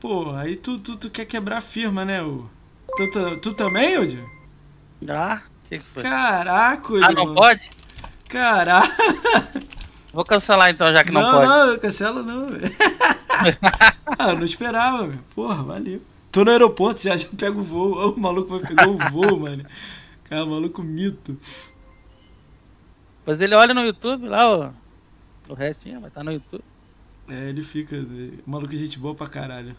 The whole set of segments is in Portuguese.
Pô, aí tu, tu, tu quer quebrar a firma, né? O... Tu, tu, tu também, Udi? Ah, que que foi? Caraca, Ah, não mano. pode? Caraca. Vou cancelar então, já que não, não, pode. não, cancela não, velho. ah, eu não esperava, velho. Porra, valeu. Tô no aeroporto, já, já pego o voo. O maluco vai pegar o voo, mano. Cara, maluco mito. Pois ele olha no YouTube lá, ó. O restinho vai estar no YouTube. É, ele fica. O maluco é gente boa pra caralho.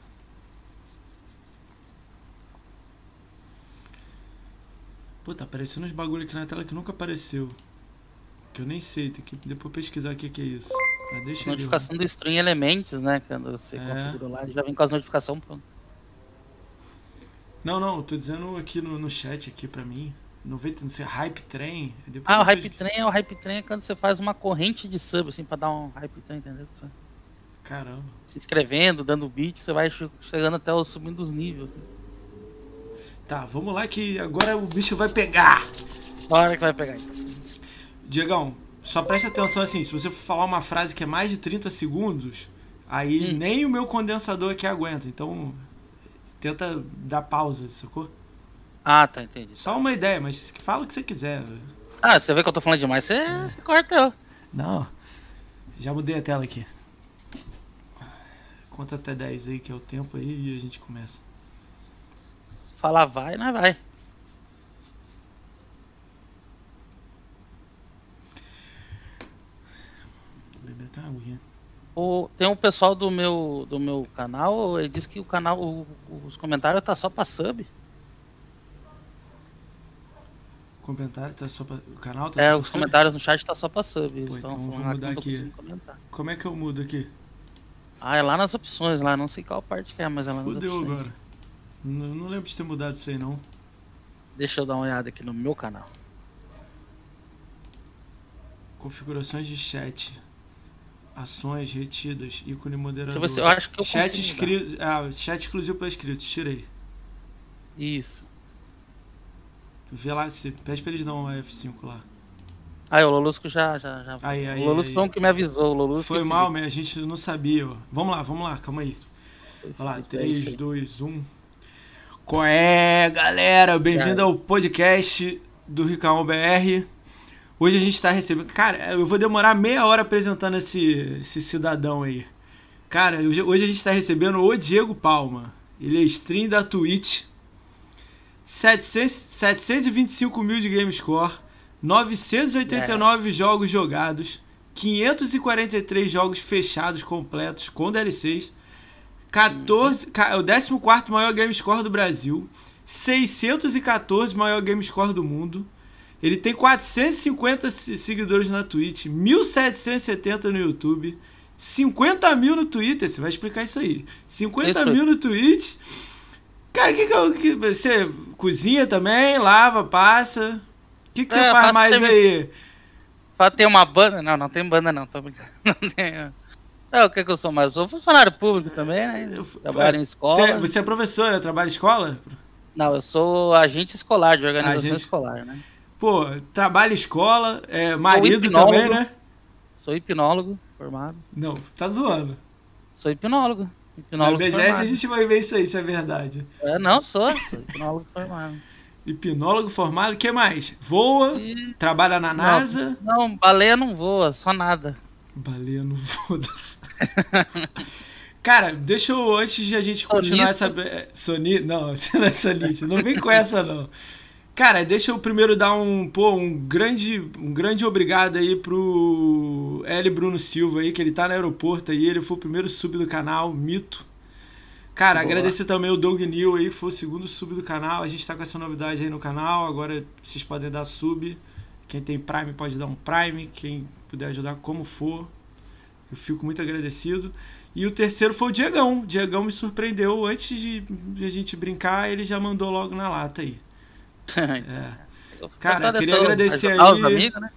Pô, tá aparecendo uns bagulho aqui na tela que nunca apareceu. Que eu nem sei, tem que depois pesquisar o que, que é isso. Mas deixa. Notificação do Stream Elements, né? Quando você É. configura lá, ele já vem com as notificações pronto. Não, não, eu tô dizendo aqui no, no chat aqui pra mim. 90, não sei, Hype Train. Ah, o Hype Train é o Hype Train é quando você faz uma corrente de sub, assim, pra dar um Hype Train, entendeu? Caramba. Se inscrevendo, dando beat, você vai che- chegando até o subindo os níveis. Assim. Tá, vamos lá que agora o bicho vai pegar. Bora que vai pegar então. Diegão, só presta atenção assim, se você for falar uma frase que é mais de 30 segundos, aí Hum. nem o meu condensador aqui aguenta. Então, tenta dar pausa, sacou? Ah, tá, entendi. Só uma ideia, mas fala o que você quiser. Ah, você vê que eu tô falando demais, você, você corta eu. Não, já mudei a tela aqui. Conta até 10 aí, que é o tempo aí, e a gente começa. Falar vai, não vai. Beber até uma aguinha. O, tem um pessoal do meu, do meu canal, ele disse que o canal, o- os comentários tá só pra sub. O comentário tá só pra... O canal tá é, só os pra comentários no chat tá só pra sub. Pô, então vou que mudar aqui. Como é que eu mudo aqui? Ah, é lá nas opções, lá, não sei qual parte que é, mas é lá nas Fudeu opções. agora. Não, não lembro de ter mudado isso aí, não. Deixa eu dar uma olhada aqui no meu canal. Configurações de chat. Ações retidas. Ícone moderador. Deixa eu acho que eu chat inscrito. Ah, chat exclusivo para inscritos. Tirei. Isso. Vê lá se. Pede pra eles dar um F5 lá. Aí, o Lolusco já. já, já... Aí, aí, o Lolusco foi um que me avisou. O Lolusco Foi mal, mas a gente não sabia. ó. Vamos lá, vamos lá, calma aí. Vai lá, Felipe, é isso 3, aí. 2, 1. Qual é, galera? Bem-vindo ao podcast do Ricão BR. Hoje a gente tá recebendo. Cara, eu vou demorar meia hora apresentando esse, esse cidadão aí. Cara, hoje, hoje a gente tá recebendo o Diego Palma. Ele é stream da Twitch. 700, 725 mil de Gamescore. 989 jogos jogados. 543 jogos fechados, completos, com DLCs. 14, ca- é o 14 maior game score do Brasil. 614 maior game score do mundo. Ele tem 450 se- seguidores na Twitch, 1770 no YouTube, 50 mil no Twitter. Você vai explicar isso aí. 50 Isso mil no Twitch. Cara, o que, que, eu- que você cozinha também, lava, passa? O que, que você É, faz mais aí? Pra ter uma banda. Não, não tem banda não, tô brincando. Não tem. É, o que que eu sou mais? Eu sou funcionário público também, né? Trabalho em escola. Você, você é professor, né? Trabalha em escola? Não, eu sou agente escolar, de organização Agente- escolar, né? Pô, trabalha em escola, é marido também, né? Sou hipnólogo formado. Não, tá zoando. Sou hipnólogo. Na Hipnólogo BGS formado. a gente vai ver isso aí, se é verdade. É, não, sou, sou hipnólogo formado. Hipnólogo formado, o que mais? Voa, E- trabalha na NASA. Não, baleia não voa, só nada. Baleia, não foda-se. Cara, deixa eu, antes de a gente continuar Sonista. essa. é, Soni... Não, você não é sonista. Não vem com essa, não. Cara, deixa eu primeiro dar um, pô, um grande, um grande obrigado aí pro L. Bruno Silva aí, que ele tá no aeroporto aí, ele foi o primeiro sub do canal, mito. Cara, Boa. agradecer também o Doug New aí, foi o segundo sub do canal. A gente tá com essa novidade aí no canal, agora vocês podem dar sub. Quem tem Prime pode dar um Prime, quem puder ajudar como for. Eu fico muito agradecido. E o terceiro foi o Diegão. O Diegão me surpreendeu antes de a gente brincar, ele já mandou logo na lata aí. É. Eu Cara, agradeço queria agradecer aí- os amigos, né?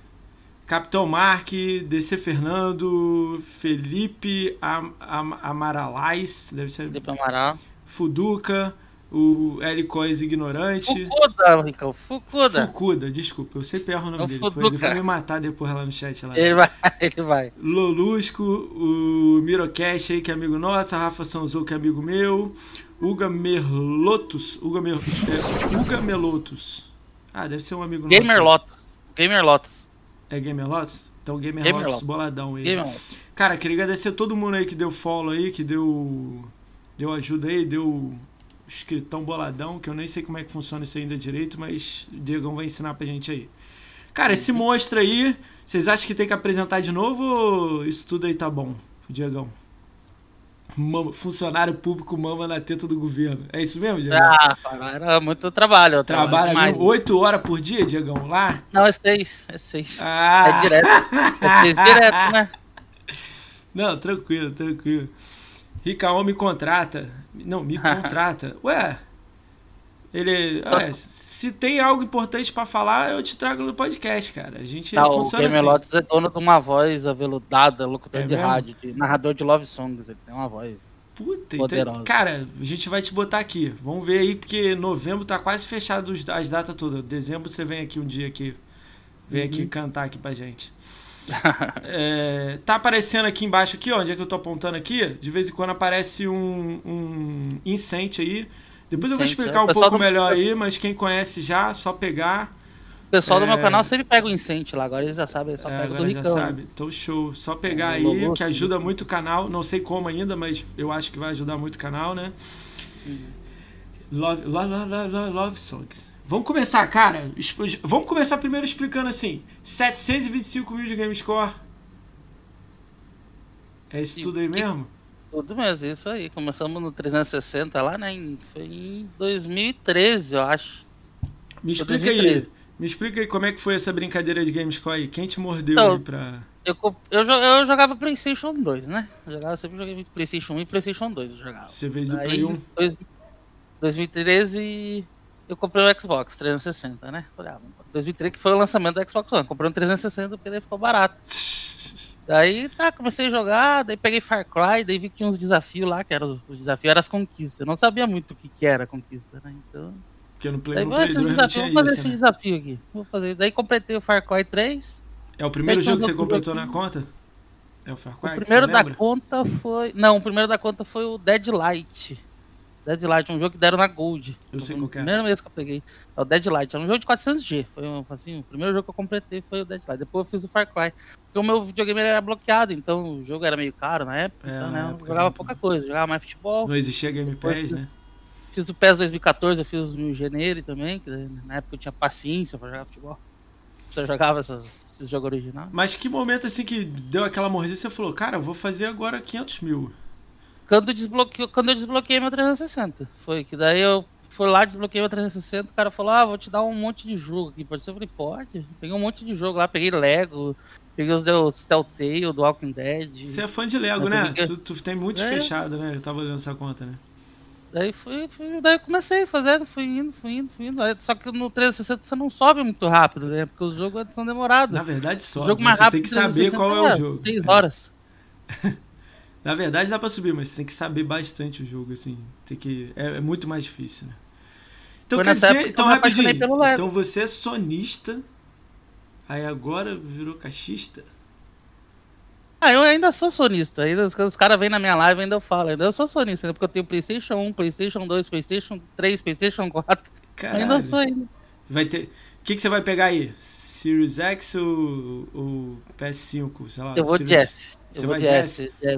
Capitão Mark, DC Fernando, Felipe Am Am Amaralais, deve ser Felipe Amaral. Fuduca, o Helicois Ignorante. Fukuda, Ricão, Fukuda. Fukuda, desculpa, eu sempre erro o nome É o dele. Ele vai me matar depois lá no chat. Lá. Ele vai, ele vai. Lolusco, o Mirocast aí, que é amigo nosso, a Rafa Sanzou, que é amigo meu, Uga Merlotus, Uga, Mer, é, Uga Melotus. Ah, deve ser um amigo Gamer nosso. Lotus. Gamer Lotus. É Gamer Lotus? Então Gamer, Gamer boladão aí. Gamer. Cara, queria agradecer a todo mundo aí que deu follow aí, que deu, deu ajuda aí, deu escritão boladão, que eu nem sei como é que funciona isso ainda direito, mas o Diegão vai ensinar pra gente aí. Cara, esse monstro aí, vocês acham que tem que apresentar de novo ou isso tudo aí tá bom, Diegão? Mama- funcionário público mama na teta do governo. É isso mesmo, Diegão? Ah, era muito trabalho. Trabalha mesmo 8 horas por dia, Diegão, lá? Não, é seis. É seis. Ah! É direto. É seis direto, né? Não, tranquilo, tranquilo. Ricaon me contrata. Não, me contrata. Ué, ele. ué, se tem algo importante pra falar, eu te trago no podcast, cara. A gente Tá, o funciona Gamer assim. Lotus é dono de uma voz aveludada, locutor É de mesmo? rádio, de narrador de love songs. Ele tem uma voz. Puta, então, Poderosa. cara, a gente vai te botar aqui. Vamos ver aí, porque novembro tá quase fechado as datas todas. Dezembro você vem aqui um dia aqui. Vem aqui Uhum. cantar aqui pra gente. É, tá aparecendo aqui embaixo aqui, ó, onde é que eu tô apontando aqui? De vez em quando aparece um, um incente aí. Depois eu vou explicar é. um pouco do- melhor aí, mas quem conhece já, só pegar. O pessoal do É. meu canal sempre pega o incente lá, agora eles já sabem, eles só É, pegam do já Ricão. né? sabe. Então show. Só pegar É, aí, Lolo, que ajuda muito o canal. Não sei como ainda, mas eu acho que vai ajudar muito o canal, né? Uhum. Love, love, love, love, love, love songs. Vamos começar, cara. Vamos começar primeiro explicando assim: 725 mil de Game Score. É isso E- tudo aí mesmo? Tudo mesmo, isso aí. Começamos no 360 lá, né? em- Foi em 2013, eu acho. Me explica aí. 2013. Me explica aí como é que foi essa brincadeira de Game Score aí. Quem te mordeu Então, aí pra. Eu, eu, eu jogava PlayStation 2, né? Eu jogava, sempre joguei PlayStation 1 e PlayStation 2. Eu jogava. Você veio do Aí, Play 1? dois- 2013, eu comprei o Xbox 360, né? Falei, ah, vamos- 2013 que foi o lançamento do Xbox One. Comprei um 360 porque daí ficou barato. Daí, tá, comecei a jogar, daí peguei Far Cry, daí vi que tinha uns desafios lá, que eram os, os desafios eram as conquistas. Eu não sabia muito o que, que era conquista, né? Então, Porque no Play, daí, no Play esses 2 não desafios, tinha vou fazer isso, esse né? desafio aqui. Vou fazer. Daí completei o Far Cry 3. É o primeiro jogo que você completou na conta? É o Far Cry? O primeiro da lembra? conta foi. Não, o primeiro da conta foi o Deadlight. Deadlight, um jogo que deram na Gold. Eu sei qual que é. O primeiro mês que eu peguei. É o Deadlight. É um jogo de 400G. Foi um, assim, o primeiro jogo que eu completei foi o Deadlight. Depois eu fiz o Far Cry. Porque o meu videogame era bloqueado, então o jogo era meio caro na época. É, então, na né, eu época jogava era pouca coisa. Jogava mais futebol. Não existia Game Pass, né? fiz, o PES 2014, eu fiz os mil G nele também. Que na época eu tinha paciência pra jogar futebol. Só jogava essas- esses jogos originais. Mas que momento assim que deu aquela mordida você falou, cara, eu vou fazer agora 500 mil. Quando, desbloqueou, quando eu desbloqueei meu 360. Foi que daí eu fui lá, desbloqueei meu 360, o cara falou, ah, vou te dar um monte de jogo aqui. Pode ser? Eu falei, pode. Peguei um monte de jogo lá, peguei Lego, peguei os do Telltale, do Walking Dead. Você é fã de Lego, né? peguei- Tu, tu tem muito É. fechado, né? Eu tava olhando essa conta, né? Daí fui, fui, daí eu comecei fazendo, fui indo, fui indo, fui indo. Só que no 360 você não sobe muito rápido, né? Porque os jogos são demorados. Na verdade, só. o jogo mais você rápido tem que saber 360 qual é o é jogo. 6 horas. Na verdade dá pra subir, mas você tem que saber bastante o jogo, assim. Tem que. É, é muito mais difícil, né? Então Foi quer dizer, então rapidinho. Então você é sonista, aí agora virou caixista? Ah, eu ainda sou sonista. Ainda, os, os caras vêm na minha live ainda eu falo. Ainda eu sou sonista, né? Porque eu tenho Playstation 1, Playstation 2, Playstation 3, Playstation 4. Caralho. Ainda sou ainda. Vai ter. O que, que você vai pegar aí? Series X ou, ou PS5? Sei lá. Eu vou Series-. Você vai.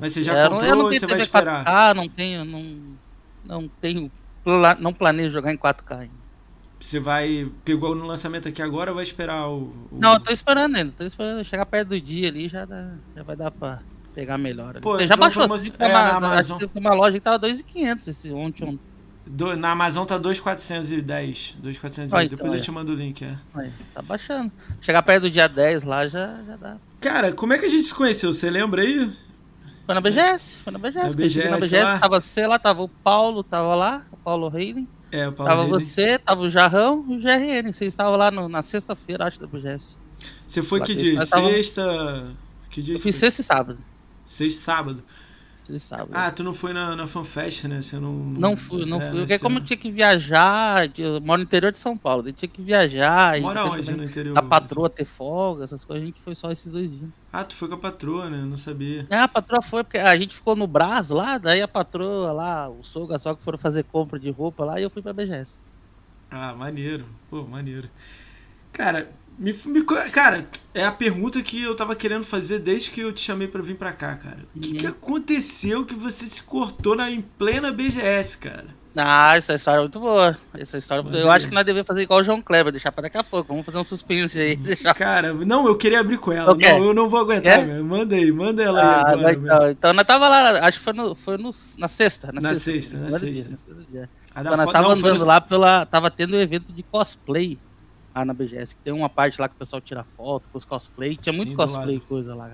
Mas você já É, eu comprou não ou você vai esperar? 4K, não tenho, não, não tenho, não planejo jogar em 4K ainda. Você vai. Pegou no lançamento aqui agora ou vai esperar o. o- Não, eu tô esperando ainda, tô esperando chegar perto do dia ali, já, dá, já vai dar pra pegar melhor. Pô, já então baixou, tem é, uma, uma loja que tava 2.500 esse ontem, ontem. Do- na Amazon tá 2,410. 2,410. Ah, então, Depois eu é. te mando o link, é. Aí, tá baixando. Chegar perto do dia 10 lá já, já dá. Cara, como é que a gente se conheceu? Você lembra aí? Foi na BGS, foi na BGS. Na conheci na BGS BGS lá? tava você lá, tava o Paulo, tava lá, o Paulo Reilly. É, o Paulo Tava você, tava o Jarrão e o GRN. Vocês estavam lá no- na sexta-feira, acho, da BGS. Você foi Lá que dia? nós tava- Sexta. Que dia Eu fiz sexta e sábado. Sexta e sábado. Eles sabem. Ah, tu não foi na, na FanFest, né? Você não. Não fui, não é, fui. né, Porque como eu tinha que viajar, eu moro no interior de São Paulo, daí tinha que viajar. e Mora onde no interior? A patroa ter folga, essas coisas, a gente foi só esses dois dias. Ah, tu foi com a patroa, né? Eu Não sabia. É, a patroa foi, porque a gente ficou no Brás lá, daí a patroa lá, o sogro, a sogra foram fazer compra de roupa lá e eu fui pra BGS. Ah, maneiro. Pô, maneiro. Cara, me, me cara, é a pergunta que eu tava querendo fazer desde que eu te chamei pra vir pra cá, cara. O que, Uhum. que aconteceu que você se cortou na, em plena BGS, cara? Ah, essa história é muito boa. Essa história, Manda eu acho que nós devemos fazer igual o João Kleber, deixar pra daqui a pouco. Vamos fazer um suspense aí. Deixar... Cara, não, eu queria abrir com ela. Não, eu não vou aguentar, meu. Manda aí, manda ela Ah, aí agora. então, então, nós tava lá, acho que foi, no, foi no, na sexta. Na, Na sexta, sexta, na primeiro sexta. Dia, na sexta dia. A da Quando nós tava andando no- lá pela. Tava tendo um evento de cosplay lá na BGS, que tem uma parte lá que o pessoal tira foto com os cosplay. Tinha muito Sim, cosplay lado. coisa lá.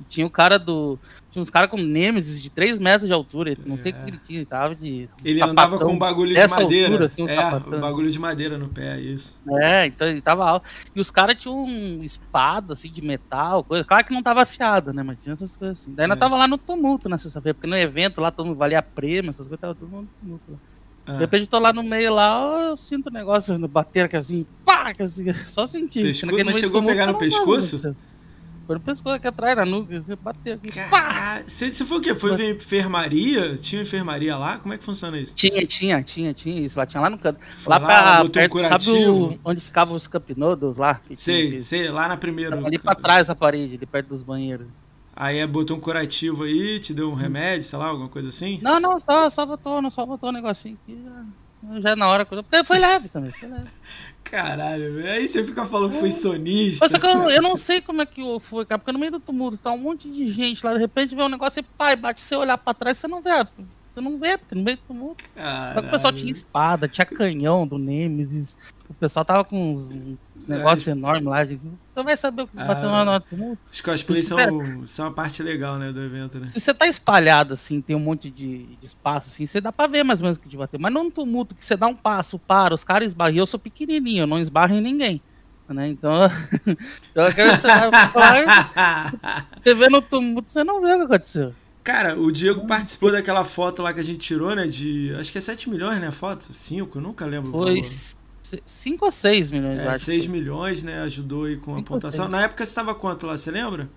E tinha o cara do. Tinha uns caras com Nemesis de 3 metros de altura. Não sei o É. que ele tinha, ele tava de. Ele andava com um bagulho de madeira. altura, assim, um é, sapatão. o bagulho de madeira no pé, isso. É, então ele tava alto. E os caras tinham um espada, assim, de metal, coisa. Claro que não tava afiada, né? Mas tinha essas coisas assim. Daí nós É. tava lá no tumulto na sexta-feira, porque no evento lá todo mundo valia prêmio, essas coisas, tava todo mundo no tumulto lá. Ah, De repente eu tô lá no meio lá, eu sinto o negócio bater aqui assim, pá, que assim, só senti. Pescoço? Mas chegou a pegar no sabe que pescoço? aconteceu. Foi no pescoço aqui atrás, na nuca, você bateu aqui. pá! Você, você foi o quê? Foi ver enfermaria? Tinha enfermaria lá? Como é que funciona isso? Tinha, tinha, tinha, tinha isso. Lá tinha lá no canto. Lá lá, pra um perto, sabe o- onde ficavam os Noodles lá? Que tinha Sei, sei, lá na primeira. Ali pra trás da parede, ali perto dos banheiros. Aí é, botou um curativo aí, te deu um remédio, sei lá, alguma coisa assim? Não, não, só, só botou, não, só botou um negocinho aqui. Já, já na hora. Porque foi leve também, foi leve. Caralho. Aí você fica falando que foi sonista. Mas só que eu, eu não sei como é que fui, cara, porque no meio do tumulto tá um monte de gente lá, de repente vê um negócio e pai, bate, você olhar pra trás, você não vê. Você não vê, porque no meio do tumulto. Só que o pessoal tinha espada, tinha canhão do Nemesis. O pessoal tava com uns uns negócios enormes lá. De, você vai saber o que Ah. bateu lá no tumulto. Os cosplays são, são uma parte legal, né, do evento, né? Se você tá espalhado assim, tem um monte de, de espaço assim, você dá pra ver mais ou menos o que te bater. Mas não tumulto que você dá um passo, para, os caras esbarram. Eu sou pequenininho, eu não esbarro em ninguém. Né? Então, então você, vai você vê no tumulto, você não vê o que aconteceu. Cara, o Diego participou daquela foto lá que a gente tirou, né? De. Acho que é 7 milhões, né? A foto? 5, eu nunca lembro. Foi valor. 5 ou 6 milhões, É, acho. 6 milhões, né? Ajudou aí com a pontuação. Na época você tava quanto lá, você lembra?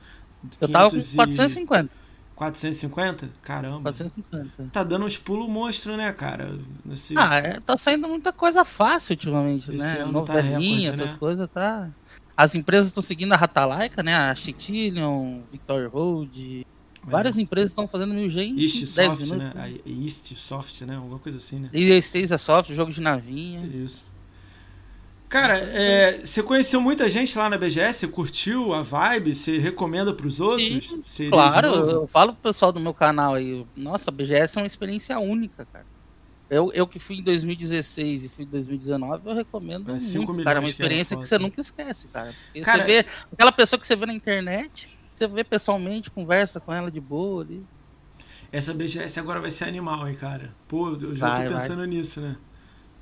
Eu tava com 500 e- 450. 450? Caramba. 450. Tá dando uns pulos monstro, né, cara? Nesse... Ah, é, tá saindo muita coisa fácil ultimamente, Esse né? tá Novelinha, recorde, essas né? coisas, tá. As empresas estão seguindo a Ratalaika, né? A Chitillion, Victoria Road. Várias empresas estão fazendo 1000G em East 5, 10 Soft, minutos. né? A East Soft, né? Alguma coisa assim, né? E a Stasia Soft, jogo de navinha. Isso. Cara, é, você conheceu muita gente lá na BGS? Você curtiu a vibe? Você recomenda pros outros? Sim, Claro, eu falo pro pessoal do meu canal aí, nossa, a BGS é uma experiência única, cara. Eu, eu que fui em 2016 e fui em 2019, eu recomendo É, muito, cara. É uma que era experiência que foto. você nunca esquece, cara. Cara, você vê aquela pessoa que você vê na internet, você vê pessoalmente, conversa com ela de boa ali. Essa BGS agora vai ser animal, hein, cara? Pô, eu já Vai, tô vai. pensando nisso, né?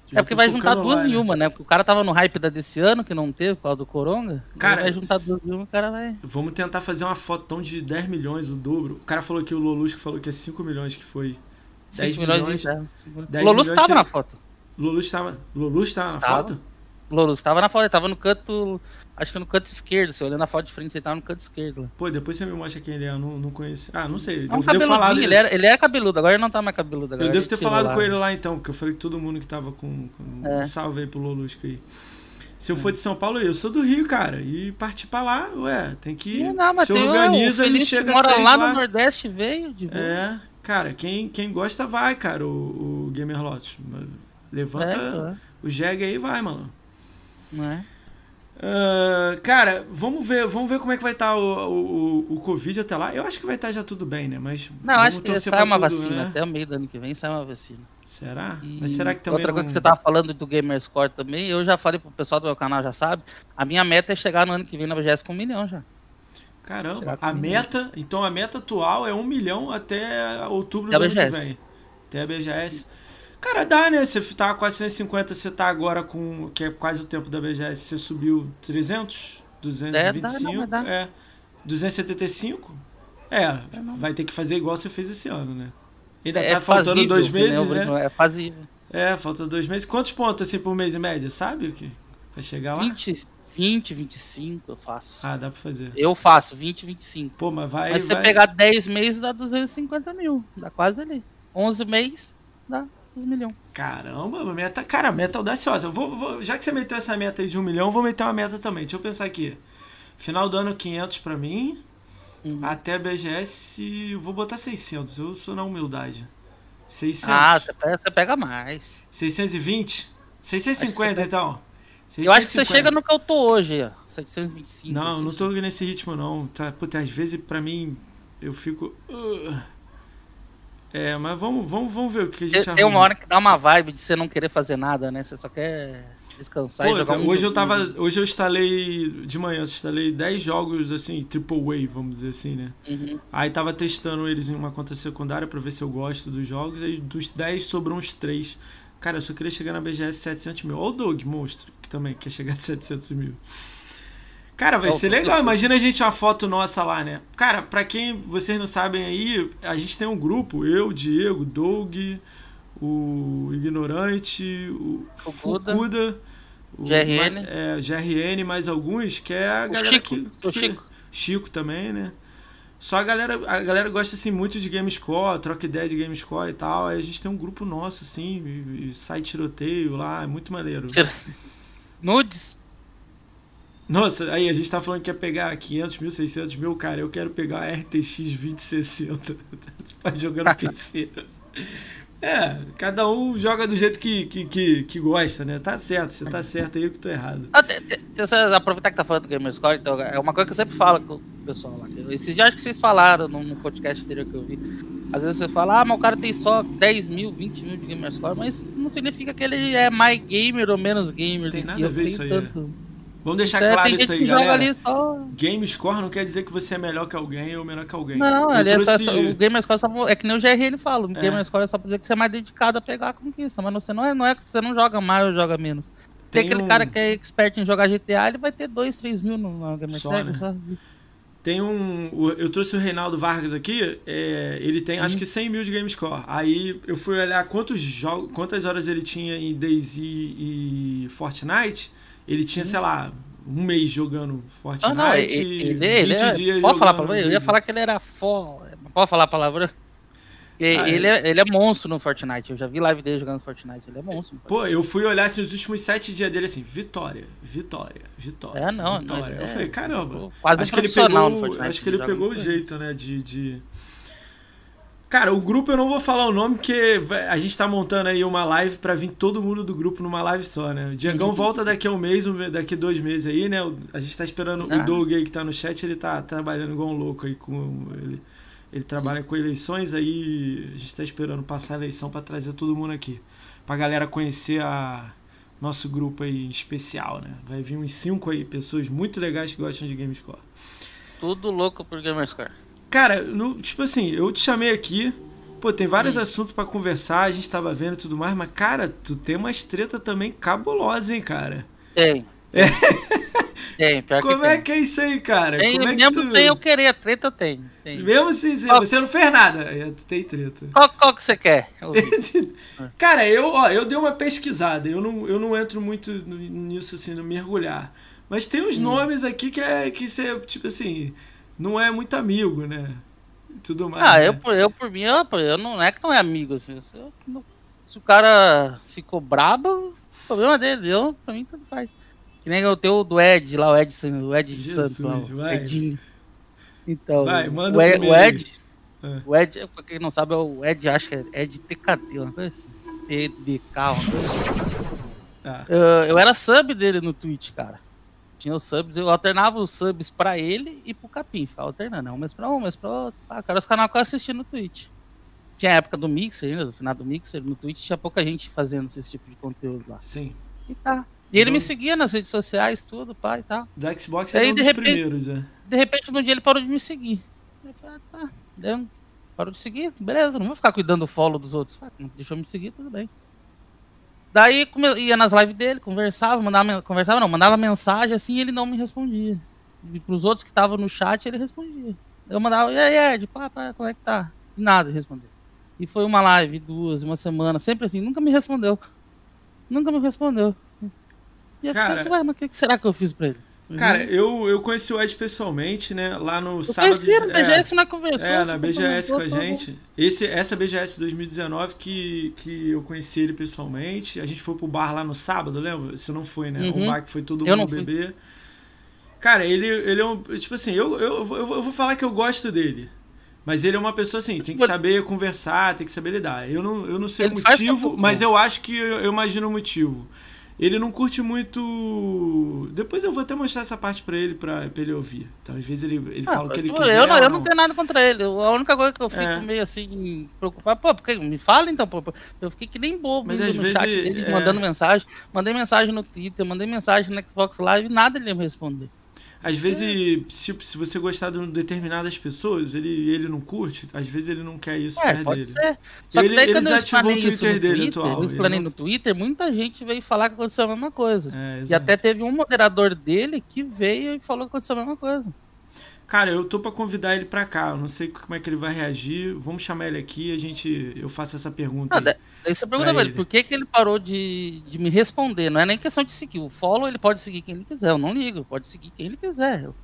Já É porque vai juntar duas lá, em né? uma, né? Porque o cara tava no hype da desse ano, que não teve, por causa do Coronga. Cara, vai juntar duas em uma, o cara vai. Vamos tentar fazer uma fotão de 10 milhões, o dobro. O cara falou que o Lolusco falou que é 5 milhões que foi. 10 5 milhões, milhões, é, cinco- 10 Lolus milhões tava na foto. Lolus tava, Lolus tava na Tava. foto? Lolus tava na foto, ele tava no canto. Acho que no canto esquerdo. Se olhando a foto de frente, ele tava no canto esquerdo. Pô, depois você me mostra quem ele é, eu não, não conheço. Ah, não sei. É um eu devo falar ele era, ele era cabeludo, agora ele não tá mais cabeludo. Agora Eu devo ele ter falado lá. com ele lá então, porque eu falei que todo mundo que tava com. com... É. Salve aí pro Lolusco aí. Se eu for de São Paulo, eu sou do Rio, cara. E partir pra lá, ué, tem que. Não, não, mas se organiza e que chega mora lá no Nordeste, veio de boa. É, cara, quem, quem gosta vai, cara, o, o Gamer Lotus. Levanta É, o jegue aí e vai, mano. Não é? Ah, cara, vamos ver, vamos ver como é que vai estar o, o, o Covid até lá. Eu acho que vai estar já tudo bem, né? Mas Não, acho que sai uma tudo, vacina. né? Até o meio do ano que vem sai uma vacina. Será? E Mas será que também Outra coisa não- que você tava falando do Gamerscore também, eu já falei pro pessoal do meu canal, já sabe. A minha meta é chegar no ano que vem na BGS com um milhão já. Caramba, a um meta, então a meta atual é um milhão até outubro Até do ano que vem. Até a BGS. Cara, dá, né? Você tá com 450, você tá agora com, que é quase o tempo da BGS, você subiu 300? 225? É, dá, não, é. 275? É, vai ter que fazer igual você fez esse ano, né? Ainda É tá faltando fazível, dois meses, né? né? É fazível. É, falta dois meses. Quantos pontos assim por mês em média? Sabe o que? Vai chegar lá? 20, 20, 25 eu faço. Ah, dá pra fazer. Eu faço 20, 25. Pô, mas vai. Mas se você vai... pegar 10 meses, dá 250 mil. Dá quase ali. 11 meses, dá 2 milhões. Caramba, uma meta. Cara, meta audaciosa. Eu vou, vou- já que você meteu essa meta aí de um milhão, eu vou meter uma meta também. Deixa eu pensar aqui. Final do ano 500 pra mim. Uhum. Até BGS, eu vou botar 600. Eu sou na humildade. 600. Ah, você pega, você pega mais. 620? 650 Acho que você então. Eu acho que você 650. chega no que eu tô hoje, ó. 725. Não, não 600. tô nesse ritmo não. Tá, puta, às vezes pra mim eu fico. uh. É, mas vamos, vamos, vamos ver o que a gente Tem, tem uma hora que dá uma vibe de você não querer fazer nada, né? Você só quer descansar Pô, e jogar um hoje eu joguinho. tava. Hoje eu instalei. De manhã, eu instalei 10 jogos assim, triple A, vamos dizer assim, né? Uhum. Aí tava testando eles em uma conta secundária pra ver se eu gosto dos jogos. Aí dos 10 sobrou uns 3. Cara, eu só queria chegar na BGS 700 mil. Olha o Doug, monstro, que também quer chegar a 700 mil. Cara, vai Ó, ser legal. Imagina a gente uma foto nossa lá, né? Cara, pra quem vocês não sabem aí, a gente tem um grupo. Eu, Diego, Doug, o Ignorante, o, O Buda, Fukuda, o GRN. É, GRN, mais alguns, que é a O galera Chico, que, o que- Chico. Chico também, né? Só a galera, a galera gosta assim muito de GameScore, troca ideia de GameScore e tal. Aí a gente tem um grupo nosso assim, e, e sai tiroteio lá, é muito maneiro. Nudes? Nossa, aí a gente tá falando que quer pegar 500 mil, 600 mil, cara, eu quero pegar a RTX 2060 pra jogar no PC. É, cada um joga do jeito que, que, que, que gosta, né? Tá certo, você tá certo aí, eu que tô errado. Ah, aproveitar que tá falando do Gamerscore, então, é uma coisa que eu sempre falo com o pessoal lá. Esses dias acho que vocês falaram no, no podcast anterior que eu vi. Às vezes você fala, ah, mas o cara tem só 10 mil, 20 mil de Gamerscore, mas não significa que ele é mais gamer ou menos gamer. Tem nada a ver isso aí, tanto. Vamos deixar é, claro isso aí, galera. só. Game score não quer dizer que você é melhor que alguém ou menor que alguém. Não, Eu ali é só, trouxe- o Gamerscore é só, é que nem o GRN fala. O É. Gamerscore é só pra dizer que você é mais dedicado a pegar a conquista, mas você não é, não é você não joga mais ou joga menos. Tem, Tem aquele um- cara que é expert em jogar GTA, ele vai ter 2, 3 mil no, no Gamerscore. né? só- Tem um. Eu trouxe o Reinaldo Vargas aqui. é, ele tem acho que 100 mil de game score. Aí eu fui olhar quantos jogos, quantas horas ele tinha em DayZ e Fortnite. Ele tinha, sei lá, um mês jogando Fortnite. Ah, não, ele, ele, ele é, pode falar palavrão? Eu ia falar que ele era fó. Pode falar a palavra? E- Ah, ele, é, ele é monstro no Fortnite. Eu já vi live dele jogando Fortnite. Ele é monstro. Pô, eu fui olhar assim, os últimos sete dias dele assim, vitória, vitória, vitória. É, não, vitória. não, eu é- falei, caramba. Quase acho que ele pegou, Fortnite, acho que ele pegou o jeito, né, de, de... Cara, o grupo eu não vou falar o nome porque a gente tá montando aí uma live pra vir todo mundo do grupo numa live só, né? O Diegão volta daqui a um mês, daqui a dois meses aí, né? A gente tá esperando Ah. o Doug aí que tá no chat, ele tá trabalhando igual um louco aí com ele. Ele trabalha com eleições aí, a gente tá esperando passar a eleição pra trazer todo mundo aqui. Pra galera conhecer a nosso grupo aí em especial, né? Vai vir uns cinco aí, pessoas muito legais que gostam de Gamescore. Tudo louco por Gamerscore. Cara, no- tipo assim, eu te chamei aqui. Pô, tem vários assuntos pra conversar, a gente tava vendo e tudo mais, mas, cara, tu tem umas treta também cabulosas, hein, cara? Tem. Tem, pior Como que é tem. que é isso aí, cara? Tem, Como é que mesmo tu... sem eu querer, treta eu tenho. Tem. Mesmo assim, Qual- você não fez nada, é, tem treta. Qual, qual que você quer? Cara, eu, ó, eu dei uma pesquisada, eu não, eu não entro muito nisso, assim, no mergulhar. Mas tem uns Hum. nomes aqui que é, que você, tipo assim, não é muito amigo, né? E tudo mais. Ah, né? eu, por- eu por mim, eu, eu não é que não é amigo. assim, se, eu não- se o cara ficou brabo, o problema dele. Eu, pra mim, tudo faz. Que nem o teu do Ed lá, o Ed, o Ed de Jesus, Santos lá. Edinho. Então, Vai, manda o, Ed, o. Ed, É. o Ed, pra quem não sabe, é o Ed, acho que é Ed TKT, uma coisa assim. TDK, uma coisa assim. Tá. Eu, eu era sub dele no Twitch, cara. Tinha os subs, eu alternava os subs pra ele e pro Capim, ficava alternando, um mês pra um, um mês pra outro. Ah, cara, os canais que eu assisti no Twitch. Tinha a época do Mixer ainda, do final do Mixer, no Twitch tinha pouca gente fazendo esse tipo de conteúdo lá. Sim. E tá. E ele me seguia nas redes sociais, tudo, pai e tal. Do Xbox Aí, é um dos repente- primeiros, né? De repente, num dia ele parou de me seguir. Eu falei, ah, tá. Daí eu- parou de seguir, beleza, não vou ficar cuidando do follow dos outros. Ah, não deixou me seguir, tudo bem. Daí ia nas lives dele, conversava, mandava, conversava não, mandava mensagem assim e ele não me respondia. E pros outros que estavam no chat ele respondia. Eu mandava, e aí, Ed, pá, pá, como é que tá? E nada respondeu. E foi uma live, duas, uma semana, sempre assim, nunca me respondeu. Nunca me respondeu. E eu Cara- assim, ué, mas o que, que será que eu fiz pra ele? Cara, eu, eu conheci o Ed pessoalmente, né? Lá no eu sábado. conheci na é, BGS na conversa. É, na BGS com a gente. Esse, essa BGS 2019 que, que eu conheci ele pessoalmente. A gente foi pro bar lá no sábado, lembra? Você não foi, né? Uhum. O bar que foi todo Eu mundo fui. beber. Cara, ele, ele é um. Tipo assim, eu, eu, eu, eu vou falar que eu gosto dele. Mas ele é uma pessoa assim, tem que saber conversar, tem que saber lidar. Eu não, eu não sei Ele o motivo, mas eu acho que eu, eu imagino o motivo. Ele não curte muito. Depois eu vou até mostrar essa parte pra ele, pra, pra ele ouvir. Então, às vezes ele, ele Ah, fala o que ele eu, quiser. eu, não, eu não tenho nada contra ele. A única coisa que eu fico É. meio assim, preocupado, pô, porque me fala então, pô. Eu fiquei que nem bobo Mas às no vezes, chat dele, é. mandando mensagem. Mandei mensagem no Twitter, mandei mensagem no Xbox Live, nada ele ia me responder. Às vezes, tipo, se você gostar de determinadas pessoas, ele, ele não curte, às vezes ele não quer isso É, pode dele. ser. Só que Ele- daí quando eu desativou o explanei isso Twitter no dele Twitter, atual, eu explanei não- no Twitter, muita gente veio falar que aconteceu a mesma coisa. É, E até teve um moderador dele que veio e falou que aconteceu a mesma coisa. Cara, eu tô pra convidar ele pra cá. Eu não sei como é que ele vai reagir. Vamos chamar ele aqui e a gente. Eu faço essa pergunta. Ah, aí. você pergunta Pra ele, por que, que ele parou de, de me responder? Não é nem questão de seguir. O follow ele pode seguir quem ele quiser. Eu não ligo, pode seguir quem ele quiser. Eu-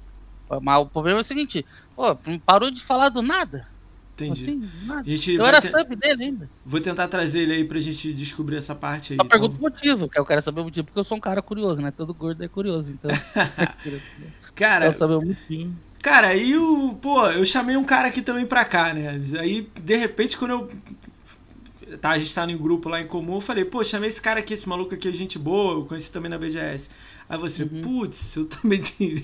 Mas o problema é o seguinte, pô, parou de falar do nada. Entendi. Assim, nada. Eu era te- sub dele ainda. Vou tentar trazer ele aí pra gente descobrir essa parte aí. Só então. pergunta o motivo, que eu quero saber o motivo, porque eu sou um cara curioso, né? Todo gordo é curioso, então. eu Cara, quero saber o motivo. Cara, aí o. Pô, eu chamei um cara aqui também pra cá, né? Aí, de repente, quando eu. Tá, a gente tá em grupo lá em comum, eu falei, pô, chamei esse cara aqui, esse maluco aqui, é gente boa, eu conheci também na BGS. Aí você, Uhum. putz, eu também tenho.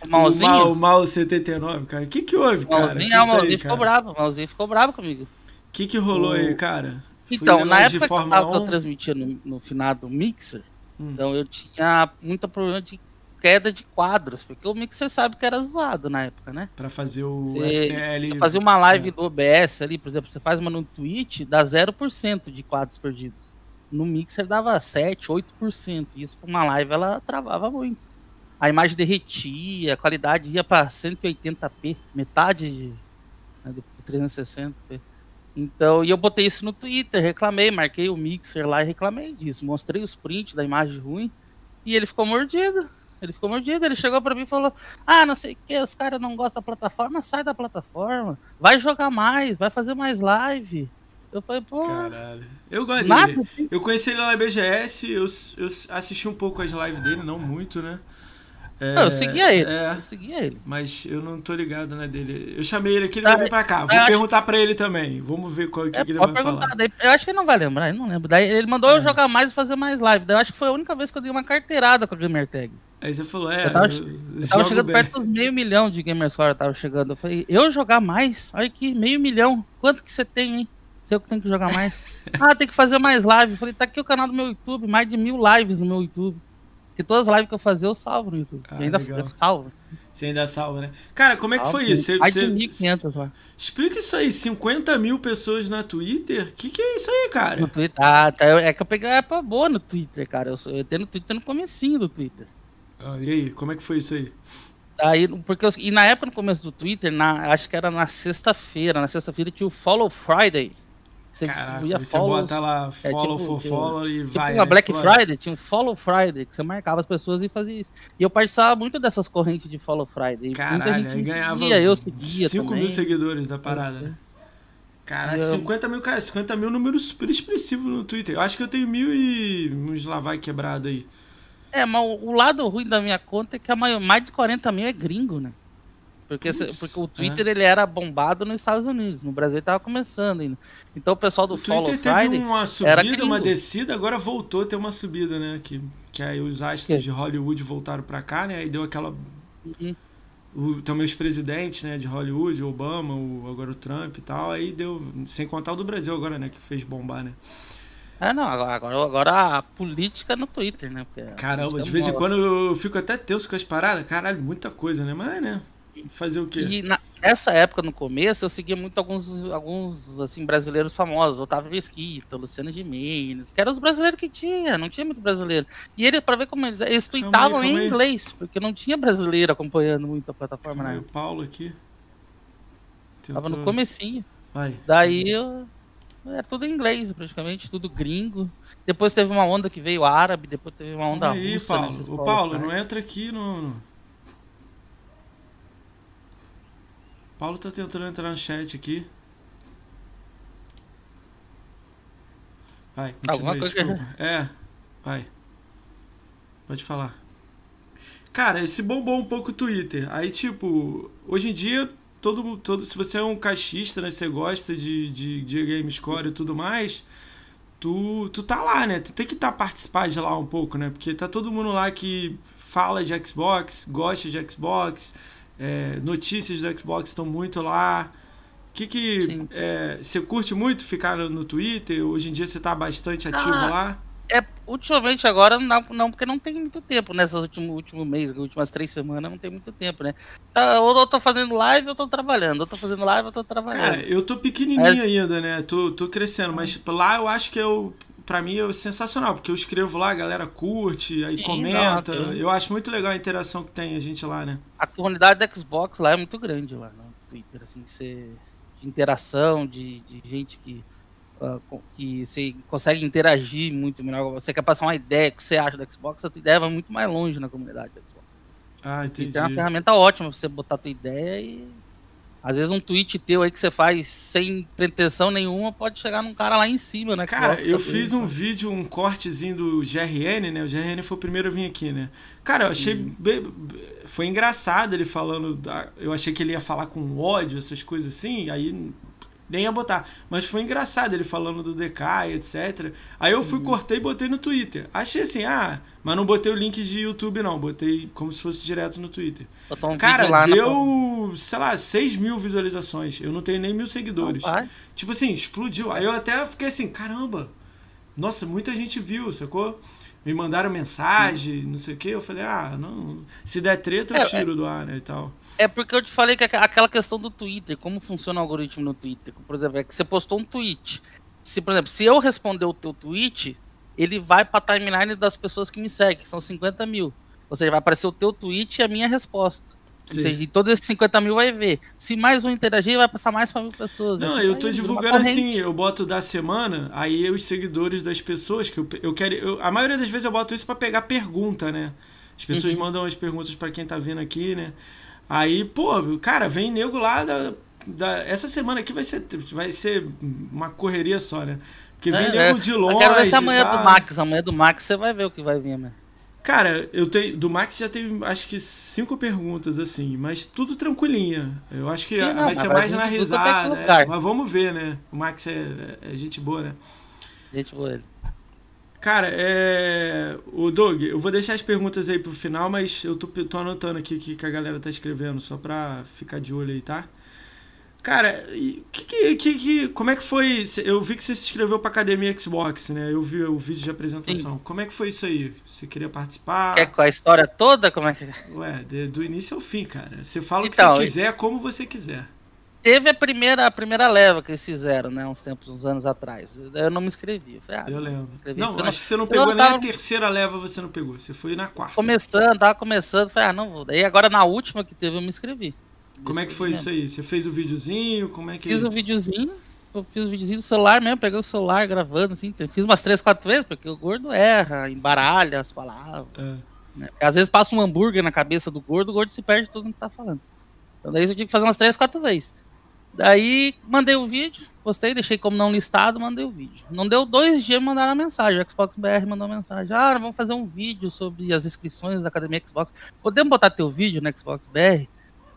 O O Malzinho, Mal, o Mal 79, cara. O que que houve, cara? Malzinho, Que ah, o isso aí, Malzinho ficou cara? bravo, o Malzinho ficou bravo comigo. O que que rolou O- aí, cara? Então, na época que eu, tava, que eu 1? transmitia no, no finado Mixer, Hum. então eu tinha muito problema de queda de quadros, porque o Mixer sabe que era zoado na época, né? Pra fazer o Você- FTL. Você fazia uma live é. do OBS ali, por exemplo, você faz uma no Twitch, dá 0% de quadros perdidos. No Mixer dava 7, 8%. Isso pra uma live ela travava muito. A imagem derretia, a qualidade ia pra 180p, metade de, né, do 360p. Então, e eu botei isso no Twitter, reclamei, marquei o Mixer lá e reclamei disso. Mostrei os prints da imagem ruim e ele ficou mordido. Ele ficou mordido, ele chegou pra mim e falou: Ah, não sei o que, os caras não gostam da plataforma, sai da plataforma, vai jogar mais, vai fazer mais live. Eu falei, pô, Caralho. Eu gosto dele. assim. Eu conheci ele lá na BGS, eu, eu assisti um pouco as lives dele, não muito, né? É, Não, eu seguia ele, É, eu seguia ele. mas eu não tô ligado na dele. Eu chamei ele aqui, ele Ah, vai vir pra cá. Vou eu acho- perguntar pra ele também. Vamos ver qual que, É, que ele pode vai perguntar. falar. Daí, eu acho que ele não vai lembrar, eu não lembro. Daí ele mandou É. eu jogar mais e fazer mais live. Daí eu acho que foi a única vez que eu dei uma carteirada com a Gamer Tag. Aí você falou, é, Eu tava- eu Eu tava chegando bem. perto dos meio milhão de Gamerscore, eu tava chegando. Eu falei, eu jogar mais? Olha aqui, meio milhão. Quanto que você tem, hein? Se eu que tenho que jogar mais. ah, tem que fazer mais live. Eu falei, tá aqui o canal do meu YouTube, mais de mil lives no meu YouTube. Porque todas as lives que eu fazia, eu salvo no YouTube. Ah, e ainda legal. salvo. Você ainda salva, né? Cara, como é que salvo. foi isso? Você, Mais de você- 1.500 lá. Explica isso aí, 50 mil pessoas na Twitter? O que, que é isso aí, No cara? Twitter. Ah, tá. É que eu peguei a época boa no Twitter, cara. Eu, eu tenho no Twitter no comecinho do Twitter. Ah, e aí, como é que foi isso aí? Aí, porque eu- e na época, no começo do Twitter, na, acho que era na sexta-feira. Na sexta-feira tinha o Follow Friday. Você Caraca, distribuía você follows. bota lá É, follow tipo, for tipo- follow e Tipo vai. né? Black Explode. Friday, tinha um Follow Friday, que você marcava as pessoas e fazia isso. E eu participava muito dessas correntes de Follow Friday. e muita Caralho, gente me ganhava seguia, eu seguia 5 também. mil seguidores da parada, né? Cara, eu- 50 mil, cara, 50 mil é um número super expressivo no Twitter. Eu acho que eu tenho mil e uns lá vai quebrado aí. É, mas o, o lado ruim da minha conta é que a maior, mais de 40 mil é gringo, né? Porque, porque o Twitter ele era bombado nos Estados Unidos, no Brasil ele tava começando ainda. Então o pessoal do O Follow Twitter teve Friday. uma era subida, uma descida, agora voltou a ter uma subida, né? Que, que aí os astros de Hollywood voltaram pra cá, né? Aí deu aquela. Uhum. O, também os presidentes, né, de Hollywood, Obama, o, agora o Trump e tal, aí deu. Sem contar o do Brasil agora, né? Que fez bombar, né? Ah, não, agora, agora, a política é no Twitter, né? Caramba, de vez em quando eu fico até tenso com as paradas. Caralho, muita coisa, né? Mas, né? Fazer o quê? E na- nessa época, no começo, eu seguia muito alguns, alguns assim, brasileiros famosos, Otávio Mesquita, Luciano Gimenez, que eram os brasileiros que tinha, não tinha muito brasileiro. E eles, pra ver como eles, eles Calma aí, tweetavam calma em inglês, porque não tinha brasileiro acompanhando muito a plataforma na Aí, o. Paulo aqui. Tentou... Tava no comecinho. Vai. Daí eu... Era tudo em inglês, praticamente, tudo gringo. Depois teve uma onda que veio árabe, depois teve uma onda aí, russa. Paulo. Ô, Paulo, não entra aqui no... Paulo tá tentando entrar no chat aqui. Vai, continua aí, desculpa. É, vai. Pode falar. Cara, esse bombou um pouco o Twitter. Aí, tipo, hoje em dia, todo, todo, se você é um caixista, né? Você gosta de, de, de game score e tudo mais, tu, tu tá lá, né? Tu tem que estar tá participar de lá um pouco, né? Porque tá todo mundo lá que fala de Xbox, gosta de Xbox, é, notícias do Xbox estão muito lá. O que que é, você curte muito ficar no, no, Twitter? Hoje em dia você está bastante ativo ah, lá? É, ultimamente agora não, não, porque não tem muito tempo nessas últimos último mês, últimas três semanas não tem muito tempo, né? Tá, ou eu tô fazendo live ou eu tô trabalhando, ou tô fazendo live ou eu tô trabalhando. Cara, eu tô pequenininho ainda, né? Tô, tô crescendo, mas lá eu acho que eu para mim é sensacional, porque eu escrevo lá, a galera curte, aí Sim, comenta. Não, eu acho muito legal a interação que tem a gente lá, né? A comunidade da Xbox lá é muito grande lá no Twitter, assim, você de interação, de, de gente que uh, que você consegue interagir muito melhor. Você quer passar uma ideia que você acha da Xbox, a tua ideia vai muito mais longe na comunidade da Xbox. Ah, entendi. Então é uma ferramenta ótima pra você botar a tua ideia e às vezes um tweet teu aí que você faz sem pretensão nenhuma pode chegar num cara lá em cima, né? Cara, eu fiz um vídeo, um cortezinho do GRN, né? O GRN foi o primeiro a vir aqui, né? Cara, eu achei. Hum. Foi engraçado ele falando. Da... Eu achei que ele ia falar com ódio, essas coisas assim. Aí nem ia botar. Mas foi engraçado ele falando do DK etc. Aí eu fui, uhum. cortei e botei no Twitter. Achei assim, ah, mas não botei o link de YouTube, não. Botei como se fosse direto no Twitter. Um Cara, deu, na... sei lá, 6 mil visualizações. Eu não tenho nem mil seguidores. tipo assim, explodiu. Aí eu até fiquei assim, caramba. Nossa, muita gente viu, sacou? Me mandaram mensagem, não sei o que. Eu falei, ah, não. Se der treta, eu é, tiro é... do ar, né? E tal. É porque eu te falei que aquela questão do Twitter, como funciona o algoritmo no Twitter, por exemplo, é que você postou um tweet. Se, por exemplo, se eu responder o teu tweet, ele vai para a timeline das pessoas que me seguem, que são 50 mil. Ou seja, vai aparecer o teu tweet e a minha resposta. Sim. Ou seja, de todos esses 50 mil vai ver. Se mais um interagir, vai passar mais para mil pessoas. Não, assim, eu tô divulgando assim, eu boto da semana, aí os seguidores das pessoas que eu, eu quero. Eu, a maioria das vezes eu boto isso para pegar pergunta, né? As pessoas uhum. mandam as perguntas para quem tá vindo aqui, né? Aí, pô, cara, vem nego lá da, da. Essa semana aqui vai ser, vai ser uma correria só, né? Porque vem é, nego é. de longe. Eu quero ver se amanhã tá... do Max. Amanhã do Max você vai ver o que vai vir, né? Cara, eu tenho. Do Max já tem acho que cinco perguntas, assim, mas tudo tranquilinha. Eu acho que Sim, não, vai ser mais na risada. É, mas vamos ver, né? O Max é, é gente boa, né? Gente boa ele. Cara, é. O Doug, eu vou deixar as perguntas aí pro final, mas eu tô, tô anotando aqui o que a galera tá escrevendo, só pra ficar de olho aí, tá? Cara, que, que, que, que, como é que foi? Eu vi que você se inscreveu pra Academia Xbox, né? Eu vi o vídeo de apresentação. Sim. Como é que foi isso aí? Você queria participar? Quer com a história toda? Como é que. Ué, de, do início ao fim, cara. Você fala o então, que você quiser, como você quiser. Teve a primeira, a primeira leva que eles fizeram, né? Uns tempos, uns anos atrás. Eu não me inscrevi. Eu, falei, ah, eu lembro. Não, acho que você não pegou nem tava... a terceira leva, você não pegou. Você foi na quarta. Começando, tava começando. Falei, ah, não vou. Daí agora na última que teve, eu me inscrevi. Como é que foi isso aí? Você fez o videozinho? Como é que. Fiz o um videozinho. Eu fiz o um videozinho do celular mesmo, pegando o celular, gravando, assim. Fiz umas três, quatro vezes, porque o gordo erra, embaralha as palavras. É. Né? Às vezes passa um hambúrguer na cabeça do gordo, o gordo se perde todo mundo que tá falando. Então daí eu tive que fazer umas três, quatro vezes. Daí mandei o vídeo, postei, deixei como não listado, mandei o vídeo. Não deu dois dias, mandaram a mensagem. O Xbox BR mandou uma mensagem. Ah, vamos fazer um vídeo sobre as inscrições da Academia Xbox. Podemos botar teu vídeo no Xbox BR?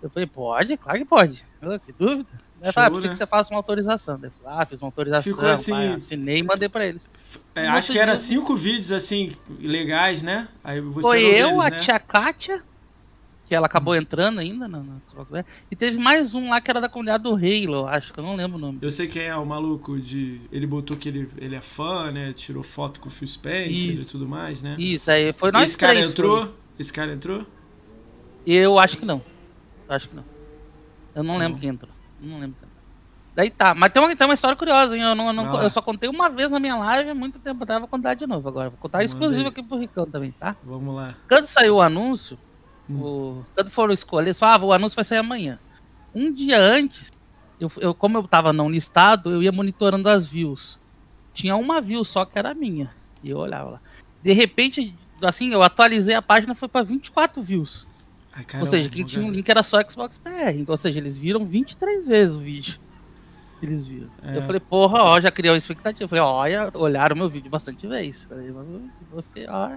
Eu falei, pode, claro que pode. Eu, que dúvida. Show, ah, precisa né? que você faça uma autorização. Daí falei, ah, fiz uma autorização, Ficou assim, pai, assinei e mandei pra eles. É, acho que era cinco vídeos assim, legais, né? Aí você Foi eu, deles, a né? tia Kátia, que ela acabou entrando ainda na, na E teve mais um lá que era da comunidade do Halo, acho que eu não lembro o nome. Eu sei quem é o maluco de. Ele botou que ele, ele é fã, né? Tirou foto com o Phil Spencer Isso. e tudo mais, né? Isso, aí foi nós Esse três. Cara entrou? Foi. Esse cara entrou? Eu acho que não. Acho que não. Eu não, não. lembro quem entrou. Não lembro quem entrou. Daí tá. Mas tem uma, tem uma história curiosa, hein? Eu, não, eu, não, eu só contei uma vez na minha live há muito tempo atrás. Vou contar de novo agora. Vou contar exclusivo aqui pro Ricão também, tá? Vamos lá. Quando saiu o anúncio, Hum. O, quando foram escolher, falavam, ah, o anúncio vai sair amanhã. Um dia antes, eu, eu, como eu tava não listado, eu ia monitorando as views. Tinha uma view só que era minha. E eu olhava lá. De repente, assim, eu atualizei a página, foi para 24 views. Ai, caramba, ou seja, quem tinha um link era só Xbox PR. Ou seja, eles viram 23 vezes o vídeo. Eles viram. É. Eu falei, porra, ó, já criou uma expectativa. Eu falei, olha, olharam meu vídeo bastante vezes. Falei, eu fiquei, ó,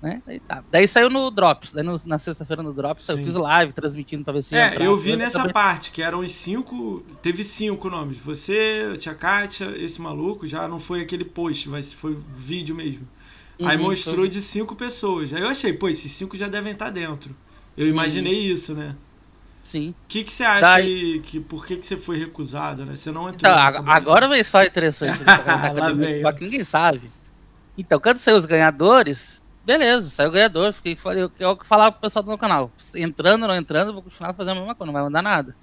né? Daí, tá. Daí saiu no Drops. Daí no, na sexta-feira no Drops Sim. eu fiz live transmitindo pra ver se. É, eu vi nessa também. parte, que eram os cinco. Teve cinco nomes. Você, Tia Kátia, esse maluco, já não foi aquele post, mas foi vídeo mesmo. Uhum, Aí mostrou foi. de cinco pessoas. Aí eu achei, pô, esses cinco já devem estar dentro. Eu imaginei uhum. isso, né? Sim. O que, que você acha Daí... que por que, que você foi recusado, né? Você não entrou. Então, agora vem só interessante. Né? Lá que ninguém sabe. Então, quando saiu os ganhadores, Beleza, saiu o ganhador. Fiquei, falei, eu falava pro pessoal do meu canal. Entrando ou não entrando, vou continuar fazendo a mesma coisa, não vai mandar nada.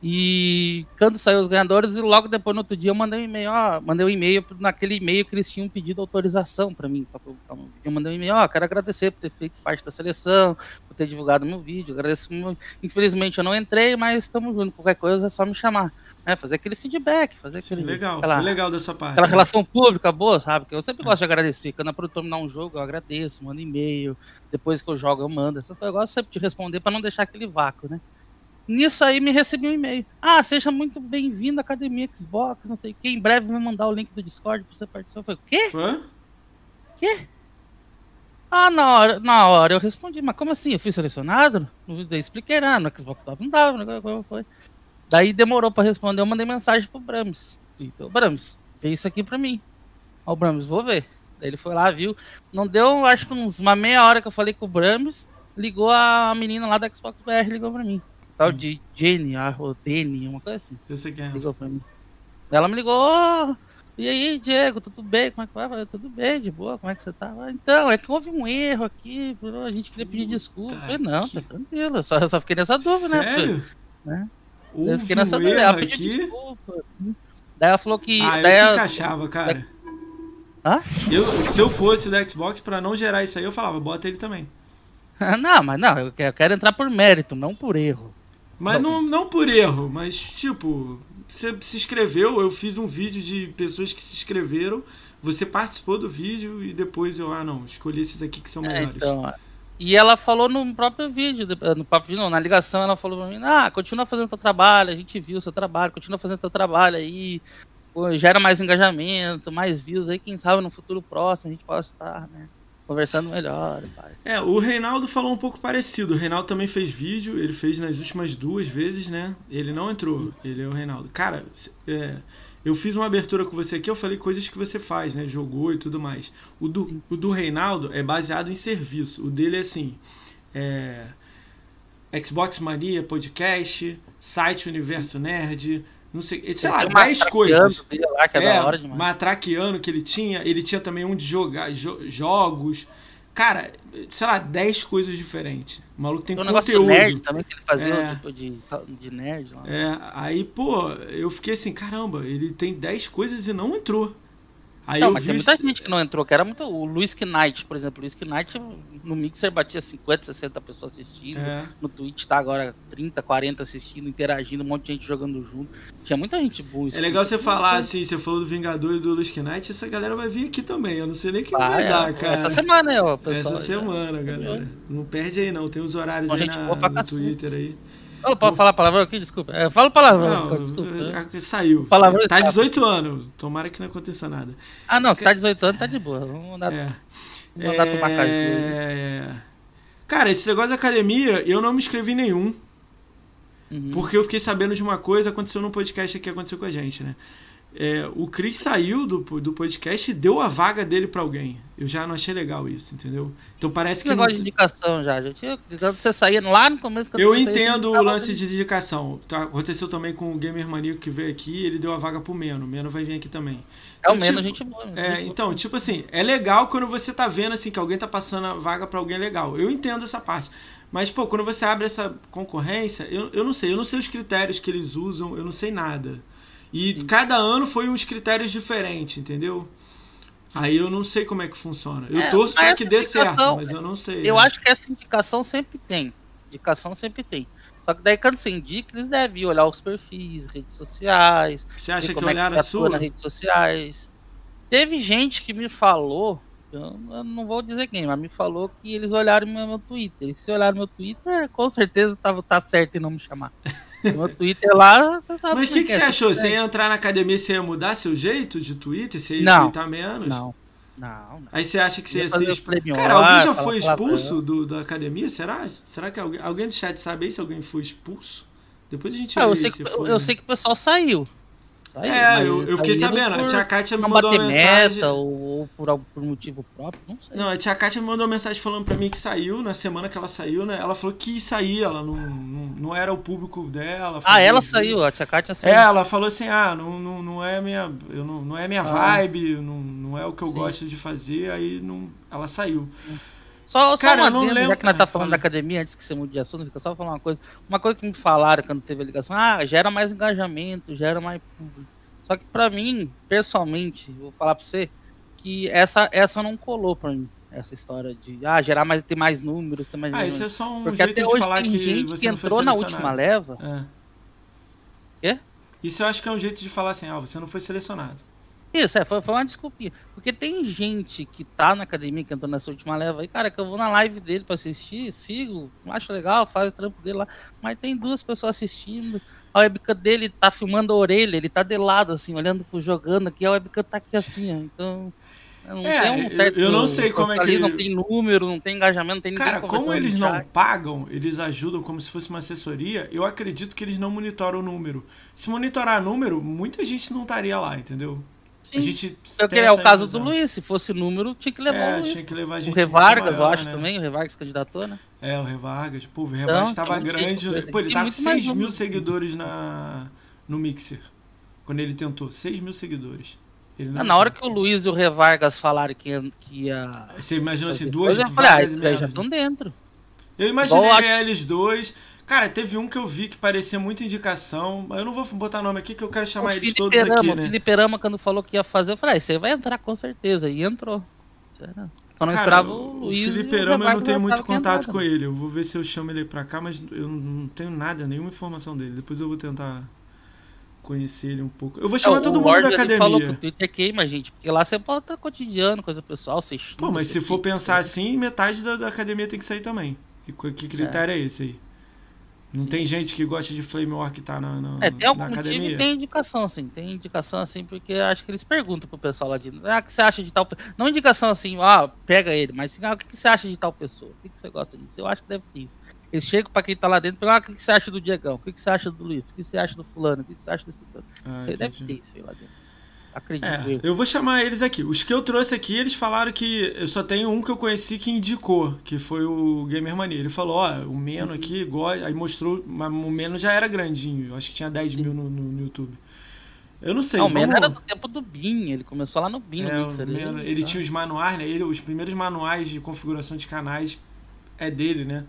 E quando saiu os ganhadores, e logo depois no outro dia eu mandei um e-mail, ó, mandei um e-mail naquele e-mail que eles tinham pedido autorização para mim. Pra publicar um vídeo. Eu mandei um e-mail, ó, quero agradecer por ter feito parte da seleção, por ter divulgado meu vídeo. Agradeço. Infelizmente eu não entrei, mas estamos juntos. Qualquer coisa é só me chamar. É, fazer aquele feedback, fazer Sim, aquele. Legal, aquela, legal dessa parte. Aquela relação pública boa, sabe? Porque eu sempre gosto de agradecer. Quando a produtora me dá um jogo, eu agradeço, mando e-mail. Depois que eu jogo, eu mando. Essas coisas eu gosto sempre de responder para não deixar aquele vácuo, né? Nisso aí me recebi um e-mail. Ah, seja muito bem-vindo à Academia Xbox, não sei o que. Em breve vai mandar o link do Discord pra você participar. Eu falei, o quê? Hã? Quê? Ah, na hora, na hora eu respondi, mas como assim? Eu fui selecionado? Eu expliquei, né? No Xbox não dava? Foi. Daí demorou pra responder, eu mandei mensagem pro Brams. Então, Brams, vê isso aqui pra mim. Ó, o Brams, vou ver. Daí ele foi lá, viu. Não deu, acho que uns, uma meia hora que eu falei com o Brams, ligou a menina lá da Xbox BR, ligou pra mim. Tal de Jenny, ou Deni, uma coisa assim. Eu sei quem é. Ligou pra mim. Ela me ligou, e aí, Diego, tudo bem? Como é que vai? Falei, tudo bem, de boa, como é que você tá? Então, é que houve um erro aqui, a gente queria pedir desculpa. Tá falei, não, tá tranquilo, só, só fiquei nessa dúvida, né? Sério? né? eu fiquei nessa um dúvida, ela pediu aqui? desculpa. Daí ela falou que. Ah, daí eu te encaixava, cara. Hã? Eu, se eu fosse da Xbox, pra não gerar isso aí, eu falava, bota ele também. não, mas não, eu quero entrar por mérito, não por erro. Mas não, não por erro, mas tipo, você se inscreveu, eu fiz um vídeo de pessoas que se inscreveram, você participou do vídeo e depois eu, ah não, escolhi esses aqui que são é, melhores. É, então, e ela falou no próprio vídeo, no próprio vídeo, não, na ligação ela falou pra mim, ah, continua fazendo teu trabalho, a gente viu o seu trabalho, continua fazendo teu trabalho aí, gera mais engajamento, mais views aí, quem sabe no futuro próximo a gente possa estar, né? Conversando melhor. Pai. É, o Reinaldo falou um pouco parecido. O Reinaldo também fez vídeo, ele fez nas últimas duas vezes, né? Ele não entrou, ele é o Reinaldo. Cara, é, eu fiz uma abertura com você aqui, eu falei coisas que você faz, né? Jogou e tudo mais. O do, o do Reinaldo é baseado em serviço. O dele é assim: é, Xbox Mania Podcast, site Universo Nerd. Não sei, sei lá, 10 coisas. Lá, que é, é hora demais. Matraqueano que ele tinha. Ele tinha também um de jogar jo, jogos. Cara, sei lá, 10 coisas diferentes. O maluco tem, tem um conteúdo. nerd também que ele fazia é. tipo de, de nerd lá. É, aí, pô, eu fiquei assim, caramba, ele tem 10 coisas e não entrou. Aí não, mas tem muita gente que não entrou, que era muito. O Luiz Knight, por exemplo. O Luiz Knight no Mixer batia 50, 60 pessoas assistindo. É. No Twitch tá agora 30, 40 assistindo, interagindo, um monte de gente jogando junto. Tinha muita gente boa. É legal você falar assim, você falou do Vingador e do Luiz Knight, essa galera vai vir aqui também. Eu não sei nem quem ah, vai é, dar, cara. Essa semana, é, ó, pessoal. Essa semana, galera. Não perde aí, não. Tem os horários aí na, no Twitter aí. Oh, pode falar palavrão aqui? Desculpa. É, fala palavrão. Não, desculpa. É, saiu. Palavrão tá 18 anos. Tomara que não aconteça nada. Ah, não. Se tá 18 anos, tá de boa. Vamos mandar, é. vamos mandar é... tomar é... Cara, esse negócio da academia, eu não me inscrevi em nenhum. Uhum. Porque eu fiquei sabendo de uma coisa, aconteceu no podcast aqui, aconteceu com a gente, né? É, o Chris saiu do, do podcast e deu a vaga dele para alguém. Eu já não achei legal isso, entendeu? Então parece Esse que. negócio não... de indicação já. já tinha, você saía lá no começo Eu entendo o lance de indicação. Tá, aconteceu também com o Gamer Maníaco que veio aqui ele deu a vaga pro Meno. O Meno vai vir aqui também. É então, o Meno, tipo, gente boa. É, então, tipo assim, é legal quando você tá vendo assim que alguém tá passando a vaga para alguém legal. Eu entendo essa parte. Mas, pô, quando você abre essa concorrência, eu, eu não sei, eu não sei os critérios que eles usam, eu não sei nada. E Sim. cada ano foi uns critérios diferentes, entendeu? Aí eu não sei como é que funciona. Eu é, torço para que dê certo, mas eu não sei. Eu né? acho que essa indicação sempre tem. Indicação sempre tem. Só que daí quando você indica, eles devem olhar os perfis, redes sociais. Você acha que olharam é a sua? Nas redes sociais. Teve gente que me falou, eu não vou dizer quem, mas me falou que eles olharam meu, meu Twitter. E se olharam meu Twitter, com certeza tava, tá certo em não me chamar. meu Twitter lá, você sabe. Mas o que, que, é, você achou? Você ia entrar na academia e você ia mudar seu jeito de Twitter? Você ia não, tweetar menos? Não. Não, não. Aí você acha que você ia ser expulso? Cara, alguém já foi expulso do, da academia? Será? Será que alguém, alguém do chat sabe aí se alguém foi expulso? Depois a gente ah, eu, sei que, foi, eu né? sei que o pessoal saiu. Saiu, é, eu, eu fiquei sabendo. A tia Kátia me mandou uma mensagem. Meta, ou, por, por motivo próprio, não sei. Não, a tia Kátia me mandou uma mensagem falando pra mim que saiu, na semana que ela saiu, né? Ela falou que ia sair, ela não, não, não era o público dela. Ah, ela saiu, a tia Kátia saiu. É, ela falou assim: ah, não, não, não é minha. Eu não, não é minha ah. vibe, não, não é o que eu Sim. gosto de fazer, aí não, ela saiu. Só, só Cara, uma adendo, já que nós tá falando da academia, antes que você mude de assunto, fica só falar uma coisa. Uma coisa que me falaram quando teve a ligação, ah, gera mais engajamento, gera mais público. Só que para mim, pessoalmente, vou falar para você que essa essa não colou para mim. Essa história de ah, gerar mais, ter mais números, ter mais Ah, números. isso é só um Porque jeito até hoje falar tem que gente que entrou na última leva. É. Quê? Isso eu acho que é um jeito de falar assim, ah, você não foi selecionado. Isso, é, foi, foi uma desculpinha. Porque tem gente que tá na academia, que entrou nessa última leva aí, cara, que eu vou na live dele pra assistir, sigo, acho legal, faz o trampo dele lá. Mas tem duas pessoas assistindo a webcam dele tá filmando a orelha, ele tá de lado, assim, olhando pro jogando aqui, a webcam tá aqui assim, ó. Então. Não é, tem um certo, eu não sei como é que. Não tem número, não tem engajamento, não tem Cara, como eles não pagam, eles ajudam como se fosse uma assessoria, eu acredito que eles não monitoram o número. Se monitorar número, muita gente não estaria lá, entendeu? Sim. A gente eu queria o caso do Luiz, se fosse número, tinha que levar é, o Luiz. Tinha que levar a gente o Revargas, maior, eu acho né? também, o Revargas candidatou, né? É, o Revargas. Pô, o Revargas estava então, grande. Pô, ele tava com 6 mil seguidores na, no Mixer. Quando ele tentou. 6 mil seguidores. Ah, na hora que o Luiz e o Revargas falaram que ia. Que ia Você imaginou assim, duas. Eu falei, ah, eles já estão dentro. Eu imaginei eles dois. Cara, teve um que eu vi que parecia muita indicação. Eu não vou botar nome aqui que eu quero chamar o eles Felipe todos Rama, aqui, né? O Felipe Rama, quando falou que ia fazer, eu falei, ah, você vai entrar com certeza. E entrou. Só não Cara, esperava o Luiz. O Felipe Rama eu não tenho muito contato com ele. Eu vou ver se eu chamo ele pra cá, mas eu não tenho nada, nenhuma informação dele. Depois eu vou tentar conhecer ele um pouco. Eu vou chamar é, todo mundo Lord, da academia. falou que o Twitter queima, gente, porque lá você pode estar cotidiano, coisa pessoal, você Pô, mas se for pensar assim, metade da, da, academia tem que sair também. E que critério é, é esse aí? Não Sim. tem gente que gosta de Flame War que tá na, na, é, tem algum na academia? Motivo, tem indicação, assim. Tem indicação, assim, porque acho que eles perguntam pro pessoal lá de. Ah, o que você acha de tal Não indicação assim, ah, pega ele, mas assim, ah, o que você acha de tal pessoa? O que você gosta disso? Eu acho que deve ter isso. Eles chegam pra quem tá lá dentro e perguntam, ah, o que você acha do Diegão? O que você acha do Luiz? O que você acha do fulano? O que você acha desse fulano? Ah, você deve ter isso aí lá dentro. Acredito. É, eu vou chamar eles aqui. Os que eu trouxe aqui, eles falaram que eu só tenho um que eu conheci que indicou, que foi o Gamer Mania. Ele falou, ó, o Meno aqui, gosta. Aí mostrou, mas o Meno já era grandinho. Eu acho que tinha 10 Sim. mil no, no, no, YouTube. Eu não sei. Não, o Meno era do tempo do BIM, ele começou lá no BIM, é, no Mixer. Meno, ele, ele tá. tinha os manuais, né? Ele, os primeiros manuais de configuração de canais é dele, né?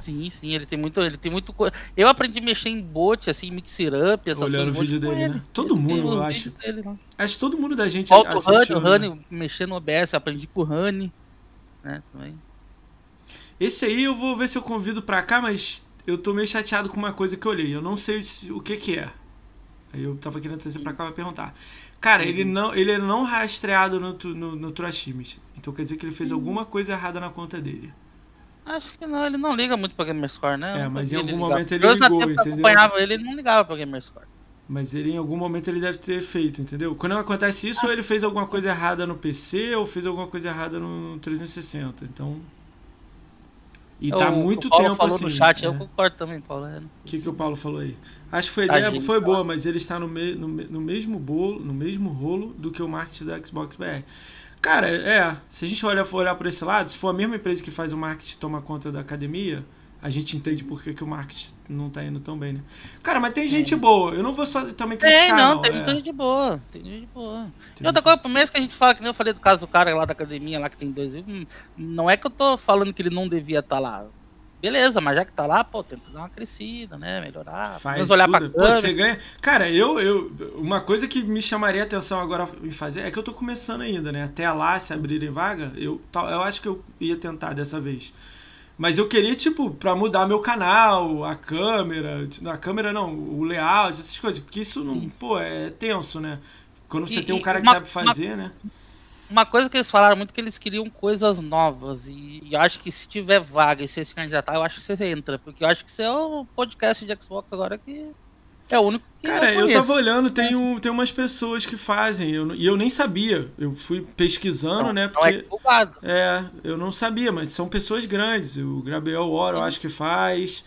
Sim, sim, ele tem muito. Ele tem muito. Eu aprendi a mexer em bot, assim, mixer up, essas Olhando coisas. o vídeo dele, né? Todo mundo, eu acho. Dele, né? Acho que todo mundo da gente Volta assistiu. O Honey, né? mexendo no OBS, aprendi com o Honey, né? Também. Esse aí eu vou ver se eu convido pra cá, mas eu tô meio chateado com uma coisa que eu olhei. Eu não sei o que que é. Aí eu tava querendo trazer pra cá pra perguntar. Cara, uhum. ele não ele é não rastreado no, no, no Trashimis. Então quer dizer que ele fez uhum. alguma coisa errada na conta dele. Acho que não, ele não liga muito pra Gamerscore, né? É, mas em algum momento ele ligou, entendeu? acompanhava ele, ele não ligava pra Gamerscore. Mas ele em algum momento ele deve ter feito, entendeu? Quando acontece isso, ou ele fez alguma coisa errada no PC, ou fez alguma coisa errada no 360. Então. E tá muito o Paulo tempo falou assim. no chat, é. eu concordo também, Paulo. É, o que, que o Paulo falou aí? Acho que foi, a ideia foi boa, mas ele está no, me, no, no mesmo bolo, no mesmo rolo do que o marketing da Xbox BR. Cara, é. Se a gente olhar, for olhar por esse lado, se for a mesma empresa que faz o marketing toma conta da academia, a gente entende por que, que o marketing não tá indo tão bem, né? Cara, mas tem gente boa. Eu não vou só também criticar, Tem, não. não tem é. muita gente boa. Tem gente boa. Tem e outra coisa, mesmo que a gente fala, que nem eu falei do caso do cara lá da academia, lá que tem dois... Hum, não é que eu tô falando que ele não devia estar tá lá. Beleza, mas já que tá lá, pô, tenta dar uma crescida, né? Melhorar. Faz olhar tudo. pra Pô, você ganha. Cara, eu, eu. Uma coisa que me chamaria atenção agora em fazer é que eu tô começando ainda, né? Até lá, se abrirem vaga, eu, eu acho que eu ia tentar dessa vez. Mas eu queria, tipo, pra mudar meu canal, a câmera, a câmera não, o layout, essas coisas, porque isso não, pô, é tenso, né? Quando você E- tem um cara que uma- sabe fazer, né? Uma coisa que eles falaram muito é que eles queriam coisas novas. E eu acho que se tiver vaga e você se candidatar, eu acho que você entra. Porque eu acho que você é o podcast de Xbox agora que é o único que Cara, eu, conheço. tava olhando, tem, um, tem umas pessoas que fazem, eu, e eu nem sabia. Eu fui pesquisando, Não, né? é Porque. divulgado. É, eu não sabia, mas são pessoas grandes. O Gabriel Oro, eu acho que faz.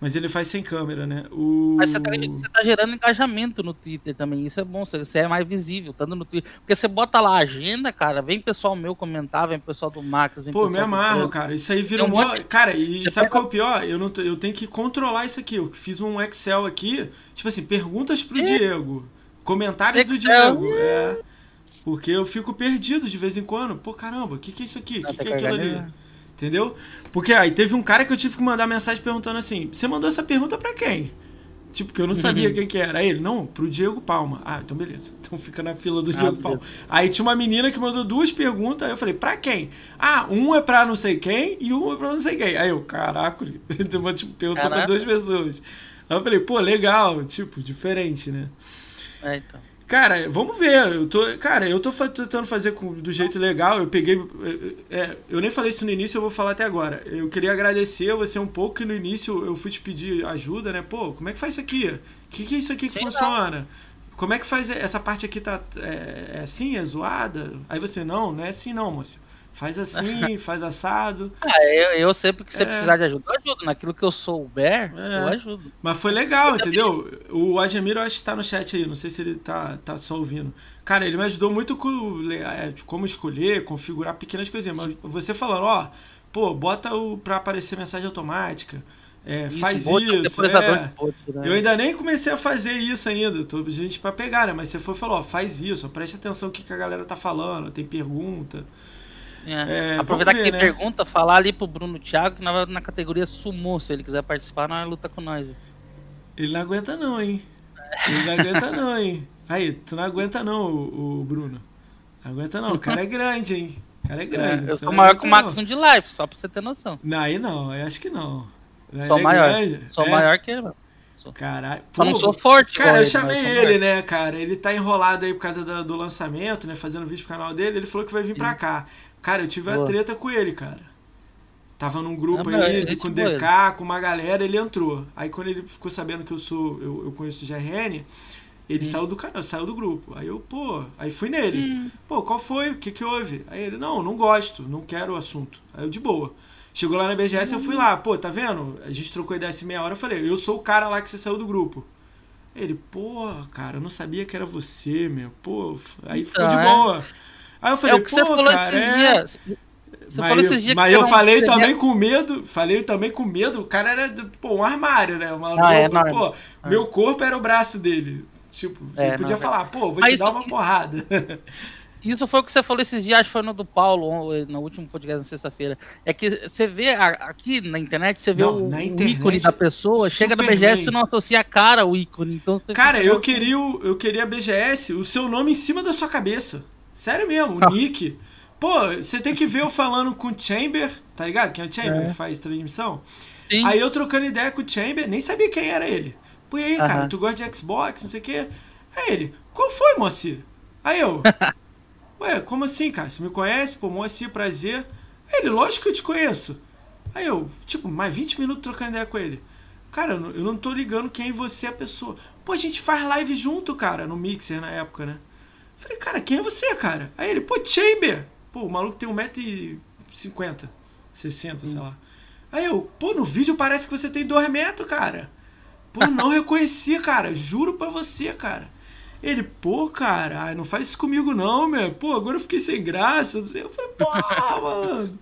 Mas ele faz sem câmera, né? O... Mas você tá, você tá gerando engajamento no Twitter também. Isso é bom, você, você é mais visível, estando no Twitter. Porque você bota lá a agenda, cara, vem pessoal meu comentar, vem pessoal do Max, vem Pô, me do amarro, cara. Isso aí vira Tem um. monte- Cara, e Você sabe pega- qual é o pior? Eu, não tô- eu tenho que controlar isso aqui. Eu fiz um Excel aqui, tipo assim, perguntas pro É. Diego. Comentários do Excel, Diego. É. Porque eu fico perdido de vez em quando. Pô, caramba, o que, que é isso aqui? O que, que é aquilo ali? Entendeu? Porque aí teve um cara que eu tive que mandar mensagem perguntando assim: você mandou essa pergunta pra quem? Tipo, que eu não sabia Uhum. quem que era. Aí ele, não, pro Diego Palma. Ah, então beleza. Então fica na fila do Ah, Diego. Palma. Aí tinha uma menina que mandou duas perguntas, aí eu falei, pra quem? Ah, um é pra não sei quem e um é pra não sei quem. Aí eu, caraca, tipo, perguntou pra Caraca. duas pessoas. Aí eu falei, pô, legal, tipo, diferente, né? É, então. Cara, vamos ver. Eu tô, cara, eu tô tentando fazer com- do jeito legal. Eu peguei. é, é, eu nem falei isso no início, eu vou falar até agora. Eu queria agradecer a você um pouco que no início eu fui te pedir ajuda, né? Pô, como é que faz isso aqui? O que, que é isso aqui que funciona? Como é que faz essa parte aqui? Tá, é, é assim? É zoada? Aí você, não, não é assim não, moça. Faz assim, faz assado. Ah, eu, eu sempre que você É. precisar de ajuda, eu ajudo. Naquilo que eu souber, É. eu ajudo. Mas foi legal, entendeu? O Ademir, eu acho que tá no chat aí, não sei se ele tá, tá só ouvindo. Cara, ele me ajudou muito com é, como escolher, configurar pequenas coisinhas. Mas você falando, ó, pô, bota o pra aparecer mensagem automática. é, faz bot, isso. é. bot, né? Eu ainda nem comecei a fazer isso ainda. Tô gente pra pegar, né? Mas você foi e falou, ó, faz isso, ó, preste atenção no que, que a galera tá falando, tem pergunta. É. É, Aproveitar que tem né? pergunta, falar ali pro Bruno Thiago que na, na categoria Sumo, se ele quiser participar, não é luta com nós. Ele não aguenta não, hein? Ele não aguenta não, hein? Aí, tu não aguenta não, o, o Bruno. Não aguenta não, o cara é grande, hein? O cara é grande. eu você sou maior que o Max não. 1 de live, só pra você ter noção. Não, aí não, eu acho que não. Ele Sou é maior. grande. Sou É? maior que ele, mano. Caralho. Só não sou forte, Cara, eu ele, chamei ele, maior. né, cara? Ele tá enrolado aí por causa da- do lançamento, né? Fazendo vídeo pro canal dele. Ele falou que vai vir pra cá. Cara, eu tive uma Boa. treta com ele, cara. Tava num grupo Ah, aí, é gente com boa DK, com uma galera, ele entrou. Aí quando ele ficou sabendo que eu sou, eu, eu conheço o GRN, ele Hum. saiu do canal, saiu do grupo. Aí eu, pô, aí fui nele. Hum. Pô, qual foi? O que que houve? Aí ele, não, não gosto, não quero o assunto. Aí eu, de boa. Chegou lá na BGS, eu Hum. fui lá, pô, tá vendo? A gente trocou ideia assim meia hora, eu falei, eu sou o cara lá que você saiu do grupo. Ele, pô, cara, eu não sabia que era você, meu. Pô, aí ficou de Então, é. Aí eu falei, É o que você falou cara, esses é... dias. Você mas falou eu, esses dias mas que eu falei seria- também com medo, falei também com medo, o cara era, pô, um armário, né? Uma Ah, é, pô, é. meu corpo era o braço dele. Tipo, você É, podia não, é. falar, pô, vou te isso- dar uma porrada. Isso foi o que você falou esses dias, acho que foi no do Paulo, on- no último podcast na sexta-feira. É que você vê aqui na internet, você vê Não, o, o internet, ícone da pessoa, chega na. BGS e não associa a cara ao ícone. Então Cara, eu assim, queria, o- eu queria a BGS, o seu nome em cima da sua cabeça. Sério mesmo, o. Nick. Pô, você tem que ver eu falando com o Chamber, tá ligado? Quem é o Chamber É. que faz transmissão. Sim, Aí eu trocando ideia com o Chamber, nem sabia quem era ele. Pô, e aí, Aham. cara, tu gosta de Xbox, não sei o quê? Aí ele, qual foi, Moacir? Aí eu, ué, como assim, cara? Você me conhece? Pô, Moacir, prazer. Aí ele, lógico que eu te conheço. Aí eu, tipo, mais 20 minutos trocando ideia com ele. Cara, eu não, eu não tô ligando quem você é a pessoa. Pô, a gente faz live junto, cara, no Mixer na época, né? Falei, cara, quem é você, cara? Aí ele, pô, Chamber. Pô, o maluco tem 1,50m, 60, sei lá. Aí eu, pô, no vídeo parece que você tem 2 metros, cara. Pô, não reconheci, cara. Juro pra você, cara. Ele, pô, cara, ai, não faz isso comigo não, meu. Pô, agora eu fiquei sem graça. Eu falei, pô, mano.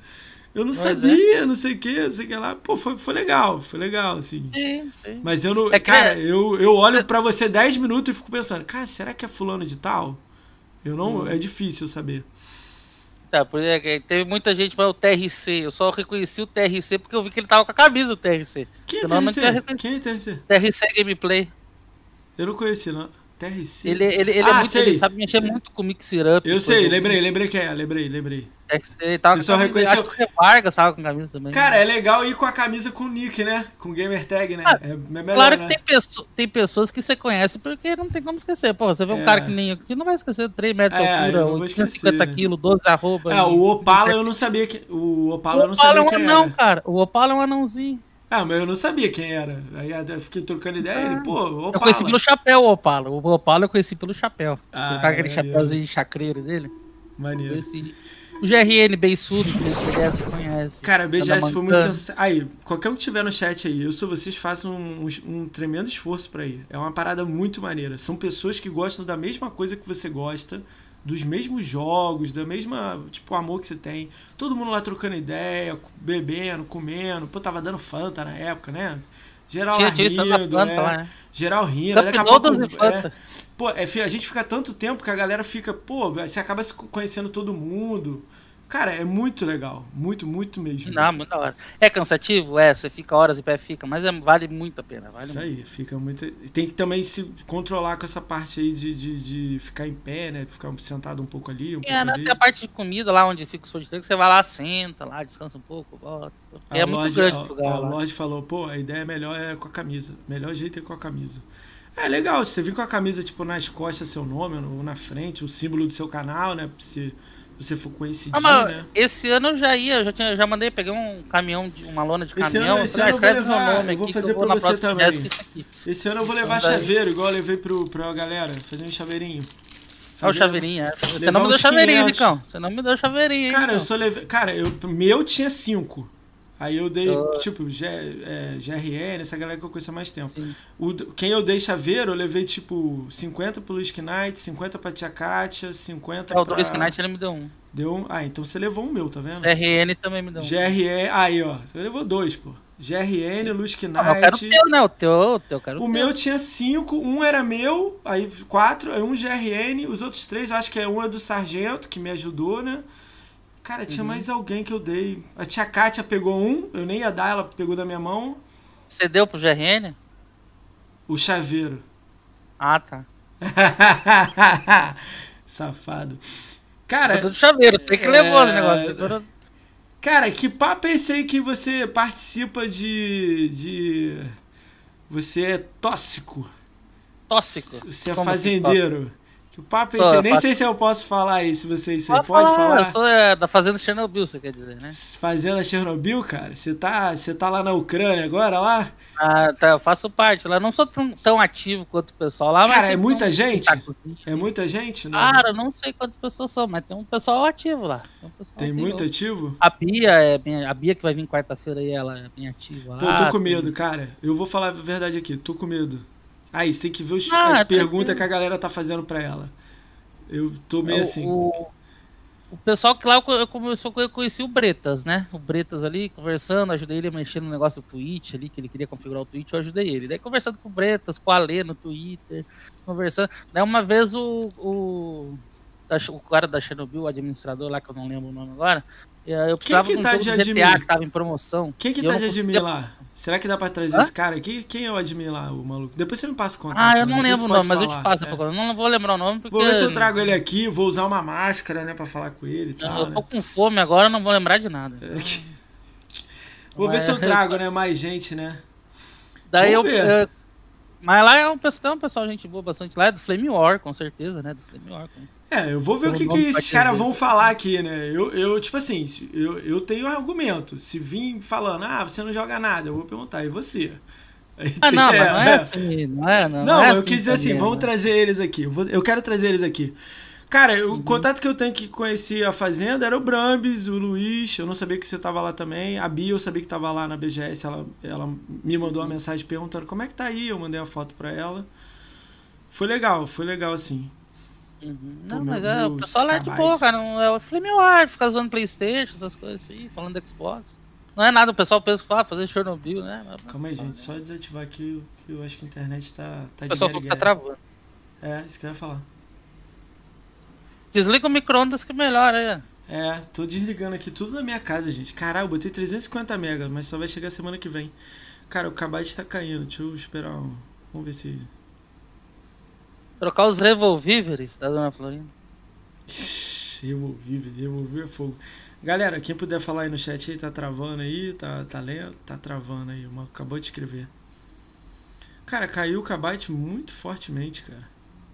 Eu não é. sabia, não sei o que, não sei o que lá. Pô, foi, foi legal, foi legal, assim. sim, sim. Mas eu não. É cara, eu, eu olho pra você 10 minutos e fico pensando, cara, será que é fulano de tal? Eu não. Hum. É difícil saber. Tá, por é que teve muita gente para o TRC. Eu só reconheci o TRC porque eu vi que ele tava com a camisa do TRC. Quem é TRC? Quem é TRC? TRC Gameplay. Eu não conheci, não. TRC. Ele, ele, ele, é Ah, muito, sei. ele sabe mexer muito com Mix It Up. Eu sei, lembrei, lembrei quem é, lembrei, lembrei. TRC, tava Você com só camisa, reconheceu- Acho que o Vargas tava com camisa também. Cara, é legal ir com a camisa com o nick, né? Com gamer tag, né? Ah, é, é melhor, Claro que né? tem, pesso- tem pessoas que você conhece porque não tem como esquecer. Pô, você vê um É. cara que nem eu, que você não vai esquecer 3 metros de É, eu altura, não vou 850 esquecer. quilos, 12 arroba. E- o Opala eu não sabia que. O Opala eu não O Opala é sabia um quem anão, cara. O Opala é um anãozinho. Ah, mas eu não sabia quem era. Aí eu fiquei trocando ideia. Ah. Ele, pô, Opala. Eu conheci pelo chapéu o Opala. O Opala eu conheci pelo chapéu. Ah, tá aquele chapéuzinho chacreiro dele. Maneiro. O GRN Beiçudo, que você conhece. Cara, BGS foi muito sensacional. Aí, qualquer um que tiver no chat aí, eu sou vocês, façam um, um tremendo esforço pra ir. É uma parada muito maneira. São pessoas que gostam da mesma coisa que você gosta, dos mesmos jogos, da mesma, tipo, amor que você tem. Todo mundo lá trocando ideia, bebendo, comendo. Pô, tava dando Fanta na época, né? Geral Tinha, tinha rindo, Fanta é. lá, né? Geral rindo. Daqui a pouco, Fanta. é, Pô, é, a gente fica tanto tempo que a galera fica, pô, você acaba se conhecendo todo mundo. Cara, é muito legal. Muito, muito mesmo. Não, muito da hora. É cansativo? É, você fica horas em pé, fica, mas é- vale muito a pena. Vale Isso muito. aí, fica muito. Tem que também se controlar com essa parte aí de, de, de ficar em pé, né? Ficar sentado um pouco ali, um É, pouco né, ali. tem a parte de comida lá onde fica o sorteio, que você vai lá, senta lá, descansa um pouco, volta. Ah, É muito grande ah, o lugar ah, O lá. Lorde falou, pô, a ideia melhor é com a camisa. Melhor jeito é com a camisa. É legal, você vir com a camisa, tipo, nas costas, seu nome, ou na frente, o símbolo do seu canal, né? Se você for conhecidinho, Ah, né? esse ano eu já ia, eu já, tinha, já mandei, peguei um caminhão, de, uma lona de caminhão, ano- falei, ah, ano eu vou escreve meu levar- nome eu vou aqui, fazer que eu vou você também. Esse ano eu vou levar Então chaveiro, igual eu levei pro, pra galera, fazer um chaveirinho. Olha o chaveirinho, é. Você não me deu chaveirinho, 500. Nicão. Você não me deu chaveirinho, hein, Cara, eu só levei. Cara, eu, meu tinha cinco. Aí eu dei, Eu- tipo, G, é, GRN, essa galera que eu conheço há mais tempo. O, quem eu dei chaveiro, eu levei, tipo, 50 pro Luiz Knight, 50 pra Tia Kátia, 50 É, o pra... do Risk Knight ele me deu um. Deu um... Ah, então você levou um meu, tá vendo? RN também me deu um. GRN... Aí, ó. Você levou dois, pô. GRN, Luiz Ah, mas eu quero o Knight... teu, né? O teu, o teu, eu quero O teu. meu tinha cinco, um era meu, aí quatro, aí um GRN, os outros três, eu acho que é um é do Sargento, que me ajudou, né? Cara, tinha Uhum. mais alguém que eu dei. A tia Kátia pegou um, eu nem ia dar, ela pegou da minha mão. Você deu pro GRN? O chaveiro. Ah, tá. Safado. Cara, Eu tô do chaveiro, você que é- levou esse negócio. Cara, que papo é esse aí que você participa de. de. Você é tóxico. Tóxico. Você é Como assim, fazendeiro. Que papo é Sou, esse? aí? eu Nem faço- sei se eu posso falar aí, se você isso aí. Pode Pode falar, falar? Eu sou é, da Fazenda Chernobyl, você quer dizer, né? Fazenda Chernobyl, cara? Você tá, você tá lá na Ucrânia agora, lá? Ah, tá, eu faço parte lá. Não sou tão, tão ativo quanto o pessoal lá, mas. Cara, é sempre muita um gente? É muita gente? Não? Cara, eu não sei quantas pessoas são, mas tem um pessoal ativo lá. Tem, um pessoal Tem ativo. muito ativo? A Bia é bem, a Bia que vai vir quarta-feira aí, ela é bem ativa. Pô, lá, tô com tem- medo, cara. Eu vou falar a verdade aqui, tô com medo. Aí, você tem que ver os- Ah, as tá perguntas que a galera tá fazendo pra ela. Eu tô meio O- assim. O, o pessoal que lá eu co- eu começou eu conheci o Bretas, né? O Bretas ali, conversando, ajudei ele a mexer no negócio do Twitch ali, que ele queria configurar o Twitch, eu ajudei ele. Daí conversando com o Bretas, com a Alê no Twitter, conversando. Daí uma vez o, o, o cara da Chernobyl, o administrador lá, que eu não lembro o nome agora, eu precisava que de um tá de? GTA que tava em promoção. Quem que eu tá não de admin conseguia- lá? Será que dá pra trazer Hã? esse cara aqui? Quem é o admin lá, o maluco? Depois você me passa o contato. Ah, eu né? não se lembro o nome, mas eu te passo. É. Eu não vou lembrar o nome porque. Vou ver se eu trago ele aqui, vou usar uma máscara, né, pra falar com ele e tal, Eu né? tô com fome agora, eu não vou lembrar de nada. Vou ver Mas- se eu trago, né, mais gente, né? Daí eu, Vamos ver. eu- Mas lá é um pessoal, um pessoal gente boa bastante lá, é do Flame War, com certeza, né? Do Flame War. com- É, eu vou ver o O que, que esses caras vão falar aqui, né? Eu, eu tipo assim, eu, eu tenho argumento. Se vir falando, ah, você não joga nada, eu vou perguntar, e você? Ah, tem- não, mas não é assim, não é? Não, Não, é eu assim quis dizer assim, vamos né? trazer eles aqui. Eu, vou- eu quero trazer eles aqui. Cara, Uhum. o contato que eu tenho que conhecer a Fazenda era o Brambis, o Luiz, eu não sabia que você tava lá também. A Bia, eu sabia que tava lá na BGS, ela, ela me mandou Uhum. uma mensagem perguntando como é que tá aí, eu mandei a foto pra ela. Foi legal, foi legal assim. Uhum. Não, meu- mas é, o pessoal lá é de boa, cara. Não é o Flame War, fica usando Playstation, essas coisas assim, falando do Xbox. Não é nada, o pessoal pensa que fala fazer Chernobyl, né? Mas- Calma aí, gente, só desativar aqui que eu acho que a internet tá, tá O pessoal falou que tá travando. É, isso que eu ia falar. Desliga o micro-ondas que melhora, é. É, tô desligando aqui tudo na minha casa, gente. Caralho, eu botei 350 mega, mas só vai chegar semana que vem. Cara, o Kabate tá caindo. Deixa eu esperar um. Vamos ver se. Trocar os revolvíveres da Dona Florinda. revolvível é fogo. Galera, quem puder falar aí no chat aí, tá travando aí, tá, tá lento, tá travando aí, uma, acabou de escrever. Cara, caiu o Kabite muito fortemente, cara.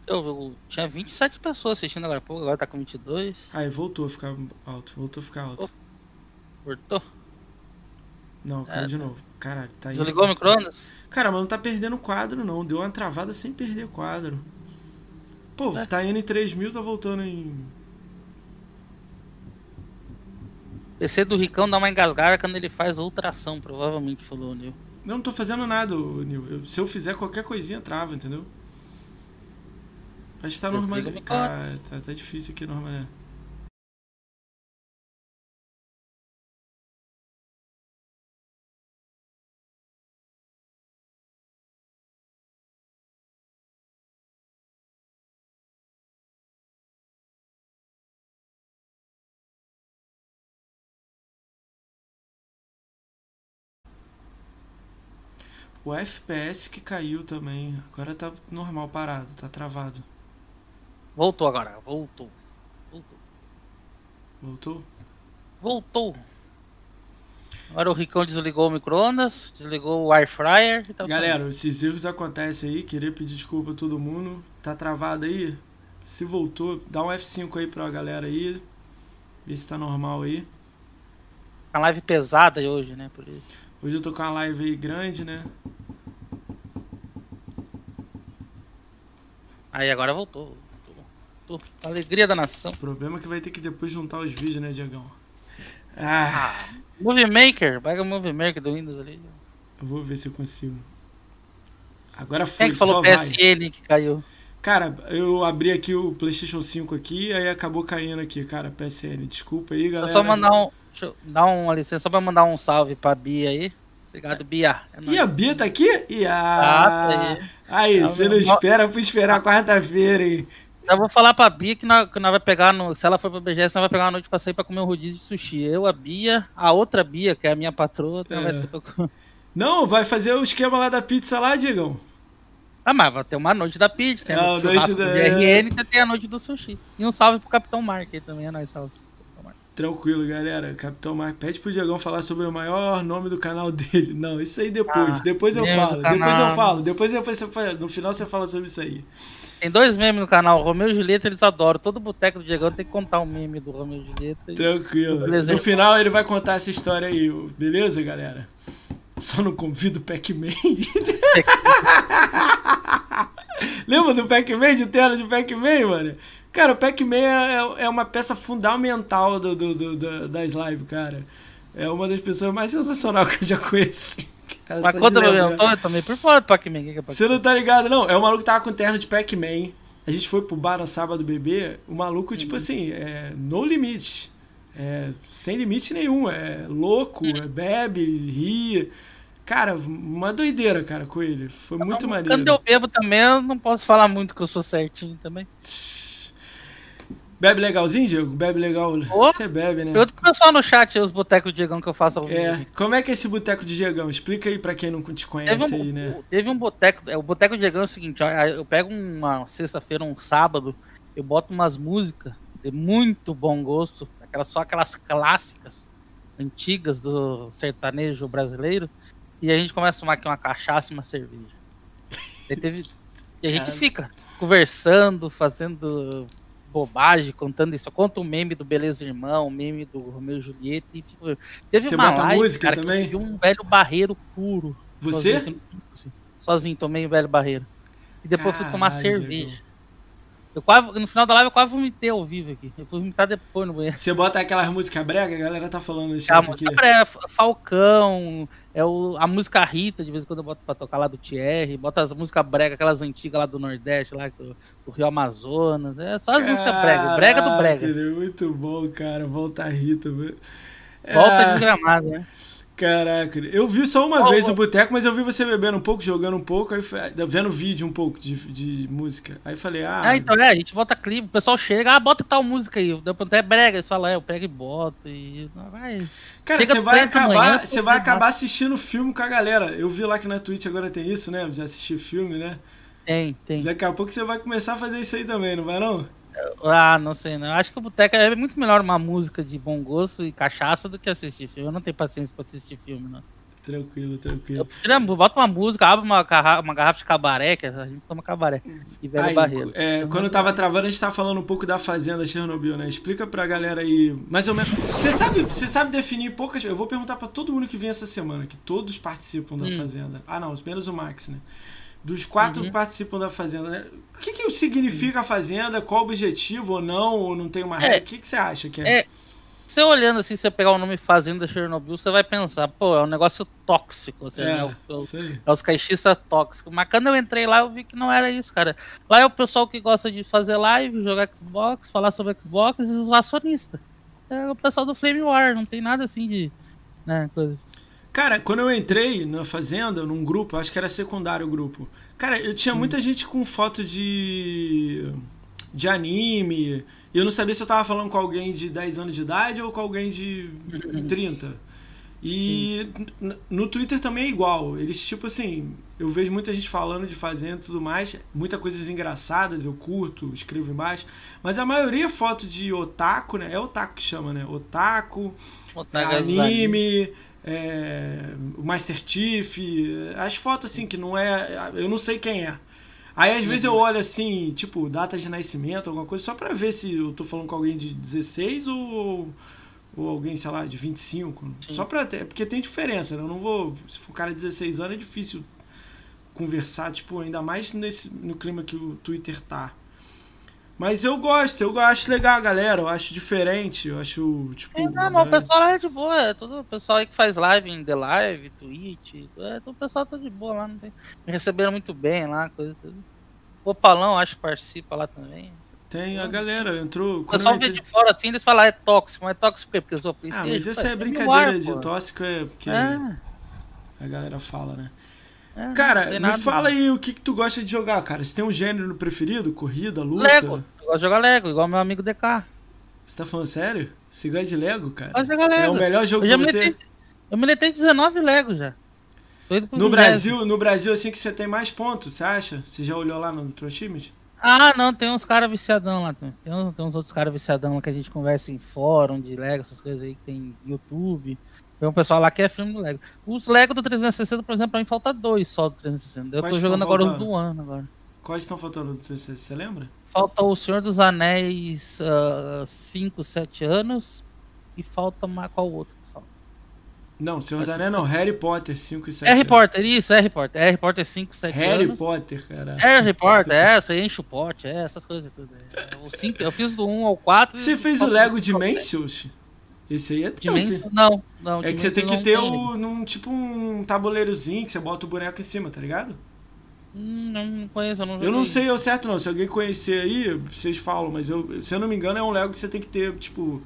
Eu, eu, tinha 27 pessoas assistindo agora, pô, agora tá com 22. Aí voltou a ficar alto, voltou a ficar alto. Cortou? Não, caiu é, de novo. Caralho, tá aí. Desligou o micro-ondas? Cara, mas não tá perdendo quadro, não. Deu uma travada sem perder quadro. Pô, é. tá indo em 3 mil, tá voltando em PC do Ricão dá uma engasgada quando ele faz ultração, provavelmente, falou o Nil. Não, não tô fazendo nada, Nil. Se eu fizer qualquer coisinha, trava, entendeu? Acho que tá normal. Tá, tá, tá difícil aqui normal. O FPS que caiu também. Agora tá normal, parado, tá travado. Voltou agora, voltou. Voltou. Voltou? Voltou. Agora o Ricão desligou o micro-ondas, desligou o air fryer. Tá Galera, esses erros acontecem aí. Queria pedir desculpa a todo mundo. Tá travado aí? Se voltou, dá um F5 aí pra galera aí. Ver se tá normal aí. A live pesada hoje, né? Por isso. Hoje eu tô com uma live aí grande, né? Aí agora voltou. voltou. Alegria da nação. O problema é que vai ter que depois juntar os vídeos, né, Diagão? Ah. ah Movie Maker, pega o Movie Maker do Windows ali. Eu vou ver se eu consigo. Agora foi, Quem é que falou PSN vai. que caiu? Cara, eu abri aqui o PlayStation 5 aqui, aí acabou caindo aqui, cara, PSN. Desculpa aí, galera. Só mandar um, deixa eu dar uma licença só pra mandar um salve pra Bia aí. Obrigado, Bia. É e a Bia tá aqui? E a... Ah, tá aí. Aí, tá você não espera, fui esperar quarta-feira, hein? Eu vou falar pra Bia que nós, que nós vai pegar, no, se ela for pra BGS, nós vai pegar uma noite pra sair pra comer um rodízio de sushi. Eu, a Bia, a outra Bia, que é a minha patroa, é. vai pra... Não, vai fazer o esquema lá da pizza lá, Digão. Ah, mas vai ter uma noite da pizza, tem a noite da... RN e tem a noite do sushi. E um salve pro Capitão Mark também, é nóis, salve. Tranquilo, galera. Capitão Mark, pede pro Diagão falar sobre o maior nome do canal dele. Não, isso aí depois. Ah, depois eu falo. Depois eu falo. Depois eu falo. No final você fala sobre isso aí. Tem dois memes no canal, Romeu e Julieta, eles adoram. Todo boteco do Diegão tem que contar um meme do Romeu e Julieta. Tranquilo. No final ele vai contar essa história aí, beleza, galera? Só não convido o Pac-Man. Lembra do Pac-Man, de tela de Pac-Man, mano? Cara, o Pac-Man é, é, é uma peça fundamental do, do, do, das lives, cara. É uma das pessoas mais sensacionais que eu já conheci. Cara, Mas quando eu tô, eu também por fora do Pac-Man. É Pac Você não tá ligado, não? É o maluco que tava com terno de Pac-Man. A gente foi pro bar no sábado beber. O maluco, tipo uhum. assim, é no limite. É, sem limite nenhum. É louco, é bebe, ri. Cara, uma doideira, cara, com ele. Foi muito não, maneiro. Quando eu bebo também, eu não posso falar muito que eu sou certinho também. Bebe legalzinho, Diego? Bebe legal. Você bebe, né? Pergunta pro pessoal no chat os botecos de Diegão que eu faço ao É. Como é que é esse boteco de Diegão? Explica aí pra quem não te conhece um, aí, né? Teve um boteco. É, o boteco de Diegão é o seguinte: eu pego uma sexta-feira, um sábado, eu boto umas músicas de muito bom gosto, aquelas, só aquelas clássicas antigas do sertanejo brasileiro, e a gente começa a tomar aqui uma cachaça e uma cerveja. Teve, e a gente fica conversando, fazendo bobagem contando isso. Conta o um meme do Beleza Irmão, o um meme do Romeu e Julieta. E fico... Teve Você uma live, música cara, também? que eu vi um velho barreiro puro. Você? Sozinho, sozinho tomei um velho barreiro. E depois Caralho, fui tomar cerveja. Eu quase, no final da live eu quase vomitei ao vivo aqui. Eu fui vomitar depois no banheiro. Você bota aquelas músicas brega, a galera tá falando isso. A música brega, Falcão, é o, a música Rita, de vez em quando eu boto pra tocar lá do Thierry, bota as músicas brega, aquelas antigas lá do Nordeste, lá do, do Rio Amazonas. É só as Caraca, músicas brega, brega do brega. Muito bom, cara. Volta Rita. Volta é... desgramada, né? Caraca, eu vi só uma oh, vez oh. o boteco, mas eu vi você bebendo um pouco, jogando um pouco, aí vendo vídeo um pouco de, de música. Aí falei, ah. É, então é, a gente bota clipe, o pessoal chega, ah, bota tal música aí. Deu até brega, eles falam, é, eu pego e boto. E. Vai. Cara, você vai acabar, você vai acabar assistindo filme com a galera. Eu vi lá que na Twitch agora tem isso, né? Já assisti filme, né? Tem, tem. Daqui a pouco você vai começar a fazer isso aí também, não vai não? Ah, não sei, não. Acho que o boteco é muito melhor uma música de bom gosto e cachaça do que assistir filme. Eu não tenho paciência pra assistir filme, não. Tranquilo, tranquilo. Eu, bota uma música, abre uma garrafa, uma garrafa de cabaré, que a gente toma cabaré. E velho barreiro. É, quando eu tava travando, a gente tava falando um pouco da fazenda Chernobyl, né? Explica pra galera aí. Mais ou menos. Você sabe, você sabe definir poucas. Eu vou perguntar pra todo mundo que vem essa semana, que todos participam da hum. fazenda. Ah, não, menos o Max, né? Dos quatro uhum. que participam da Fazenda, né? O que, que significa a Fazenda? Qual o objetivo ou não? Ou não tem uma regra? É, o que, que você acha que é? é? Você olhando assim, você pegar o nome Fazenda Chernobyl, você vai pensar, pô, é um negócio tóxico, assim, é, né? o, o, é os caixistas tóxicos. Mas quando eu entrei lá, eu vi que não era isso, cara. Lá é o pessoal que gosta de fazer live, jogar Xbox, falar sobre Xbox e os acionistas. É o pessoal do Flame War, não tem nada assim de. Né, coisa. Cara, quando eu entrei na fazenda, num grupo, acho que era secundário o grupo. Cara, eu tinha hum. muita gente com foto de de anime. E eu não sabia se eu tava falando com alguém de 10 anos de idade ou com alguém de 30. E Sim. no Twitter também é igual. Eles, tipo assim, eu vejo muita gente falando de fazenda e tudo mais, muitas coisas engraçadas, eu curto, escrevo embaixo. Mas a maioria é foto de otaku, né? É otaku que chama, né? Otaku, otaku é anime é, o Master Chief, as fotos assim que não é, eu não sei quem é. Aí às uhum. vezes eu uhum. olho assim, tipo, data de nascimento, alguma coisa, só pra ver se eu tô falando com alguém de 16 ou, ou alguém, sei lá, de 25. Sim. Só pra ter, porque tem diferença, né? Eu não vou, se for um cara de 16 anos é difícil conversar, tipo, ainda mais nesse, no clima que o Twitter tá. Mas eu gosto, eu acho legal a galera, eu acho diferente, eu acho, tipo... É, não, mas o pessoal é de boa, é todo o pessoal aí que faz live em The Live, Twitch, é, todo o pessoal tá de boa lá, não tem... Me receberam muito bem lá, coisa tudo. O Palão, acho que participa lá também. Tem, a galera entrou... O pessoal entrei... vê de fora assim, eles falam, ah, é tóxico, mas é tóxico porque eu sou Ah, mas essa é brincadeira de tóxico, é porque é. a galera fala, né? É, cara, me nada, fala aí o que, que tu gosta de jogar, cara. Você tem um gênero preferido? Corrida, luta? Lego. Eu gosto de jogar Lego, igual meu amigo DK. Você tá falando sério? Você gosta de Lego, cara? Gosto de jogar Lego. É o melhor jogo eu pra você? eu miletei 19 Lego já. No Brasil, no Brasil, assim que você tem mais pontos, você acha? Você já olhou lá no Trochimes? Ah, não, tem uns caras viciadão lá. Tem, uns, tem uns outros caras viciadão lá que a gente conversa em fórum de Lego, essas coisas aí que tem YouTube. Tem um pessoal lá que é filme do Lego. Os Lego do 360, por exemplo, pra mim falta dois só do 360. Eu Quais tô jogando agora os do ano agora. Quais estão faltando do 360? Você lembra? Falta o Senhor dos Anéis 5, uh, 7 anos. E falta mais qual outro que falta? Não, Senhor dos Anéis não, Harry Potter 5 e 7 Harry anos. Potter, isso, Harry Potter. Harry Potter 5, 7 Harry anos. Harry Potter, cara. Harry Potter, é, você enche o pote, é, essas coisas e tudo. É. O cinco, eu fiz do 1 ao 4. Você fez o Lego Dimensions? Esse aí é Dimensions? Não, não. É que você tem que ter o, num, tipo um tabuleirozinho que você bota o boneco em cima, tá ligado? Hum, não conheço, eu não Eu não sei o certo não. Se alguém conhecer aí, vocês falam, mas eu, se eu não me engano, é um Lego que você tem que ter, tipo.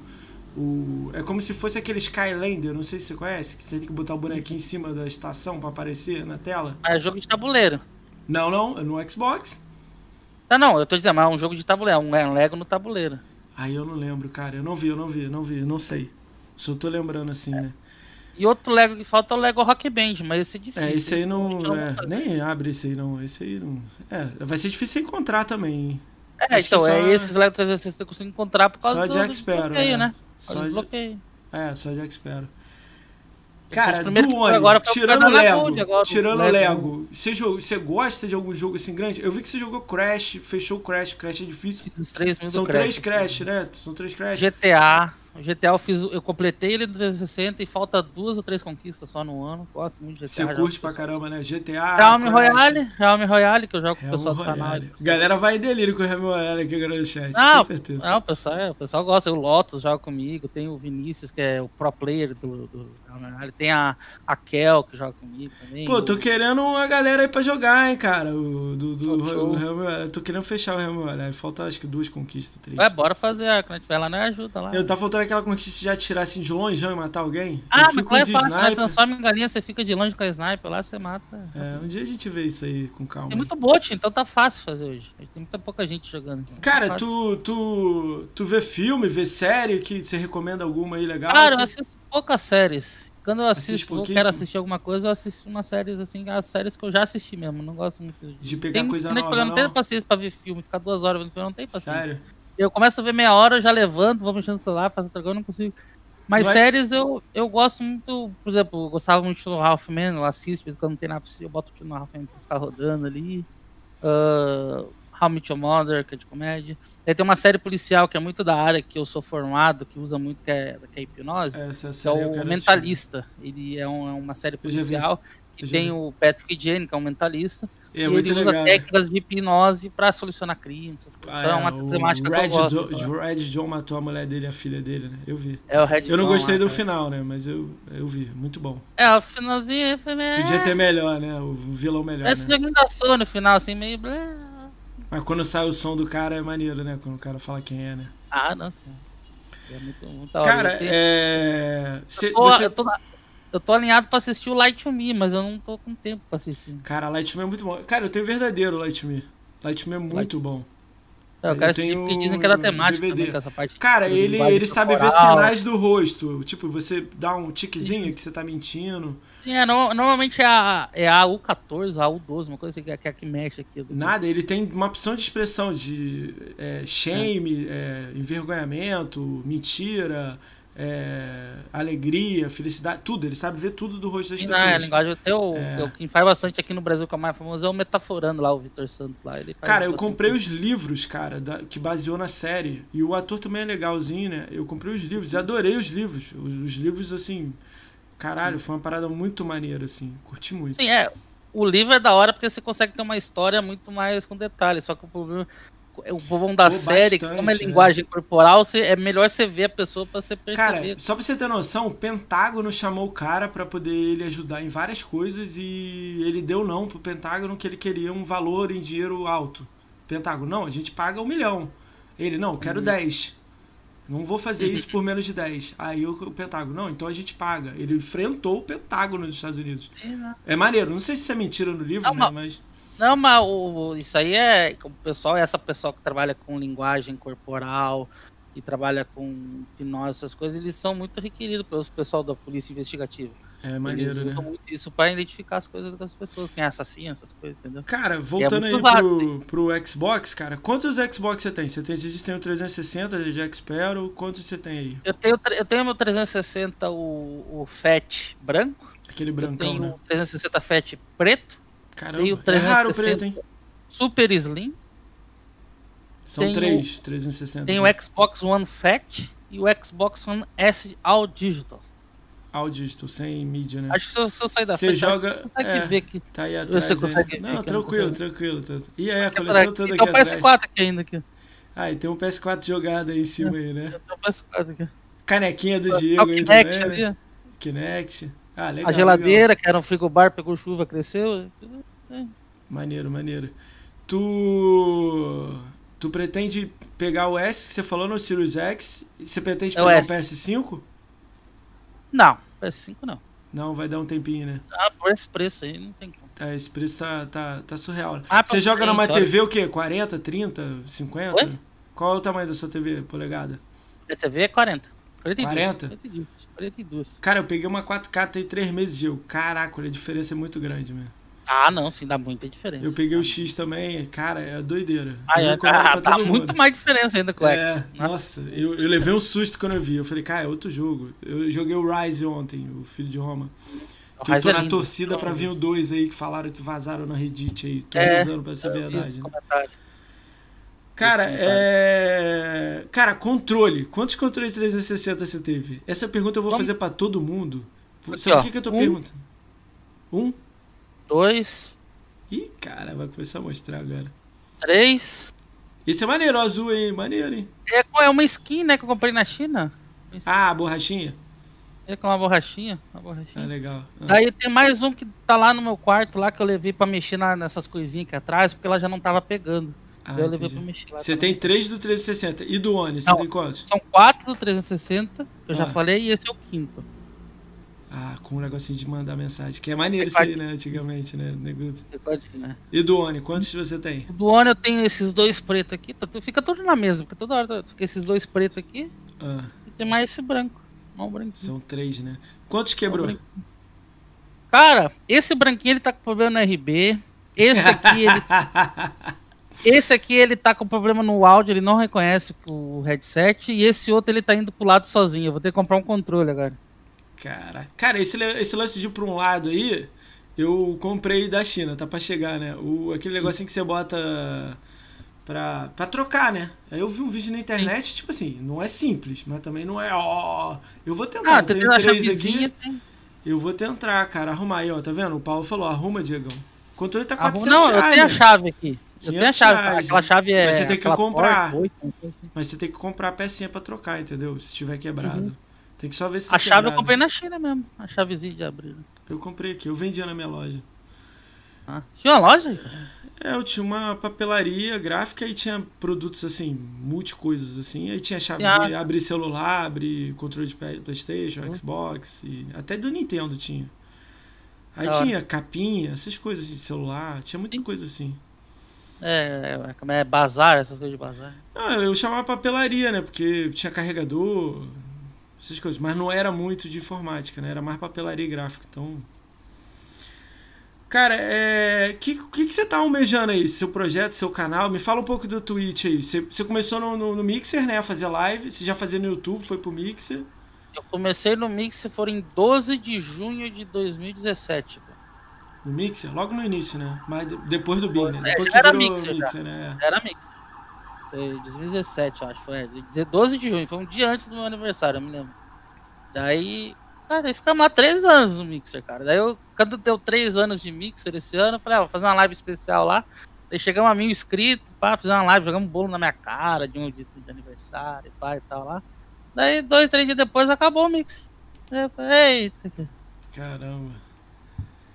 O, é como se fosse aquele Skylander, não sei se você conhece, que você tem que botar o bonequinho em cima da estação para aparecer na tela. Ah, é jogo de tabuleiro. Não, não, é no Xbox. Tá, não, eu tô dizendo, mas é um jogo de tabuleiro, é um Lego no tabuleiro. Aí eu não lembro, cara. Eu não vi, eu não vi, eu não vi, eu não sei. Só tô lembrando assim, é. né? E outro Lego que falta é o Lego Rock Band, mas esse é difícil. É, esse aí não. não é, nem abre esse aí, não. Esse aí não. É, vai ser difícil encontrar também. É, Acho então, só... é esses Lego 360 que eu consigo encontrar por causa só do, de Expero, desbloqueio, é. né? Só de... desbloqueio. É, só de Expero. Cara, do Oni, agora tirando Lego, Gold, agora, tirando Lego, Lego você, joga, você gosta de algum jogo assim grande? Eu vi que você jogou Crash, fechou o Crash, Crash é difícil. São três Crash, né? São três Crash. GTA, o GTA eu fiz, eu completei ele no 360 e falta duas ou três conquistas só no ano. Gosto muito de GTA. Você curte pra caramba, né? GTA. Realme Royale, Realme Royale, que eu jogo com o pessoal do canal. Galera vai em delírio com o Realme Royale aqui agora no chat, não, com certeza. Não, o pessoal, é, o pessoal gosta. O Lotus joga comigo, tem o Vinícius, que é o pro player do, do tem a, a Kel que joga comigo também. Pô, tô querendo uma galera aí pra jogar, hein, cara. O, do, do, o, o, tô querendo fechar o Realme Royale. Falta acho que duas conquistas, três. Ué, bora fazer. Quando a gente vai lá, não ajuda lá. Eu tá faltando aquela conquista já tirar assim de longe e matar alguém? Ah, mas não é fácil, né? Transforma em galinha, você fica de longe com a sniper, lá você mata. É, um dia a gente vê isso aí com calma. Tem muito bot, então tá fácil fazer hoje. Tem muita pouca gente jogando. Então Cara, tá tu, tu, tu vê filme, vê série que você recomenda alguma aí legal? Cara, que... eu assisto poucas séries. Quando eu assisto, eu quero assistir alguma coisa, eu assisto umas séries assim, as séries que eu já assisti mesmo. Não gosto muito de. De pegar tem, coisa que eu nova, eu não tenho não? paciência pra ver filme, ficar duas horas vendo filme, não tenho paciência. Sério? Eu começo a ver meia hora, eu já levanto, vou mexendo no celular, faço outra coisa, eu não consigo. Mas No X- séries eu, eu gosto muito, por exemplo, eu gostava muito de Ralph Man, eu assisto, quando não tem nada pra assistir, eu boto o Ralph Man pra ficar rodando ali. Uh, How I Met Your Mother, que é de comédia. Aí tem uma série policial que é muito da área que eu sou formado, que usa muito, que é, que é hipnose, Essa que é o Mentalista. Ele é, um- é uma série policial que tem o Patrick Jane, que é um mentalista. É e ele usa legal. né? técnicas de hipnose pra solucionar crimes. Ah, então é uma o temática que Red eu gosto. Do- então. Red John matou a mulher dele e a filha dele, né? Eu vi. É o Red Eu não Dawn gostei do cara. final, né? Mas eu, eu vi. Muito bom. É, o finalzinho foi meio. Podia ter melhor, né? O vilão melhor, Parece né? Sony no final, assim, meio. Mas quando sai o som do cara é maneiro, né? Quando o cara fala quem é, né? Ah, não, sim. É muito, muito hora. Cara, é... cê- eu tô, você... eu, tô, eu tô alinhado pra assistir o Light Me, mas eu não tô com tempo pra assistir. Cara, Light Me é muito bom. Cara, eu tenho verdadeiro Light Me. Light Me é muito bom. Eu, Eu quero assistir porque dizem que é da temática DVD. também, essa parte. Cara, ele, ele sabe ver sinais do rosto. Tipo, você dá um tiquezinho que você tá mentindo. Sim, é, no- normalmente é a, é a U14, a U12, uma coisa assim, que é, que é a que mexe aqui. Nada, ele tem uma opção de expressão de é, shame, é, envergonhamento, mentira, é, alegria, felicidade, tudo. Ele sabe ver tudo do rosto das Sim, não, é a pessoas. linguagem o, É. quem faz bastante aqui no Brasil, que é o mais famoso, é o Metaforando lá, o Vitor Santos lá. Ele Cara, eu comprei isso. os livros, cara, da- que baseou na série. E o ator também é legalzinho, né? Eu comprei os livros e adorei os livros. Os, os livros, assim. Caralho, foi uma parada muito maneira, assim. Curti muito. Sim, é. O livro é da hora porque você consegue ter uma história muito mais com detalhes. Só que o problema. O bom da Pô, série, que como é bastante, é. linguagem corporal, você, é melhor você ver a pessoa pra você Cara, perceber. só pra você ter noção, o Pentágono chamou o cara pra poder ele ajudar em várias coisas e ele deu não pro Pentágono que ele queria um valor em dinheiro alto. Pentágono, não, a gente paga um milhão. Ele, não, quero Uhum. 10. Não vou fazer isso por menos de 10. Aí o, Pentágono, não, então a gente paga. Ele enfrentou o Pentágono dos Estados Unidos. Sim, né? É maneiro, não sei se isso é mentira no livro, Não, né, mas... Não, mas o, isso aí é. O pessoal, essa pessoa que trabalha com linguagem corporal, que trabalha com hipnose, essas coisas, eles são muito requeridos pelo pessoal da polícia investigativa. É eles maneiro, né? usam muito isso pra identificar as coisas das pessoas, quem é assassino, essas coisas, entendeu? Cara, voltando aí muito usado, pro, pro Xbox, cara, quantos Xbox você tem? Você tem, você que tem o 360 de Xpero, quantos você tem aí? Eu tenho, eu tenho meu 360, o, o FAT branco. Aquele Eu brancão, tenho né? o 360 FAT preto. Caramba, tenho é raro o 360 preto, hein? Super Slim. São tenho- três, 360. Tem o Xbox One Fat e o Xbox One S All Digital. All digital, sem mídia, né? Acho que se eu, se eu sair da Você frente, joga- você consegue é. ver aqui. Tá aí Você atrás. aí. consegue ver Não, eu não tranquilo, tranquilo. E aí, a Aqui coleção atrás. toda Tem aqui o atrás. PS4 aqui ainda. Aqui. Ah, e tem um PS4 jogado aí em cima aí, né? Tem o PS4 aqui. Canequinha do Tá Diego o aí Kinect também, né? ali. Kinect. Ah, legal. a legal. geladeira, que era um frigobar, pegou chuva, cresceu. Maneiro, maneiro. Tu. Tu pretende pegar o S que você falou no Series X? Você pretende É o pegar o S. PS5? Não, PS5 não. Não, vai dar um tempinho, né? Ah, por esse preço aí, não tem como. Tá, esse preço tá, tá, tá surreal. né? Ah, Você joga numa olha. TV o quê? 40, 30, 50? Oi? Qual é o tamanho da sua TV, polegada? A TV é 40. 42. 40? 42. 42. Cara, eu peguei uma 4K tem 3 meses de jogo. Caraca, a diferença é muito grande, mesmo. Ah, não, sim, dá muita diferença. Eu peguei o X também, cara, é doideira. Ah, Eu é, dá, todo mundo. muito mais diferença ainda com o É, X. nossa, eu, eu levei um susto quando eu vi. Eu falei, cara, é outro jogo. Eu joguei o Rise ontem, o Filho de Roma. O Que eu tô é na lindo. torcida pra vir o Nossa. 2 aí que falaram que vazaram na Reddit aí. Tô É, rezando pra vi verdade. né? Cara, é. Cara, controle. Quantos controles 360 você teve? Essa pergunta eu vou Vamos- fazer pra todo mundo. Sabe o que, que eu tô um. perguntando? Um? Dois, Ih, cara, vai começar a mostrar agora. três. Esse é maneiro, o azul, hein? Maneiro, hein? É, é uma skin, né, que eu comprei na China. Ah, a borrachinha? É com uma borrachinha. Uma Ah, borrachinha. legal. Ah. Daí tem mais um que tá lá no meu quarto, lá que eu levei pra mexer na- nessas coisinhas aqui atrás, porque ela já não tava pegando. Ah, eu levei pra mexer lá. Você tá tem três do 360. E do One, você Não. tem quantos? São quatro do 360, que eu já Ah. falei, e esse é o quinto. Ah, com um negocinho de mandar mensagem. Que é maneiro isso aí, né? Antigamente, né? Né? E do One, quantos você tem? O do One eu tenho esses dois pretos aqui, tá- fica tudo na mesa, porque toda hora fica esses dois pretos aqui Ah, e tem mais esse branco. Um branquinho. São três, né? Quantos quebrou? Cara, esse branquinho ele tá com problema no RB. Esse aqui ele. esse aqui ele tá com problema no áudio, ele não reconhece o headset. E esse outro ele tá indo pro lado sozinho. Eu vou ter que comprar um controle agora. Cara, cara esse, esse lance de ir pra um lado aí, eu comprei da China, tá pra chegar, né? O, aquele negocinho que você bota pra, pra trocar, né? Aí eu vi um vídeo na internet, Sim. tipo assim, não é simples, mas também não é, ó. Eu vou tentar, ah, tem três aqui. Tem... Eu vou tentar, cara, arrumar aí, ó, tá vendo? O Paulo falou, arruma, Diegão. O controle tá 400 Não, reais, eu tenho né? a chave aqui. Eu tenho a chave, reais, aquela chave é... Mas você tem que comprar. Porta, 8, assim. Mas você tem que comprar a pecinha pra trocar, entendeu? Se tiver quebrado. Uhum. Tem que só ver se tá A chave quebrado. eu comprei na China mesmo, a chavezinha de abrir. Eu comprei aqui, eu vendia na minha loja. Ah, tinha uma loja? É, eu tinha uma papelaria gráfica e tinha produtos assim, multi coisas assim. Aí tinha chave ah. de abrir celular, abrir controle de Playstation, uhum. Xbox, e até do Nintendo tinha. Aí da tinha hora. capinha, essas coisas de celular, tinha muita coisa assim. É, é, é bazar, essas coisas de bazar. Não, eu chamava papelaria, né? Porque tinha carregador, essas coisas. Mas não era muito de informática, né? Era mais papelaria gráfica. Então. Cara, é. O que, que, que, você tá almejando aí? Seu projeto, seu canal? Me fala um pouco do Twitch aí. Você, você começou no, no, no, Mixer, né? A fazer live. Você já fazia no YouTube, foi pro Mixer. Eu comecei no Mixer, foram em 12 de junho de 2017. No Mixer? Logo no início, né? Mas depois do BIM, né? É, depois que era Mixer, Mixer né? Era Mixer. Foi 2017, acho. Foi 12 é, de junho, foi um dia antes do meu aniversário, eu me lembro. Daí. Cara, daí ficamos lá três anos no Mixer, cara. Daí eu, quando deu três anos de Mixer esse ano, eu falei, ah, vou fazer uma live especial lá. Daí chegamos a mil inscritos, pá, fazer uma live, jogamos um bolo na minha cara de um dia de aniversário pá e tal lá. Daí, dois, três dias depois, acabou o Mixer. Eu falei, eita. Caramba.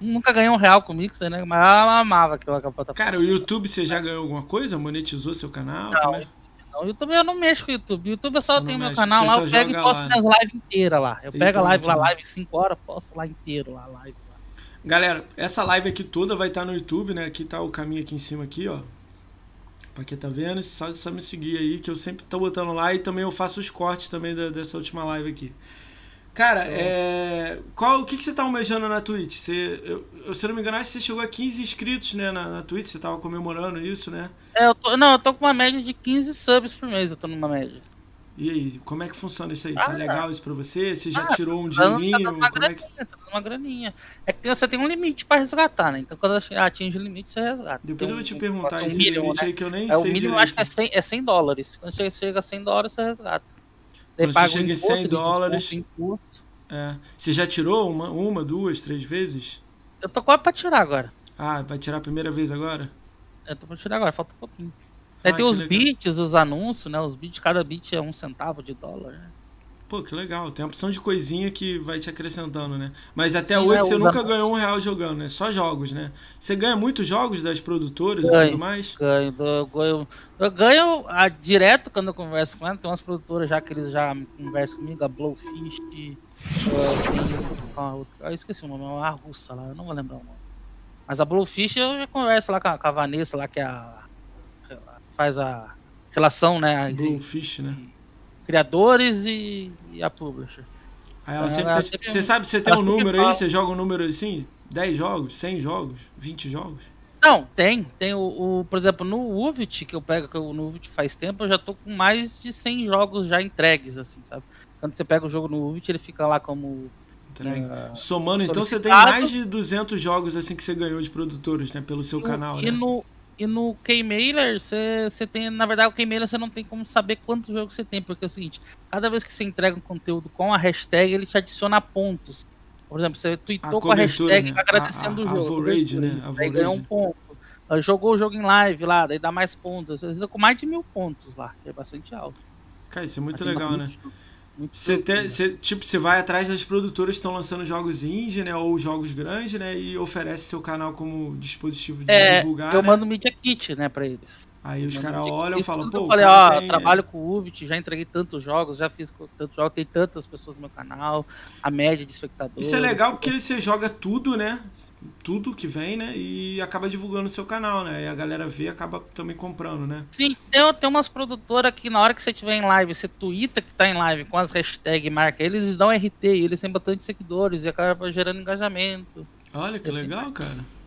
Nunca ganhei um real com o Mixer, né? Mas eu amava aquela plataforma. Cara, o YouTube você já ganhou alguma coisa? Monetizou seu canal? Não, também? não. O YouTube eu não mexo com o YouTube. O YouTube eu só tenho meu canal lá, eu pego e posto lá, minhas né? lives inteiras lá. Eu pego a live lá, live 5 horas, posto lá inteiro lá, live lá. Galera, essa live aqui toda vai estar tá no YouTube, né? Aqui tá o caminho aqui em cima aqui, ó. Pra quem tá vendo, só, só me seguir aí, que eu sempre tô botando lá e também eu faço os cortes também da, dessa última live aqui. Cara, então... é... Qual, o que, que você tá almejando na Twitch? Você, eu, eu, se não me engano, você chegou a 15 inscritos né, na, na Twitch, você tava comemorando isso, né? É, eu tô, não, eu tô com uma média de 15 subs por mês, eu tô numa média. E aí, como é que funciona isso aí? Tá ah, tá legal isso pra você? Você já ah, tirou um dinheirinho? Tá uma, graninha, é que... tá uma graninha. É que você tem um limite pra resgatar, né? Então quando atinge o limite, você resgata. Depois eu vou te perguntar um esse milhão, limite né? aí que eu nem é, sei. O mínimo direito. acho que é 100, é 100 dólares. Quando você chega a 100 dólares, você resgata. Quando você chega em 100 dólares. É. Você já tirou uma, uma, duas, três vezes? Eu tô quase pra tirar agora. Ah, vai tirar a primeira vez agora? Eu tô pra tirar agora, falta um pouquinho. Aí ah, tem os legal. bits, os anúncios, né? Os bits, cada bit é um centavo de dólar, né? Pô, que legal. Tem uma opção de coisinha que vai te acrescentando, né? Mas até Sim, hoje é, você nunca ganhou um real jogando, né? Só jogos, né? Você ganha muitos jogos das produtoras ganho, e tudo mais? Ganho. Eu ganho, eu ganho a, direto quando eu converso com ela. Tem umas produtoras já que eles já conversam comigo, a Blowfish, Uh, eu esqueci o nome, é uma russa lá, eu não vou lembrar o nome. Mas a Bluefish eu já converso lá com a, com a Vanessa, lá que é a. faz a relação, né? Bluefish, né? Criadores e, e a publisher. Aí ela, sempre, ela sempre, Você sabe, você tem um número aí, você joga um número assim? 10 jogos, 100 jogos, 20 jogos? Não, tem. Tem o, o por exemplo, no Uvit, que eu pego que eu, no Uvit faz tempo, eu já tô com mais de 100 jogos já entregues, assim, sabe? Quando você pega o jogo no Uvit, ele fica lá como. Uh, Somando, então você tem mais de 200 jogos assim que você ganhou de produtores, né? Pelo seu e, canal, e né? No, e no Keymailer, você, tem. Na verdade, o Keymailer você não tem como saber quantos jogos você tem, porque é o seguinte: cada vez que você entrega um conteúdo com a hashtag, ele te adiciona pontos. Por exemplo, você tweetou a com a hashtag né? agradecendo a, a, o jogo. Average, né? Aí ganhou um ponto. Jogou o jogo em live lá, daí dá mais pontos. Às vezes com mais de mil pontos lá, que é bastante alto. Cara, isso é muito legal, né? Você, te, você, tipo, você vai atrás das produtoras que estão lançando jogos indie, né? Ou jogos grandes, né? E oferece seu canal como dispositivo de é, divulgar. Eu né? mando Media Kit, né, pra eles. Aí os caras olham e falam, pô. Eu falei, ó, tem... trabalho com o Ubit, já entreguei tantos jogos, já fiz tantos jogos, tem tantas pessoas no meu canal, a média de espectadores. Isso é legal porque você joga tudo, né? Tudo que vem, né? E acaba divulgando o seu canal, né? E a galera vê e acaba também comprando, né? Sim, tem, tem umas produtoras que na hora que você estiver em live, você twitta que tá em live com as hashtags marca, eles dão RT eles têm bastante seguidores e acaba gerando engajamento. Olha que legal, cara.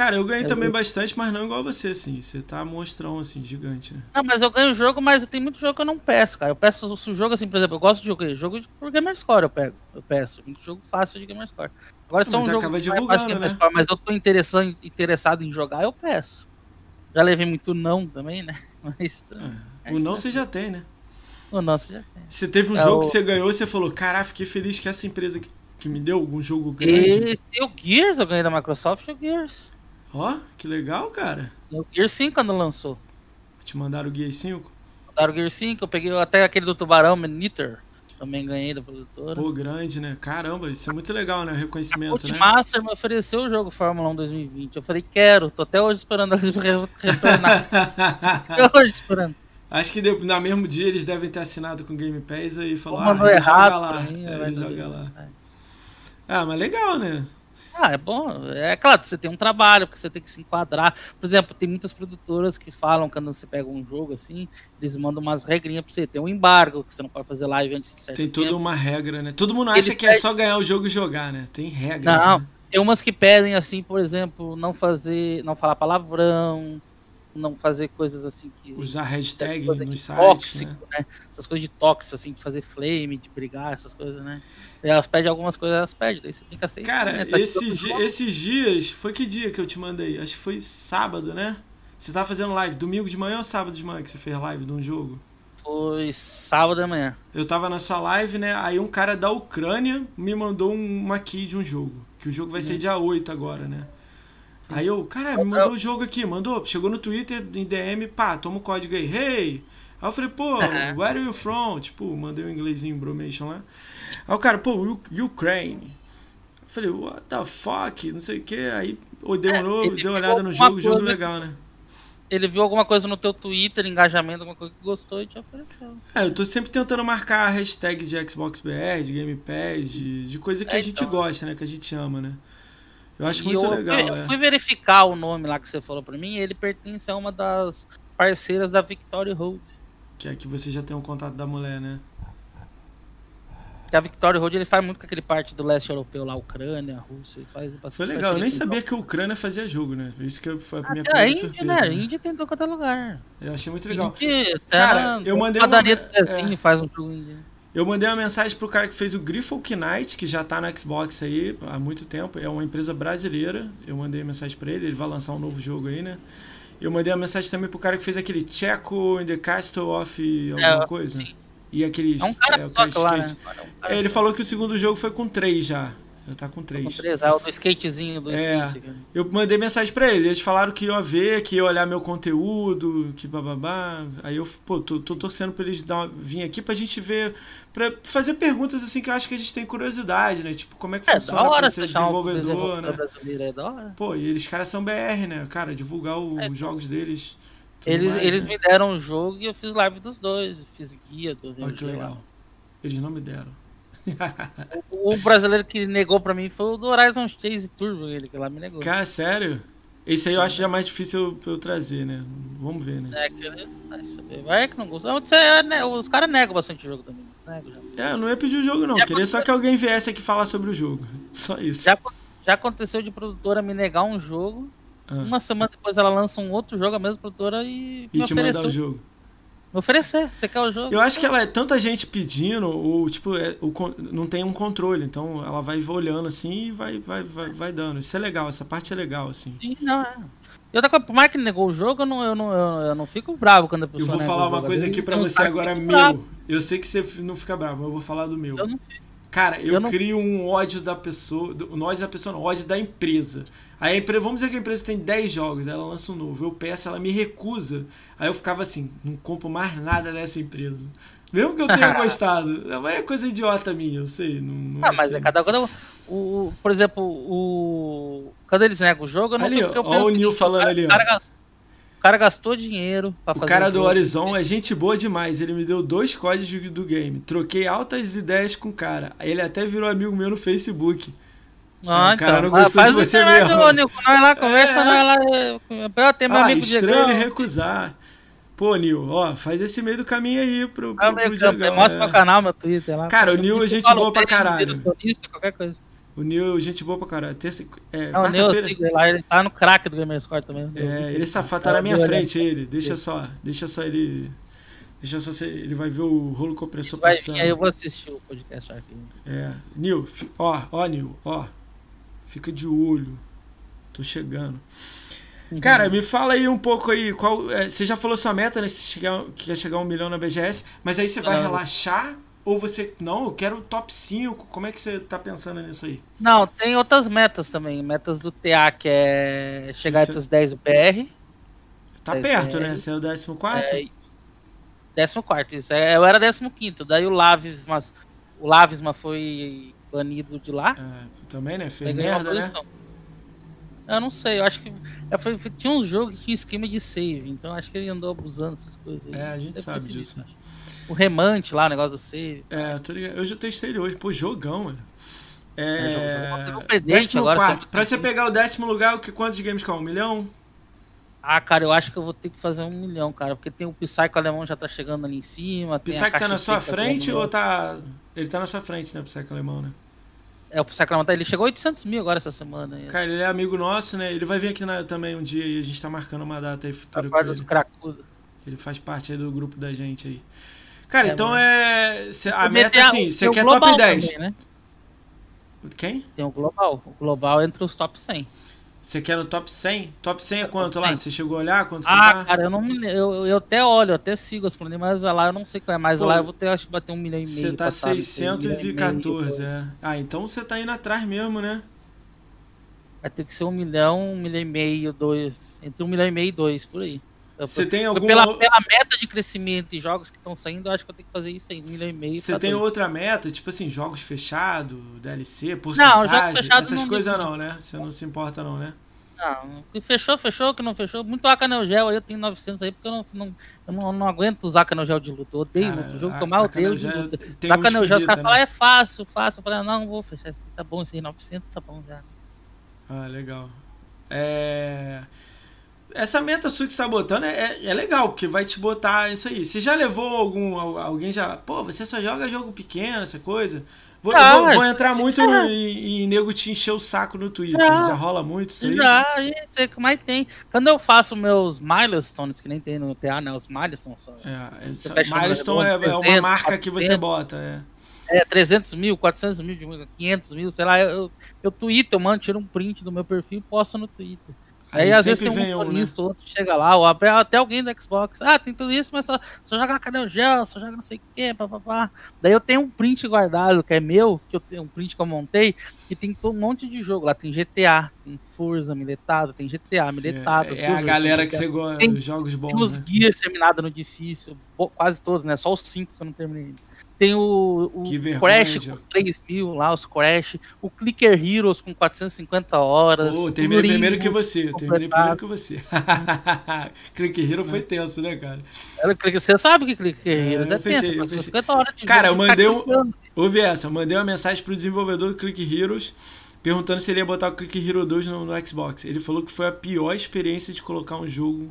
Cara, eu ganhei é também bastante, mas não igual você, assim. Você tá monstrão, assim, gigante, né? Não, mas eu ganho jogo, mas tem muito jogo que eu não peço, cara. Eu peço o jogo, assim, por exemplo, eu gosto de jogo, jogo por Gamerscore eu pego. Eu peço. Muito jogo fácil de Gamerscore. Agora, se é um jogo acaba divulgando, né? mas eu tô interessado, interessado em jogar, eu peço. Já levei muito não também, né? Mas. É, o não você já tem, né? O não você já tem. Você teve um é jogo o... que você ganhou e você falou: Caraca, fiquei feliz que essa empresa que, que me deu algum jogo grande. E, o Gears, eu ganhei da Microsoft o Gears. Ó, que legal, cara. O Gear 5 quando lançou. Te mandaram o Gear 5? Mandaram o Gear 5, eu peguei até aquele do Tubarão, Manitter. Também ganhei da produtora. Pô, grande, né? Caramba, isso é muito legal, né? O reconhecimento, a né? Master me ofereceu o jogo Fórmula 1 2020. Eu falei, quero. Tô até hoje esperando eles retornar. até hoje esperando. Acho que no mesmo dia eles devem ter assinado com o Game Pass e falou, ah, errado joga lá. Mim, é, joga lá. É. Ah, mas legal, né? Ah, é bom. É claro, você tem um trabalho, porque você tem que se enquadrar. Por exemplo, tem muitas produtoras que falam quando você pega um jogo assim, eles mandam umas regrinhas pra você. Tem um embargo, que você não pode fazer live antes de certo Tem toda uma regra, né? Todo mundo acha eles que é só ganhar o jogo e jogar, né? Tem regra. Não, né? tem umas que pedem assim, por exemplo, não fazer, não falar palavrão, não fazer coisas assim que. Usar hashtag no site. Tóxico, né? né? Essas coisas de tóxico, assim, de fazer flame, de brigar, essas coisas, né? Elas pedem algumas coisas, elas pedem, daí você tem que aceitar. Cara, né? tá esses, esses dias. Foi que dia que eu te mandei? Acho que foi sábado, né? Você tava fazendo live, domingo de manhã ou sábado de manhã que você fez live de um jogo? Foi sábado da manhã. Eu tava na sua live, né? Aí um cara da Ucrânia me mandou uma key de um jogo. Que o jogo vai ser uhum. dia 8 agora, né? Aí eu, cara, me mandou o jogo aqui, mandou, chegou no Twitter, em DM, pá, toma o código aí, hey! Aí eu falei, pô, where are you from? Tipo, mandei um inglesinho, bromation lá. Aí o cara, pô, Ukraine. Eu falei, what the fuck? Não sei o que. Aí ordenou, é, deu uma olhada no jogo, jogo legal, né? Ele viu alguma coisa no teu Twitter, engajamento, alguma coisa que gostou e te ofereceu. É, eu tô sempre tentando marcar a hashtag de Xbox BR, de Game Pass, de, de coisa que é, a gente então. gosta, né? Que a gente ama, né? Eu acho muito eu, legal. Eu, é. fui verificar o nome lá que você falou pra mim ele pertence a uma das parceiras da Victoria Road. Que é que você já tem um contato da mulher, né? Que a Victoria Road ele faz muito com aquele parte do leste europeu lá, Ucrânia, Rússia, faz Foi legal, eu nem sabia que a Ucrânia fazia jogo, né? Isso que foi a minha ah, primeira é, Índia, né? A Índia tem em todo lugar. Eu achei muito legal. Índia, Cara, eu mandei uma... É, faz um jogo índia. Eu mandei uma mensagem pro cara que fez o Grifo Knight, que já tá no Xbox aí há muito tempo. É uma empresa brasileira. Eu mandei mensagem para ele, ele vai lançar um novo jogo aí, né? Eu mandei uma mensagem também pro cara que fez aquele Checo in the Castle of alguma é, coisa. Sim. E aquele. É um cara é, só lá, né? é, ele falou que o segundo jogo foi com três já. Já tá com três. Com três, é o do skatezinho do é, skate. Eu mandei mensagem pra ele. Eles falaram que iam ver, que ia olhar meu conteúdo, que bababá. Aí eu, pô, tô, tô torcendo pra eles dar vir aqui pra gente ver. Pra fazer perguntas assim que eu acho que a gente tem curiosidade, né? Tipo, como é que é, funciona da hora ser desenvolvedor, né? É da hora. Pô, e eles caras são BR, né? Cara, divulgar o, é. os jogos deles. Eles, mais, eles né? me deram um jogo e eu fiz live dos dois. Fiz guia do Olha que legal. Lá. Eles não me deram o, brasileiro que negou pra mim foi o do Horizon Chase Turbo, ele que lá me negou. Cara, sério? Esse aí eu acho já mais difícil pra eu trazer, né? Vamos ver, né? É, que vai saber. Vai que não gosta. É, né, os caras negam bastante o jogo também. É, eu não ia pedir o jogo, não. Já Queria só que alguém viesse aqui falar sobre o jogo. Só isso. Já, já aconteceu de produtora me negar um jogo. Ah. Uma semana depois ela lança um outro jogo, a mesma produtora, e, e me te ofereceu. mandar o jogo oferecer, você quer o jogo? Eu acho que ela é tanta gente pedindo, ou tipo, é, o, não tem um controle, então ela vai olhando assim e vai, vai, vai, vai dando. Isso é legal, essa parte é legal, assim. Sim, não é. E outra coisa, por mais que negou o jogo, eu não, eu não, eu não fico bravo quando a pessoa. Eu vou falar uma coisa aqui pra você agora, meu. Bravo. Eu sei que você não fica bravo, mas eu vou falar do meu. Eu não fico. Cara, eu, eu não... crio um ódio da pessoa. Um ódio da pessoa, não, ódio da empresa. Aí a empresa, vamos dizer que a empresa tem 10 jogos, ela lança um novo. Eu peço, ela me recusa. Aí eu ficava assim, não compro mais nada dessa empresa. Mesmo que eu tenha gostado. Mas é coisa idiota minha, eu sei. Não, não ah, mas é cada coisa. O, por exemplo, o. Quando eles negam o jogo, eu não ali, fico. Olha o Neil falando ali, ó. O cara gastou dinheiro pra O fazer cara o do. Horizon é gente boa demais. Ele me deu dois códigos do game. Troquei altas ideias com o cara. Ele até virou amigo meu no Facebook. Ah, O cara então. não gostou Ah, faz de o você mesmo. ô, Nilco. Nós lá conversa, É. nós lá. eh, Eu tenho meu ah, amigo estranho Diegão. recusar. Pô, Nil, ó, faz esse meio do caminho aí pro, pro, Ah, pro campo, Diegão, Mostra é. meu canal, meu Twitter lá. Cara, o Nil é gente boa pra caralho. qualquer coisa. O Nil é gente boa pra caralho. Terça, é, Não, o ele lá, ele tá no crack do Gamerscore também. É, ele é safado, tá na minha Nil, frente, ele. Deixa só, deixa só ele. Deixa só ser, ele vai ver o rolo compressor Vai passando. aí eu vou assistir o podcast aqui. É, Nil, ó, ó, Nil, ó. Fica de olho. Tô chegando. Cara, me fala aí um pouco aí, qual, é, você já falou sua meta, né? Se chegar, que quer chegar a um milhão na BGS, mas aí você vai Não. relaxar? Ou você. Não, eu quero o top 5. Como é que você tá pensando nisso aí? Não, tem outras metas também. Metas do TA, que é chegar entre os 10 BR. Tá Mas perto, é- né? Você é o 14? É, 14, isso. É, eu era 15. Daí o Lavisma, o Lavisma foi banido de lá. É, também, né? Fez merda, né? posição. Eu não sei, eu acho que. foi- tinha um jogo que tinha esquema de save, então acho que ele andou abusando dessas coisas aí. É, a gente Depois sabe disso. O remante lá, o negócio do save. É, tô ligado. Eu já testei ele hoje. Pô, jogão, mano. É, É. décimo agora, quarto. Pra você pegar o décimo lugar, o que, quantos games com? Um milhão? Ah, cara, eu acho que eu vou ter que fazer um milhão, cara, porque tem o Psycho alemão já tá chegando ali em cima. O Psyche tá na sua frente ou tá. Ele tá na sua frente, né? O Psyche alemão, né? É, o Psycho alemão tá. Ele chegou a 800 mil agora essa semana. aí. Cara, ele é amigo nosso, né? Ele vai vir aqui na- também um dia e a gente tá marcando uma data aí futura parte dos cracudos. Ele faz parte aí do grupo da gente aí. Cara, É, então mano. é. cê- a meta é assim: você quer top 10. também, né? Quem? Tem o global. O global entre os top 100. Você quer no top 100? Top 100 é Top quanto lá? 100. Você chegou a olhar quanto Ah, tá? cara, eu não eu, eu até olho, eu até sigo as planilhas, mas lá eu não sei qual é mais. Pô, lá eu vou ter, acho que bater um milhão e meio. Você tá passado, esse aí, um milhão e meio, 614, depois. é. Ah, então você tá indo atrás mesmo, né? Vai ter que ser um milhão, um milhão e meio, dois. Entre um milhão e meio e dois, por aí. Você tem alguma. pela, pela meta de crescimento e jogos que estão saindo, eu acho que eu tenho que fazer isso aí, milhão e meio. Você tem dois. outra meta, tipo assim, jogos fechados, DLC, porcentagem, jogo fechado essas não coisas não, né? Você não se importa não, né? Não, que fechou, fechou, que não fechou. Muito Acanel Gel aí, eu tenho 900 aí, porque eu não, não, eu não, não aguento usar Acanel Gel de luta. Eu odeio Cara, luta. O jogo que a- eu mais odeio de luta. Acanel que Gel, os caras irrita, falam, né? é fácil, fácil. Eu falei, não, não vou fechar isso aqui, tá bom, isso aí, 900 tá bom já. Ah, legal. É... Essa meta sua que você tá botando é, é, é legal, porque vai te botar isso aí. Você já levou algum. al- Alguém já. Pô, você só joga jogo pequeno, essa coisa. Vou, Ah, vou, vou entrar aí muito no, em nego te encher o saco no Twitter. Já. Já rola muito isso aí. Já, isso é o que mais tem. Quando eu faço meus milestones, que nem tem no TA, né? Os milestones. são- É, Você milestone é, número é uma 300, marca que você 400. bota. É. É, 300 mil, 400 mil, 500 mil, sei lá. Eu, eu, eu tweeto, eu mando, tiro um print do meu perfil e posto no Twitter. Aí, às vezes tem um vem um, né? motorista, outro chega lá, ou até alguém do Xbox. Ah, tem tudo isso, mas só, só joga Canel Gel, só joga não sei o que, papapá. Daí eu tenho um print guardado, que é meu, que eu tenho um print que eu montei, que tem um monte de jogo. Lá tem GTA, tem Forza, Miletado, tem GTA, Miletado. É, é a galera que você gosta, Tem- jogos bons. Tem os né? Gears terminados no difícil, quase todos, né? Só os 5 que eu não terminei. Tem o, o Crash com 3 mil lá, os Crash. O Clicker Heroes com 450 horas. Pô, o terminei primeiro que você. Terminei completado. primeiro que você. Click Hero foi tenso, né, cara? Você sabe que Clicker É, Heroes eu é fechei, tenso, eu mas fechei. 50 horas de Cara, eu ficar mandei um-. Ouve essa, eu mandei uma mensagem pro desenvolvedor do Click Heroes perguntando se ele ia botar o Click Hero 2 no, no Xbox. Ele falou que foi a pior experiência de colocar um jogo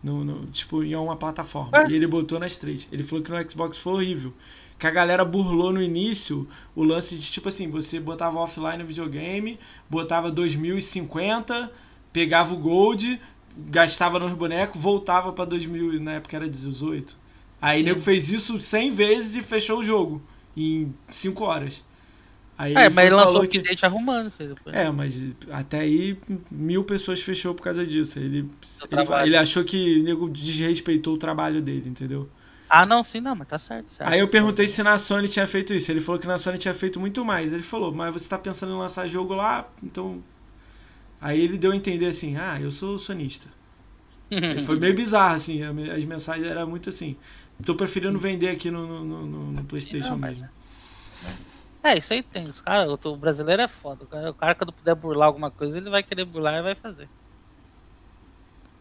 no, no- tipo, em uma plataforma. É. E ele botou nas três. Ele falou que no Xbox foi horrível. Que a galera burlou no início o lance de, tipo assim, você botava offline no videogame, botava 2050, pegava o Gold, gastava nos bonecos, voltava pra 2000, na época era 18. Aí o Sim. nego fez isso 100 vezes e fechou o jogo em 5 horas. Aí É, mas ele lançou o falou que update arrumando é, mas até aí mil pessoas fechou por causa disso. Ele, ele, trabalho. ele achou que o nego desrespeitou o trabalho dele, entendeu? Ah, não, sim, não, mas tá certo. certo. Aí eu perguntei se na Sony tinha feito isso. Ele falou que na Sony tinha feito muito mais. Ele falou, mas você tá pensando em lançar jogo lá, então. Aí ele deu a entender assim: ah, eu sou sonista. Foi meio bizarro, assim. As mensagens eram muito assim. Tô preferindo vender aqui no, no, no- no- PlayStation Não, mas- mesmo. É, isso aí tem. Os cara, o, o brasileiro é foda. O cara, o cara, quando puder burlar alguma coisa, ele vai querer burlar e vai fazer.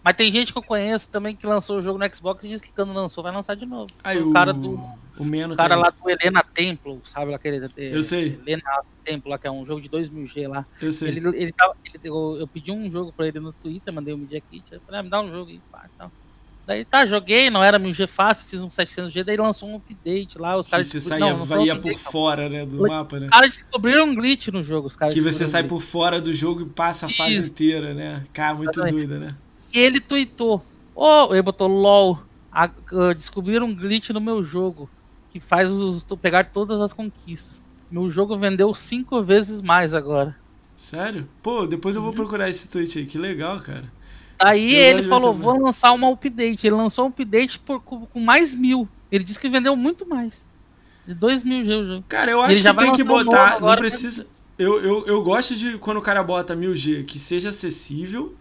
Mas tem gente que eu conheço também que lançou o jogo no Xbox e diz que quando lançou vai lançar de novo. Aí o, o cara do. O O cara também. lá do Helena Templo, sabe lá aquele. Eu sei. Helena Templo, lá, que é um jogo de 2000G lá. Eu sei. Ele, ele tava, ele- eu, eu pedi um jogo pra ele no Twitter, mandei um Media Kit. Eu falei, ah, me dá um jogo aí, pá, tal. Daí tá, joguei, não era 1000G fácil, fiz um 700G, daí lançou um update lá, os caras você saía, não, não por fora, né, do mapa, né? Os caras descobriram um glitch no jogo, os caras Que você sai um por fora do jogo e passa a fase Isso. inteira, né? Cara, muito Exatamente. doido, né? Ele tweetou, oh, ele botou LOL, a- ah, descobriram um glitch no meu jogo, que faz os, tu pegar todas as conquistas. Meu jogo vendeu cinco vezes mais agora. Sério? Pô, depois eu Uhum. vou procurar esse tweet aí, que legal, cara. Aí Eu ele falou, vou lançar uma update. Ele lançou um update por, com, com mais mil. Ele disse que vendeu muito mais. De 2 mil G o jogo. Cara, eu acho ele já que vai tem que botar. Não agora, precisa. Eu, eu, eu gosto de quando o cara bota 1000G que seja acessível,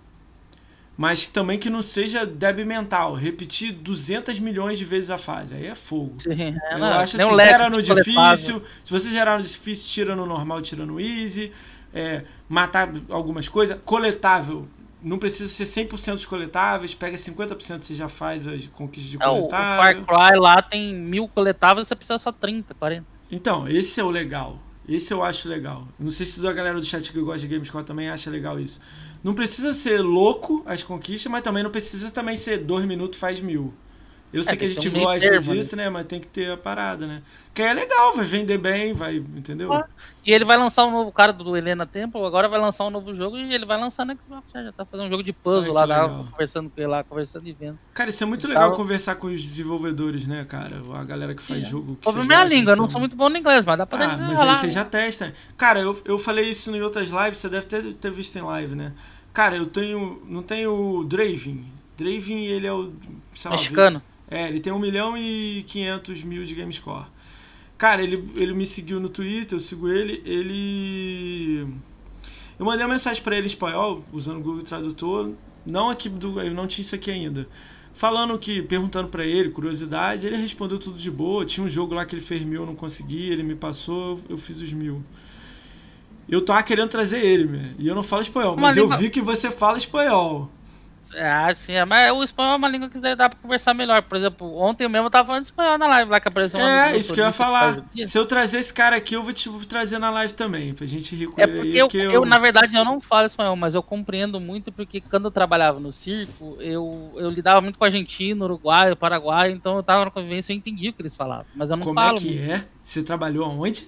mas também que não seja débil mental. Repetir 200 milhões de vezes a fase. Aí é fogo. Sim, é, Eu não, acho assim, zera no difícil. Se você zerar no difícil, tira no normal, tira no easy. É, matar algumas coisas. Coletável. Não precisa ser 100% dos coletáveis. Pega 50% você já faz as conquistas de É, o. Far Cry lá tem mil coletáveis, você precisa só 30, 40. Então, esse é o legal. Esse eu acho legal. Não sei se a galera do chat que gosta de Gamescore também acha legal isso. Não precisa ser louco as conquistas, mas também não precisa também ser dois minutos faz mil. Eu sei É, que a gente um gosta termo, disso, né? Mas tem que ter a parada, né? Que é legal, vai vender bem, vai, entendeu? E ele vai lançar um novo cara do Helena Temple, agora vai lançar um novo jogo e ele vai lançar no Xbox. Já, já tá fazendo um jogo de puzzle Ai, lá, lá, conversando com ele lá, conversando e vendo. Cara, isso é muito Então- legal conversar com os desenvolvedores, né, cara? A galera que faz Sim. jogo. Que problema é a língua, eu não sou muito bom no inglês, mas dá pra Ah, mas aí você já testa. Cara, eu, eu falei isso em outras lives, você deve ter, ter visto em live, né? Cara, eu tenho. Não tenho o Draven. Draven, ele é o. sei lá, Mexicano. É, ele tem 1 milhão e 500 mil de GameScore. Cara, ele, ele me seguiu no Twitter, eu sigo ele. Ele. Eu mandei uma mensagem pra ele em espanhol, usando o Google Tradutor. Não aqui do. Eu não tinha isso aqui ainda. Falando que, perguntando pra ele, curiosidades, ele respondeu tudo de boa. Tinha um jogo lá que ele fez mil, eu não consegui, ele me passou, eu fiz os mil. Eu tava querendo trazer ele, meu, e eu não falo espanhol, Uma mas eu língua- vi que você fala espanhol. É, sim, é, mas o espanhol é uma língua que dá pra conversar melhor. Por exemplo, ontem mesmo eu tava falando espanhol na live lá que apareceu um amigo É, isso que eu ia falar. Se eu trazer esse cara aqui, eu vou te vou trazer na live também, pra gente rir com É ele porque, aí. eu, porque eu, na verdade, eu não falo espanhol, mas eu compreendo muito porque quando eu trabalhava no circo, eu, eu lidava muito com argentino, uruguaio, paraguaio, então eu tava na convivência e eu entendia o que eles falavam. Mas eu não Como falo é que muito. é? Você trabalhou aonde?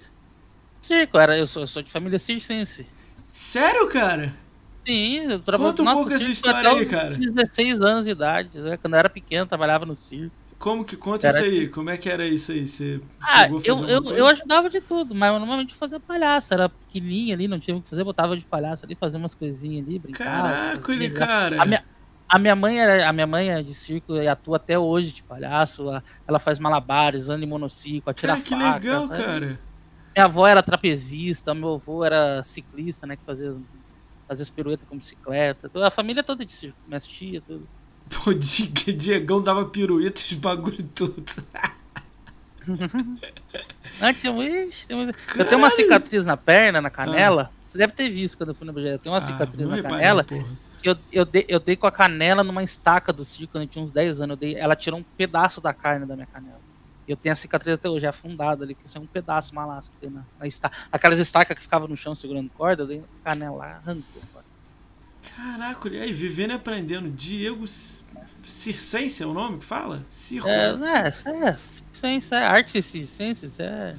Circo, era, eu, sou, eu sou de família circense. Sério, cara? Sim, eu trabalhava Conta um pouco essa história até aí, cara. 16 anos de idade. né? Quando eu era pequeno, trabalhava no circo. Como que conta Era isso aí? Como é que era isso aí? Você Ah, eu, eu, eu ajudava de tudo, mas eu normalmente fazia palhaço. Era pequenininho ali, não tinha o que fazer, botava de palhaço ali, fazia umas coisinhas ali, brincava. Caraca, ele, cara. A minha, a minha mãe era, a minha mãe é de circo e atua até hoje de palhaço. Ela faz malabares, anda em monociclo, atira Cara, que faca. legal, né? cara. Minha avó era trapezista, meu avô era ciclista, né, que fazia as, fazia as piruetas com bicicleta. A família toda de circo, minhas tia, tudo. Pô, Di- Diegão dava pirueta os bagulho. Ah, uma- Eu tenho uma cicatriz na perna, na canela. Você deve ter visto quando eu fui no BG. Eu tenho uma cicatriz Ah, não na canela. eu, eu, dei, eu dei com a canela numa estaca do circo quando eu tinha uns 10 anos. Eu dei, ela tirou um pedaço da carne da minha canela. Eu tenho a cicatriz até hoje, é afundada ali, que isso é um pedaço malasco na, na estaca. Aquelas estacas que ficavam no chão segurando corda, eu dei canela arrancou. cara. Caraca, e aí, vivendo e aprendendo. Diego Circense é o nome que fala? Circo. É, né? é, ciência, é arte, ciências, é.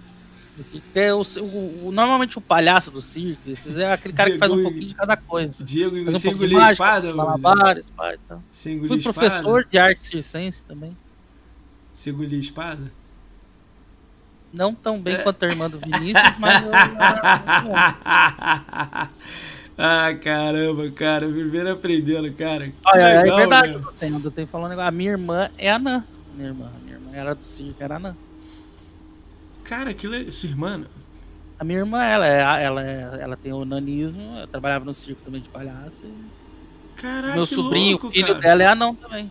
é o, o- normalmente o palhaço do circo, esses é aquele cara que faz um Diego pouquinho de cada coisa. Diego, Faz um pouco de mágica, espada? e tal. Você engoliu Fui espada? professor de arte circense também. Engoliu a espada? Não tão bem É. quanto a irmã do Vinícius, mas eu, eu- ah, caramba, cara. Vivendo e aprendendo, cara. Olha, é legal, verdade, cara. eu tenho, eu tenho falando. A minha irmã é anã. Minha irmã, minha irmã era do circo, era anã. Cara, que legal. Sua irmã? A minha irmã, ela, é, ela, é, ela tem o nanismo, eu trabalhava no circo também de palhaço. e Caraca, meu sobrinho, louco, o filho cara. dela é anão também.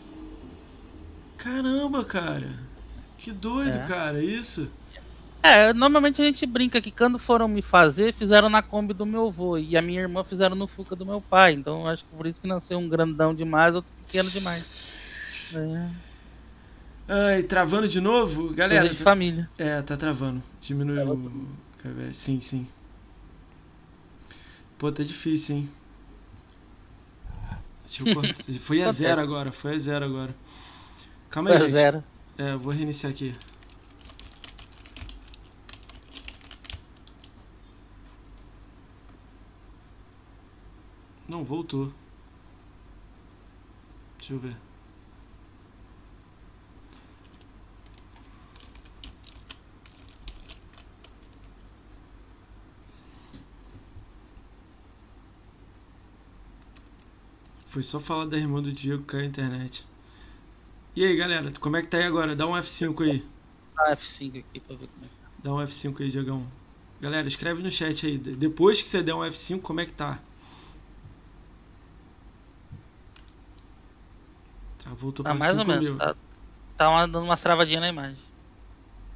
Caramba, cara. Que doido, É. cara. Isso. É, normalmente a gente brinca que quando foram me fazer, fizeram na Kombi do meu avô. E a minha irmã fizeram no Fuca do meu pai. Então acho que por isso que nasceu um grandão demais, outro pequeno demais. É. Ai, travando de novo? Galera. Coisa de família. É, tá travando. Diminuiu. o- Sim, sim. Pô, tá difícil, hein? Deixa eu cortar. Foi a zero agora, foi a zero agora. Calma aí, zero. É, eu vou reiniciar aqui. Não, voltou. Deixa eu ver. Foi só falar da irmã do Diego que caiu a internet. E aí, galera, como é que tá aí agora? Dá um F5 aí. Dá F5 aqui pra ver como é que tá. Dá um F5 aí, Diegão. Galera, escreve no chat aí. de- Depois que você der um F5, como é que tá? Tá, voltou Tá pra mais ou 5 menos. mil. Tá, tá uma- dando umas travadinhas na imagem.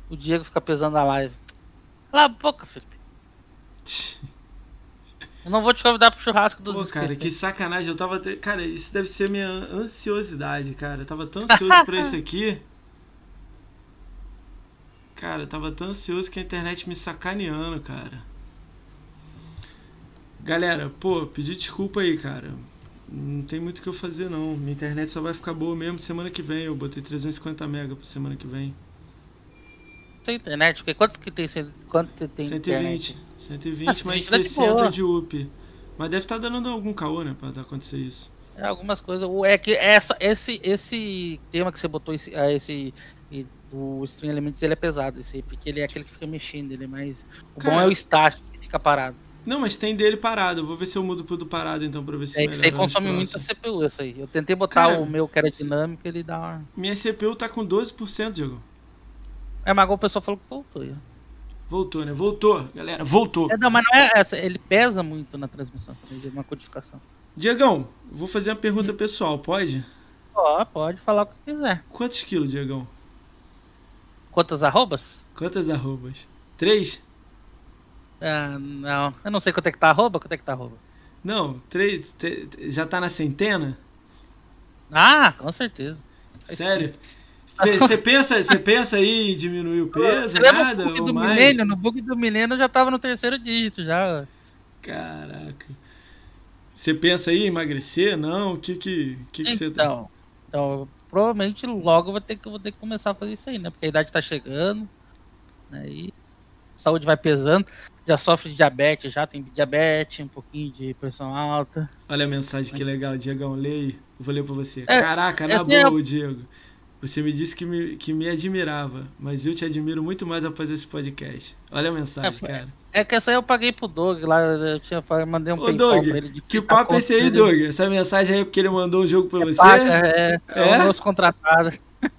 O Diego fica pesando a live. Cala a boca, Felipe. Eu não vou te convidar pro churrasco dos Pô, cara, que sacanagem. Eu tava. te- Cara, isso deve ser minha ansiosidade, cara. Eu tava tão ansioso pra isso aqui. Cara, eu tava tão ansioso que a internet me sacaneando, cara. Galera, pô, pedi desculpa aí, cara. Não tem muito o que eu fazer, não. Minha internet só vai ficar boa mesmo semana que vem. Eu botei 350 mega pra semana que vem. Sem internet, porque quantos que tem, quanto tem 120. internet? 120 Ah, mais 120 tá de 60 boa. de UP. Mas deve estar dando algum caô, né? Pra acontecer isso. É, algumas coisas. É que essa, esse, esse tema que você botou, esse, ah, esse do Stream Elements, ele é pesado, esse aí, porque ele é aquele que fica mexendo, ele é mais. O bom Cara, é o estático, que fica parado. Não, mas tem dele parado. Eu vou ver se eu mudo pro do parado então pra ver se É que isso aí consome muita. CPU, essa aí. Eu tentei botar Cara, o meu que era dinâmico, ele dá uma. Minha CPU tá com 12%, Diego. É, mas agora o pessoal falou que voltou. já. Voltou, né? Voltou, galera. Voltou. É, não, mas não é essa, ele pesa muito na transmissão, tem uma codificação. Diegão, vou fazer uma pergunta pessoal, pode? Ó, pode falar o que quiser. Quantos quilos, Diegão? Quantas arrobas? Quantas arrobas? Três? Ah, não, eu não sei quanto é que tá arroba, quanto é que tá arroba. Não, três. já tá na centena? Ah, com certeza. Faz Sério? Você pensa, você pensa aí em diminuir o peso, Você nada? o bug do mais? milênio? No bug do milênio eu já tava no terceiro dígito já. Caraca. Você pensa aí em emagrecer? Não? O que que, que, que você tá... Então, então, provavelmente logo eu vou ter que, vou ter que começar a fazer isso aí, né? Porque a idade tá chegando, né? E a saúde vai pesando. Já sofre de diabetes, já tem diabetes, um pouquinho de pressão alta. Olha a mensagem que legal, Diegão, leia. Vou ler pra você. É, Caraca, na é boa, Diego. Você me disse que me, que me admirava, mas eu te admiro muito mais após esse podcast. Olha a mensagem, É, cara. É que essa aí eu paguei pro Doug lá, eu tinha, mandei um Ô, Doug, pra ele. de que 30 papo é esse aí. Doug? Essa mensagem aí é porque ele mandou um jogo pra você? Paga, é, é, É? o nosso contratado.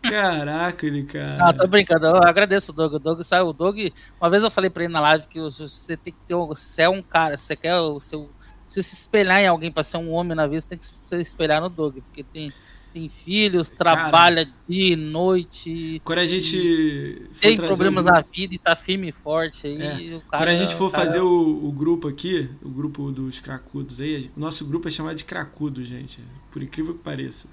Caraca, ele, cara. Não, tô brincando, eu agradeço o Doug. O Doug saiu. O Doug, uma vez eu falei pra ele na live que você tem que ter. um- Você é um cara, você quer o seu. Você se espelhar em alguém pra ser um homem na vida, você tem que se espelhar no Doug, porque tem, tem filhos, trabalha dia e noite, Quando a gente tem problemas na vida e tá firme e forte aí. o cara- Quando a gente for cara- fazer o, o grupo aqui, o grupo dos cracudos aí, o nosso grupo é chamado de cracudo, gente. Por incrível que pareça.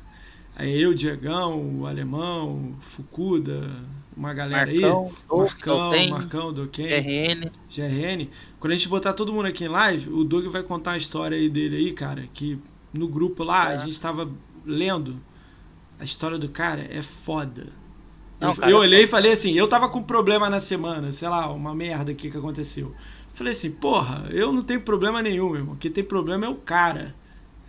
Aí eu, Diegão, o Alemão, Fukuda, uma galera aí. Marcão, Doug, Marcão, Dotem, Marcão, Doken, RN. GRN. Quando a gente botar todo mundo aqui em live, o Doug vai contar a história aí dele aí, cara, que no grupo lá a É. gente tava lendo. A história do cara é foda. Não, eu, cara, eu é olhei e falei assim, eu tava com problema na semana, sei lá, uma merda aqui que aconteceu. Falei assim, porra, eu não tenho problema nenhum, irmão. Quem tem problema é o cara,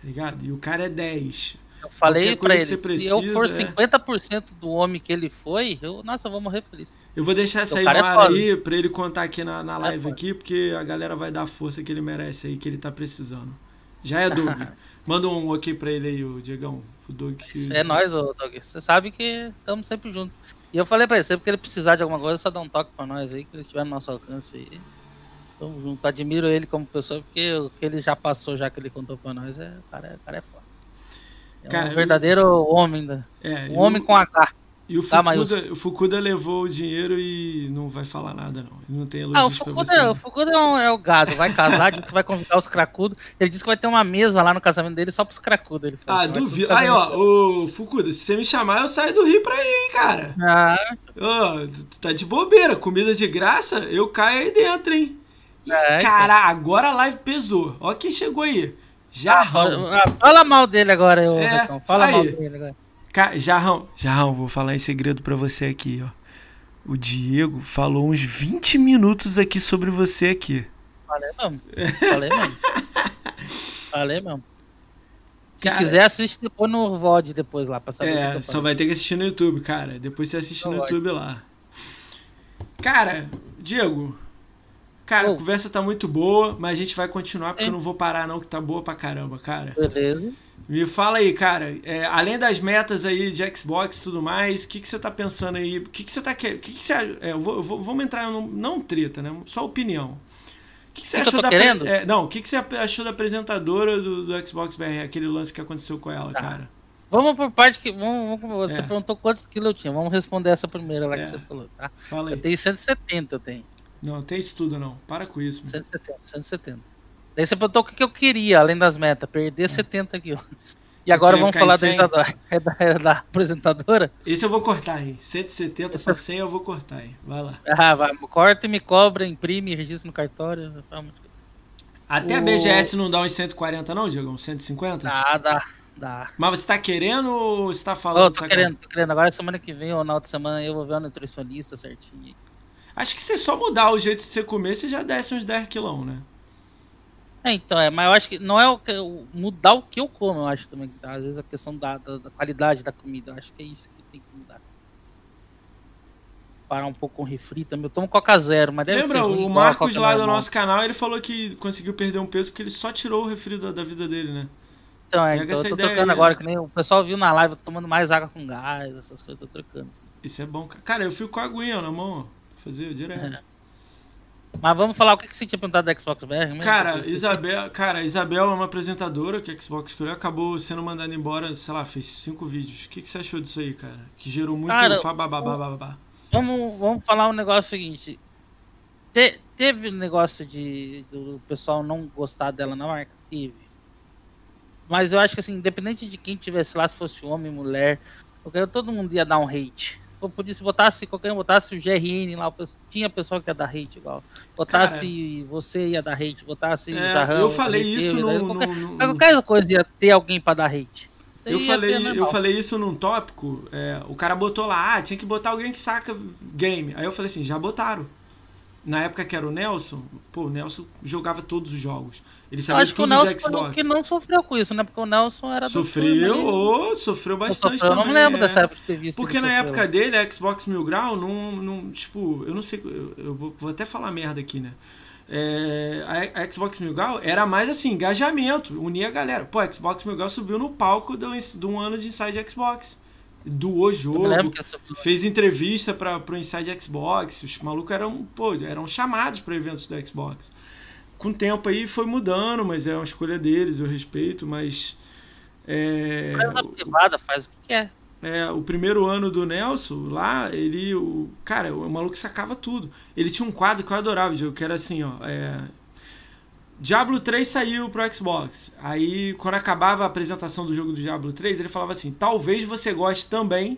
tá ligado? E o cara é 10. Eu falei coisa ele, você se eu for precisa, é. 50% do homem que ele foi, eu, nossa, eu vou morrer feliz. Eu vou deixar essa O aí no é ar aí pra ele contar aqui na, na É live foda. aqui, porque a galera vai dar a força que ele merece aí, que ele tá precisando. Já é Doug. Manda um ok pra ele aí, o Diegão. O Doug. É nóis, ô, Doug. Você sabe que estamos sempre juntos. E eu falei pra ele, sempre que ele precisar de alguma coisa, só dá um toque pra nós aí, que ele estiver no nosso alcance aí. Tamo junto. Admiro ele como pessoa, porque o que ele já passou, já que ele contou pra nós, é, o cara, é- o cara é foda. É Cara, um eu- verdadeiro homem, da, É, um e homem o- com H. E o Tá, Fukuda, mas o Fukuda levou o dinheiro e não vai falar nada, não. Ele não tem elogio Ah, o Fukuda, o não. Fukuda é, é o gado, vai casar, diz que vai convidar os cracudos. Ele disse que vai ter uma mesa lá no casamento dele só pros cracudos. Ele falou Ah, duvido. Aí, ó, ô Fukuda, se você me chamar, eu saio do Rio pra ir, hein, cara. Ah, Ô, tu tá de bobeira, comida de graça, eu caio aí dentro, hein. é, então. Cara, agora a live pesou. Ó quem chegou aí. Jarrão. Ah, Fala mal dele agora, eu, É, Recão. Fala aí. mal dele agora. Ca- Jarrão, Jarrão, vou falar em segredo pra você aqui, ó. O Diego falou uns 20 minutos aqui sobre você aqui. Falei mesmo. Falei mesmo. Falei mesmo. Se Cara- quiser, assiste depois no VOD depois lá pra saber É, só vai ter que assistir no YouTube, cara. Depois você assiste no vai. YouTube lá. Cara, Diego. Cara, a conversa tá muito boa, mas a gente vai continuar porque É. eu não vou parar não, que tá boa pra caramba, cara. Beleza. Me fala aí, cara, é, além das metas aí de Xbox e tudo mais, o que, que você tá pensando aí? O que, que você tá querendo? O que, que você. É, eu vou, eu vou- vamos entrar num. Não treta, né? Só opinião. O que, que você que achou da. querendo? é, não, o que, que você achou da apresentadora do, do Xbox BR, aquele lance que aconteceu com ela, Tá. cara? Vamos por parte que. Vamos, vamos- você É. perguntou quantos quilos eu tinha. Vamos responder essa primeira lá É. que você falou, tá? Fala aí. Eu tenho 170, eu tenho. Não, tem isso tudo não. Para com isso. mano. 170, 170. Daí você perguntou o que eu queria, além das metas. Perder 70 quilos. E Você agora vamos falar da, 100? Isadora, é da, é da apresentadora. Esse eu vou cortar, hein? 170 Esse pra é- 100 eu vou cortar, hein? Vai lá. Ah, vai, corta e me cobra, imprime, registra no cartório. Até a O- BGS não dá uns 140 não, Diego? Uns 150? Dá, dá, dá. Mas você tá querendo ou você tá falando? tô sacanagem? querendo, tô querendo. Agora semana que vem ou na outra semana eu vou ver uma nutricionista certinho. Acho que se só mudar o jeito de você comer, você já desce uns 10 quilão, né? É, então, é, mas eu acho que não é o que, mudar o que eu como, eu acho também. tá? Às vezes a questão da, da, da qualidade da comida, eu acho que é isso que tem que mudar. Parar um pouco com refri também. Eu tomo Coca Zero, mas deve Lembra, ser ruim o Marcos lá do normal. nosso canal, ele falou que conseguiu perder um peso porque ele só tirou o refri da, da vida dele, né? Então, é, então eu tô trocando agora, que nem o pessoal viu na live, eu tô tomando mais água com gás, essas coisas, eu tô trocando. assim. Isso é bom. cara. Cara, eu fico com a aguinha na mão, ó. Fazer direto. Mas vamos falar o que, que você tinha perguntado da Xbox BR? mesmo? Cara. Isabel, cara, Isabel é uma apresentadora que a Xbox escolheu, acabou sendo mandada embora, sei lá, fez cinco vídeos. O que, que você achou disso aí, cara? Que gerou muito Cara. Vamos, vamos falar um negócio seguinte. Te- teve um negócio de do pessoal não gostar dela na marca? Teve. Mas eu acho que assim, independente de quem tivesse lá, se fosse homem, mulher, todo mundo ia dar um hate. Podia, se botasse, qualquer um botasse o GRN lá, o pessoal- tinha pessoa que ia dar hate igual. Botasse você ia dar hate, botasse o É, Jarrão. eu falei isso no, qualquer, no- qualquer coisa ia ter alguém pra dar hate. Isso Eu falei, eu falei isso num tópico. é, o cara botou lá, ah, tinha que botar alguém que saca game. Aí eu falei assim, já botaram. Na época que era o Nelson, pô, o Nelson jogava todos os jogos. Ele sabia acho que o Nelson do que não sofreu com isso, né? Porque o Nelson era do Sofreu, ali. ou sofreu bastante Sofreu, eu não também, lembro é. dessa época de ter visto. Porque na sofreu. época dele, a Xbox Mil Grau, não, não tipo, eu não sei, eu, eu vou, até falar merda aqui, né? É, a, a Xbox Mil Grau era mais assim, engajamento, unia a galera. Pô, a Xbox Mil Grau subiu no palco de um, de um ano de Inside Xbox. Doou jogo, fez entrevista para pro Inside Xbox. Os malucos eram, pô, eram chamados para eventos da Xbox. Com o tempo aí foi mudando, mas é uma escolha deles, eu respeito, mas. É, privada faz o que quer. é, o primeiro ano do Nelson, lá, ele. O, cara, o maluco sacava tudo. Ele tinha um quadro que eu adorava, que era assim, ó. É, Diablo 3 saiu pro Xbox. Aí, quando acabava a apresentação do jogo do Diablo 3, ele falava assim: talvez você goste também.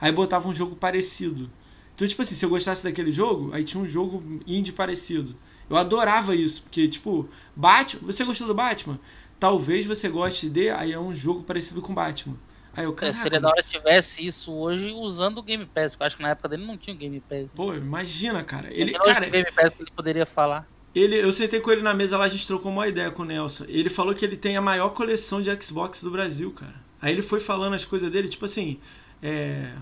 Aí botava um jogo parecido. Então, tipo assim, se eu gostasse daquele jogo, aí tinha um jogo indie parecido. Eu adorava isso, porque, tipo, Batman. Você gostou do Batman? Talvez você goste de. Aí é um jogo parecido com Batman. Aí eu, É, caraca, seria da hora tivesse isso hoje usando o Game Pass, porque eu acho que na época dele não tinha o Game Pass. Pô, imagina, cara. Ele, cara, o Game Pass que ele poderia falar. ele, eu sentei com ele na mesa lá, a gente trocou uma ideia com o Nelson. Ele falou que ele tem a maior coleção de Xbox do Brasil, cara. Aí ele foi falando as coisas dele, tipo assim, é,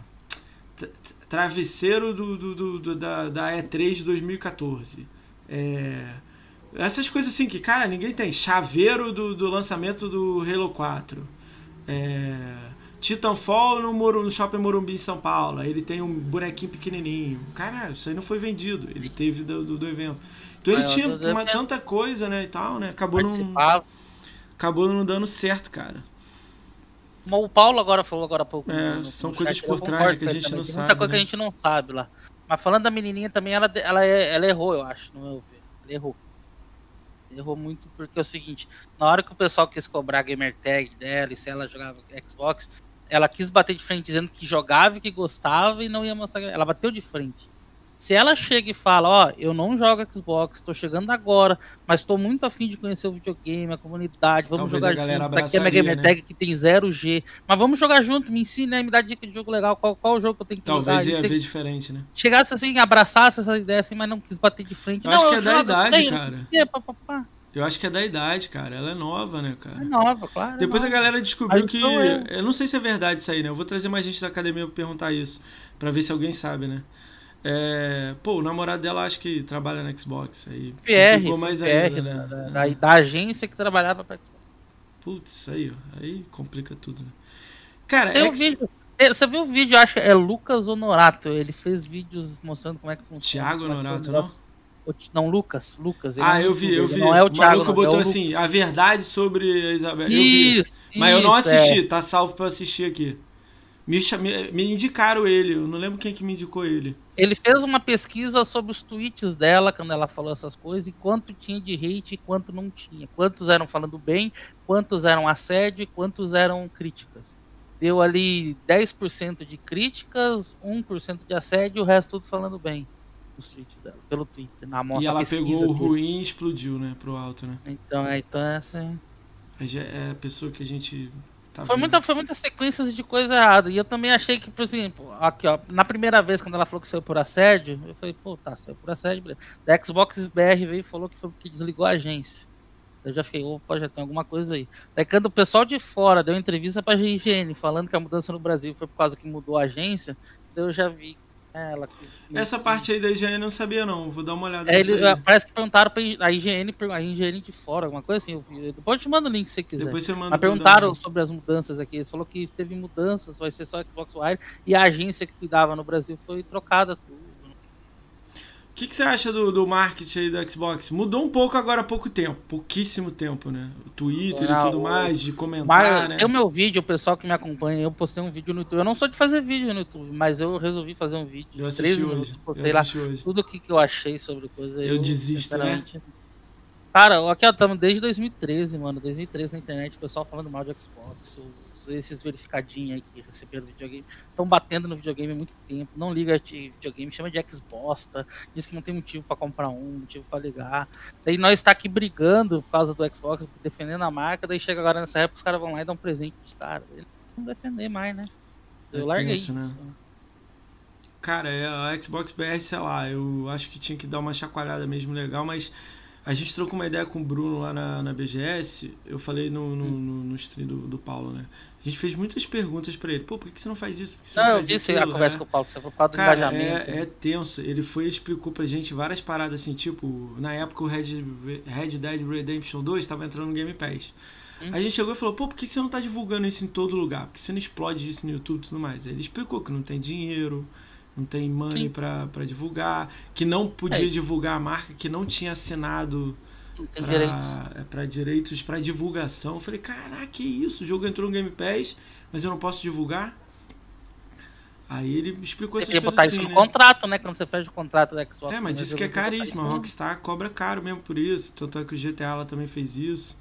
tra- travesseiro do, do- do- do- da, da E3 de 2014. É, essas coisas assim que, cara, ninguém tem. Chaveiro do, do lançamento do Halo 4. É, Titanfall no, Moru- no Shopping Morumbi em São Paulo. Aí ele tem um bonequinho pequenininho. Cara, isso aí não foi vendido. Ele teve do, do, do evento. Então ele Ah, tinha do- do uma, tanta coisa, né, e tal, né? Acabou não, acabou não dando certo, cara. O Paulo agora falou agora há pouco. É, no- no são chat, coisas eu por trás que a gente não sabe, Muita coisa né? que a gente não sabe lá. Mas falando da menininha também, ela, ela, é- ela errou, eu acho, no meu ver. Ela errou. Errou muito porque é o seguinte, na hora que o pessoal quis cobrar a gamer tag dela e se ela jogava Xbox, ela quis bater de frente dizendo que jogava e que gostava e não ia mostrar. Ela bateu de frente. Se ela chega e fala, ó, eu não jogo Xbox, tô chegando agora, mas tô muito afim de conhecer o videogame, a comunidade, vamos Talvez a jogar junto. Daqui é gamer né? tag que tem 0G. Mas vamos jogar junto, me ensina, né? me dá dica de jogo legal, qual, qual o jogo que eu tenho que Talvez jogar. ia E você ver diferente, né? chegasse assim, abraçasse essa ideia assim, mas não quis bater de frente. Eu não, acho que é da jogo, idade, tenho, cara. quê, pá, pá, pá. Eu acho que é da idade, cara. Ela é nova, né, cara? É nova, claro. é Depois a nova. galera descobriu que. então é. Eu não sei se é verdade isso aí, né? Eu vou trazer mais gente da academia pra perguntar isso. Pra ver se alguém sabe, né? É, Pô, o namorado dela acho que trabalha na Xbox. Aí PR, mais PR ainda, da, né? da, da- da agência que trabalhava pra Xbox. Putz, aí, ó. Aí complica tudo, né? Cara, Tem um X- vídeo. é, Você viu o vídeo, acho, é Lucas Honorato. Ele fez vídeos mostrando como é que funciona. Thiago é Honorato, o não? O Não, Lucas. Lucas. é Ah, um eu vi, eu vi. Não é o Thiago. maluco não, botou é o assim, a verdade sobre a Isabel. Eu vi. Isso, Mas eu não isso, assisti, é. tá salvo pra assistir aqui. Me, me, me indicaram ele, eu não lembro quem que me indicou ele. Ele fez uma pesquisa sobre os tweets dela quando ela falou essas coisas e quanto tinha de hate e quanto não tinha. Quantos eram falando bem, quantos eram assédio e quantos eram críticas. Deu ali 10% de críticas, 1% de assédio e o resto tudo falando bem. Os tweets dela, pelo Twitter, na amostra e ela pegou o ruim e explodiu, né, pro alto, né? Então, é, então é assim. É a pessoa que a gente tá Foi, muita, foi muitas sequências de coisa errada. E eu também achei que, por exemplo, aqui, ó, na primeira vez quando ela falou que saiu por assédio, eu falei, pô, tá, saiu por assédio, beleza. Da Xbox BR veio e falou que foi porque desligou a agência. Eu já fiquei, opa, já tem alguma coisa aí. Daí quando o pessoal de fora deu entrevista pra GIGN falando que a mudança no Brasil foi por causa que mudou a agência, eu já vi. É, ela Essa parte aí da IGN eu não sabia, não. Vou dar uma olhada É, ele, aí. parece que perguntaram pra a IGN, a IGN de fora, alguma coisa assim. Eu vi. Depois eu te mando o link se você quiser. Depois você manda Mas perguntaram sobre as mudanças aqui. Eles falou que teve mudanças, vai ser só Xbox One. E a agência que cuidava no Brasil foi trocada tudo. O que, que você acha do, do marketing aí da Xbox? Mudou um pouco agora há pouco tempo, pouquíssimo tempo, né? O Twitter Não, e tudo o- mais, de comentar, Mas né? tem o meu vídeo, o pessoal que me acompanha, eu postei um vídeo no YouTube. Eu não sou de fazer vídeo no YouTube, mas eu resolvi fazer um vídeo Eu de assisti 13 hoje. minutos. Eu Postei lá hoje. tudo o que, que eu achei sobre coisa. Eu desisto, né? Cara, aqui ó, estamos desde 2013, mano. 2013 na internet, o pessoal falando mal de Xbox, os- esses verificadinhos aí que receberam videogame. Estão batendo no videogame há muito tempo. Não liga de videogame, chama de Xbox. Diz que não tem motivo pra comprar um, motivo pra ligar. Daí nós está aqui brigando por causa do Xbox, defendendo a marca. Daí chega agora nessa época, os caras vão lá e dão um presente pros caras. Eles não vão defender mais, né? Eu É larguei isso. né? Cara, é, a Xbox BR, sei lá, eu acho que tinha que dar uma chacoalhada mesmo legal, mas a gente trocou uma ideia com o Bruno lá na, na BGS, eu falei no, no, Hum. no, no stream do, do Paulo, né? A gente fez muitas perguntas pra ele. Pô, por que você não faz isso? Não, eu faz isso aí, aquilo? a conversa É. com o Paulo, que você falou do Cara, engajamento. é, é tenso. Ele foi e explicou pra gente várias paradas assim, tipo, na época o Red, Red Dead Redemption 2 estava entrando no Game Pass. Hum. Aí a gente chegou e falou, pô, por que você não tá divulgando isso em todo lugar? Por que você não explode isso no YouTube e tudo mais? Aí ele explicou que não tem dinheiro, não tem money pra divulgar, que não podia É. divulgar a marca, que não tinha assinado pra, direitos. é, direitos pra divulgação. Eu falei, caraca, que isso? O jogo entrou no Game Pass, mas eu não posso divulgar? Aí ele explicou Você essas coisas botar assim, isso no né? contrato, né? Quando você fecha o contrato da Xbox. É, mas disse que é caríssimo. A no- Rockstar cobra caro mesmo por isso. Tanto é que o GTA lá também fez isso.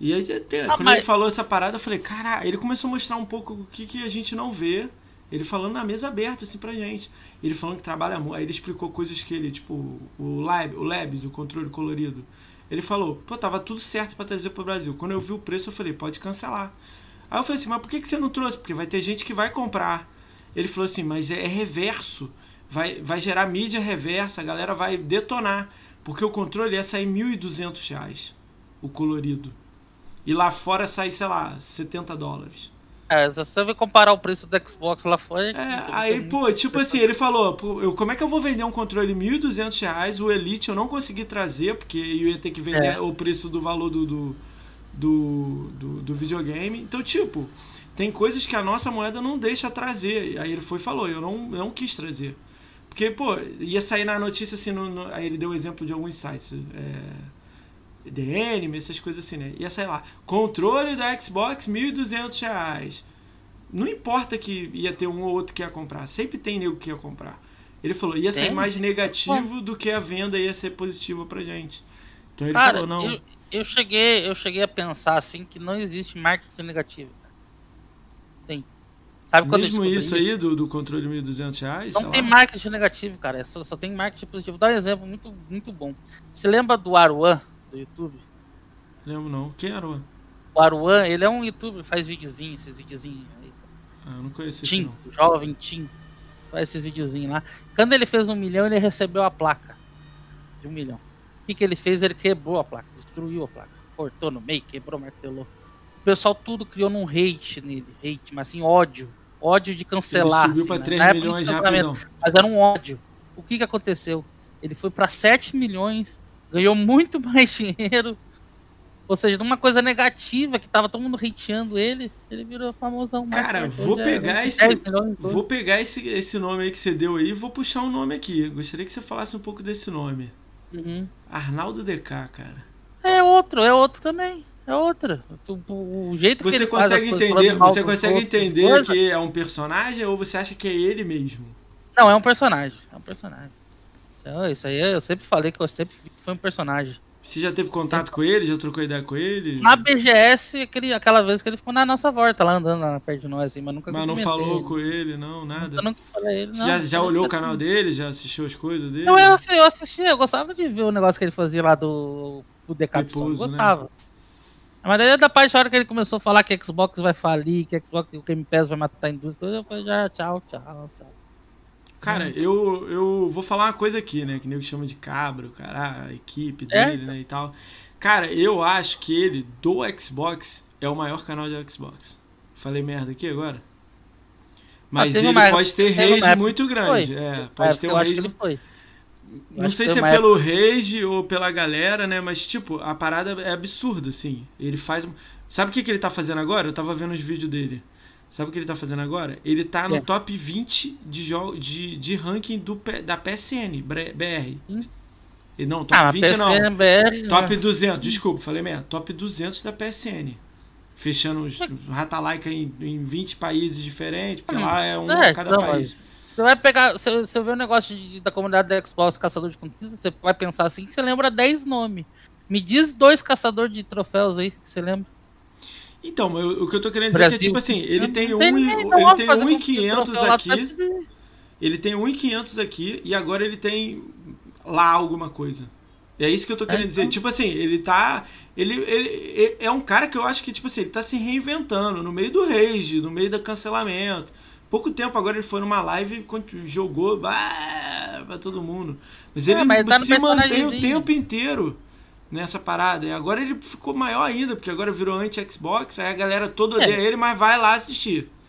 E aí, até, Ah, quando mas- ele falou essa parada, eu falei, cara, ele começou a mostrar um pouco o que, que a gente não vê. Ele falando na mesa aberta, assim, pra gente. Ele falando que trabalha muito. Aí ele explicou coisas que ele, tipo, o Lab, o Labs, o controle colorido. Ele falou, pô, tava tudo certo pra trazer pro Brasil. Quando eu vi o preço, eu falei, pode cancelar. Aí eu falei assim, mas por que, que você não trouxe? Porque vai ter gente que vai comprar. Ele falou assim, mas é, é reverso. Vai, vai gerar mídia reversa, a galera vai detonar. Porque o controle ia sair 1.200 reais, o colorido. E lá fora sai, sei lá, 70 dólares. É, se você vai comparar o preço do Xbox lá fora. É, difícil, aí, pô, tipo assim, ele falou, eu, como é que eu vou vender um controle 1.200 reais, o Elite eu não consegui trazer, porque eu ia ter que vender É. o preço do valor do, do, do, do, do videogame. Então, tipo, tem coisas que a nossa moeda não deixa trazer. Aí ele foi e falou, eu não, eu não quis trazer. Porque, pô, ia sair na notícia assim, no, no- aí ele deu o exemplo de alguns sites. É, The Anime, essas coisas assim, né? Ia sair lá, controle da Xbox, 1.200 reais. Não importa que ia ter um ou outro que ia comprar, sempre tem nego que ia comprar. Ele falou, ia ser mais negativo do que a venda ia ser positiva pra gente. Então ele Cara, falou, não. Eu, eu, cheguei, eu cheguei a pensar assim que não existe marketing negativo. Tem. Sabe quando Mesmo isso, aí do, do controle de 1.200 reais? Não tem lá. marketing negativo, cara. É só, só tem marketing positivo. Dar um exemplo muito, muito bom. Você lembra do Aruan, do YouTube? Lembro não. Quem é Aruan? O Aruan, ele é um youtuber, faz videozinhos, esses videozinhos aí. Ah, eu não conheci Tim, jovem Tim. Faz esses videozinhos lá. Quando ele fez um milhão, ele recebeu a placa de um milhão. O que, que ele fez? Ele quebrou a placa, destruiu a placa. Cortou no meio, quebrou, martelou. O pessoal tudo criou num hate nele. Hate, mas assim, ódio. Ódio de cancelar. Ele subiu assim, pra 3 né? milhões já, Mas era um ódio. O que, que aconteceu? Ele foi para 7 milhões, ganhou muito mais dinheiro. Ou seja, numa coisa negativa que tava todo mundo hateando ele, ele virou famosão. Cara, vou pegar esse. Vou pegar esse, esse nome aí que você deu aí e vou puxar um nome aqui. Gostaria que você falasse um pouco desse nome. Uhum. Arnaldo DK, cara. É outro, é outro também. É outra. O, jeito você que ele consegue faz entender, Você consegue entender que é um personagem ou você acha que é ele mesmo? Não, é um personagem. É um personagem. Isso aí eu sempre falei que eu sempre foi um personagem. Você já teve contato sempre. com ele? Já trocou ideia com ele? Na BGS, aquele, aquela vez que ele ficou na nossa volta, lá andando lá perto de nós, assim, mas nunca Mas não falou ele. com ele, não, nada? Eu nunca falei ele, não. Já, já olhou o canal dele? Já assistiu as coisas dele? Eu, eu, eu assisti, eu gostava de ver o negócio que ele fazia lá do, do Decapson. Eu gostava. Né? Mas daí da parte da hora que ele começou a falar que Xbox vai falir, que Xbox, o Game Pass vai matar a indústria, eu falei já tchau, tchau, tchau. Cara, eu, eu vou falar uma coisa aqui, né? Que nego chama de cabra, o cara, a equipe É? dele, né? E tal. Cara, eu acho que ele, do Xbox, é o maior canal de Xbox. Falei merda aqui agora? Mas teve ele uma- pode ter teve uma rage época muito que grande. foi. É, pode É, ter eu um acho rage. que ele foi. Não sei se é uma pelo rage ou pela galera, né? Mas, tipo, a parada é absurda, assim. Ele faz. Sabe o que, que ele tá fazendo agora? Eu tava vendo os vídeos dele. Sabe o que ele tá fazendo agora? Ele tá no É. top 20 de, de, de ranking do, da PSN BR. Hum. Não, top Ah, mas 20 não. Top né? 200, desculpa, falei merda. Top 200 da PSN. Fechando os Ratalaika em, em 20 países diferentes, porque Hum. lá é um É, cada não, país. Você vai pegar. Se você vê o negócio de- da comunidade da Xbox Caçador de Conquistas, você vai pensar assim que você lembra 10 nomes. Me diz dois caçadores de troféus aí que você lembra. Então, mas o que eu tô querendo dizer é que, Brasil. tipo assim, ele tem Não um, tem nem ele nome tem fazer com que 500 troféu lá aqui, ele tem um e 500 aqui e agora ele tem lá alguma coisa. É isso que eu tô querendo dizer. então. Tipo assim, ele tá. Ele, ele, ele é um cara que eu acho que, tipo assim, ele tá se reinventando no meio do rage, no meio do cancelamento. Pouco tempo agora ele foi numa live e jogou ah, pra todo mundo. Mas É, ele mas tá se mantém o tempo inteiro nessa parada. E agora ele ficou maior ainda, porque agora virou anti-Xbox, aí a galera toda odeia ele, mas vai lá assistir. É.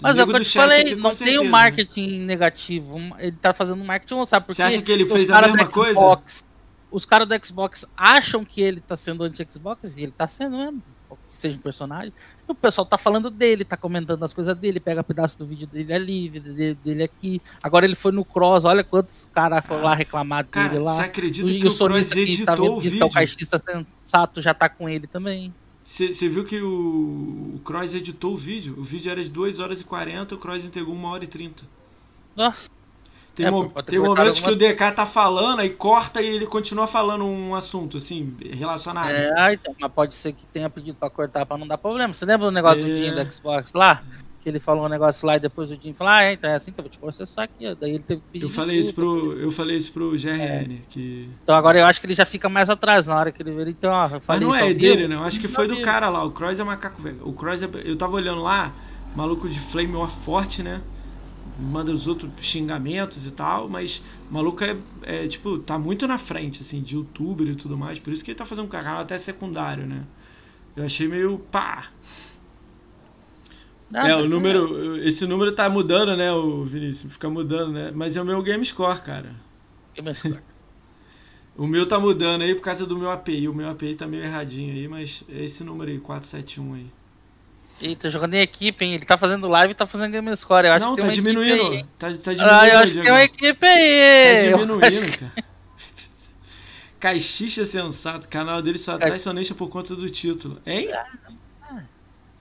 Mas é o que eu te falei, aqui, não tem certeza. um marketing negativo. Ele tá fazendo marketing, sabe por Você acha que ele fez os a mesma coisa? Xbox- Os caras do Xbox acham que ele tá sendo anti-Xbox e ele tá sendo mesmo. Que seja um personagem. O pessoal tá falando dele, tá comentando as coisas dele, pega pedaço do vídeo dele ali, dele, dele aqui. Agora ele foi no Cross, olha quantos caras foram lá reclamar dele Cara, lá. você acredita E que o o Cross que tá editou vendo o é o vídeo? caixista sensato já tá com ele também. Você você viu que o, o Cross editou o vídeo? O vídeo era de 2 horas e 40, o Cross entregou 1 hora e 30. Nossa. Tem, É, mo- tem momentos que o algumas DK tá falando, aí corta e ele continua falando um assunto, assim, relacionado. É, ah, então, mas pode ser que tenha pedido pra cortar pra não dar problema. Você lembra do negócio do É. Jim do Xbox lá? Que ele falou um negócio lá e depois o Jim falou, ah, é, então é assim, então eu vou te processar aqui. Daí ele teve que pedir Eu falei, isso pro, eu falei isso pro GRN, que... Então agora eu acho que ele já fica mais atrás na hora que ele vê. Então, ó, eu Mas falei não isso é ao dele, vivo. não. Acho que Não foi é do cara lá. O Cross é macaco velho. O Cross é... Eu tava olhando lá, maluco de Flame War forte, né? Manda os outros xingamentos e tal, mas o maluco é, é, tipo, tá muito na frente, assim, de youtuber e tudo mais. Por isso que ele tá fazendo um canal até secundário, né? Eu achei meio pá. Ah, é, o mas número. Esse número tá mudando, né, o Vinícius? Fica mudando, né? Mas é o meu game score, cara. é mais- O meu tá mudando aí por causa do meu API. O meu API tá meio erradinho aí, mas é esse número aí, 471 aí. Eita, jogando em equipe, hein? Ele tá fazendo live e tá fazendo game score. Eu acho Não, que tá diminuindo. aí? Tá, tá diminuindo. Ah, eu acho que tem uma equipe Tá aí. Eu acho diminuindo, cara. Caxixa Sensato, o canal dele só traz sonista por conta do título. Hein?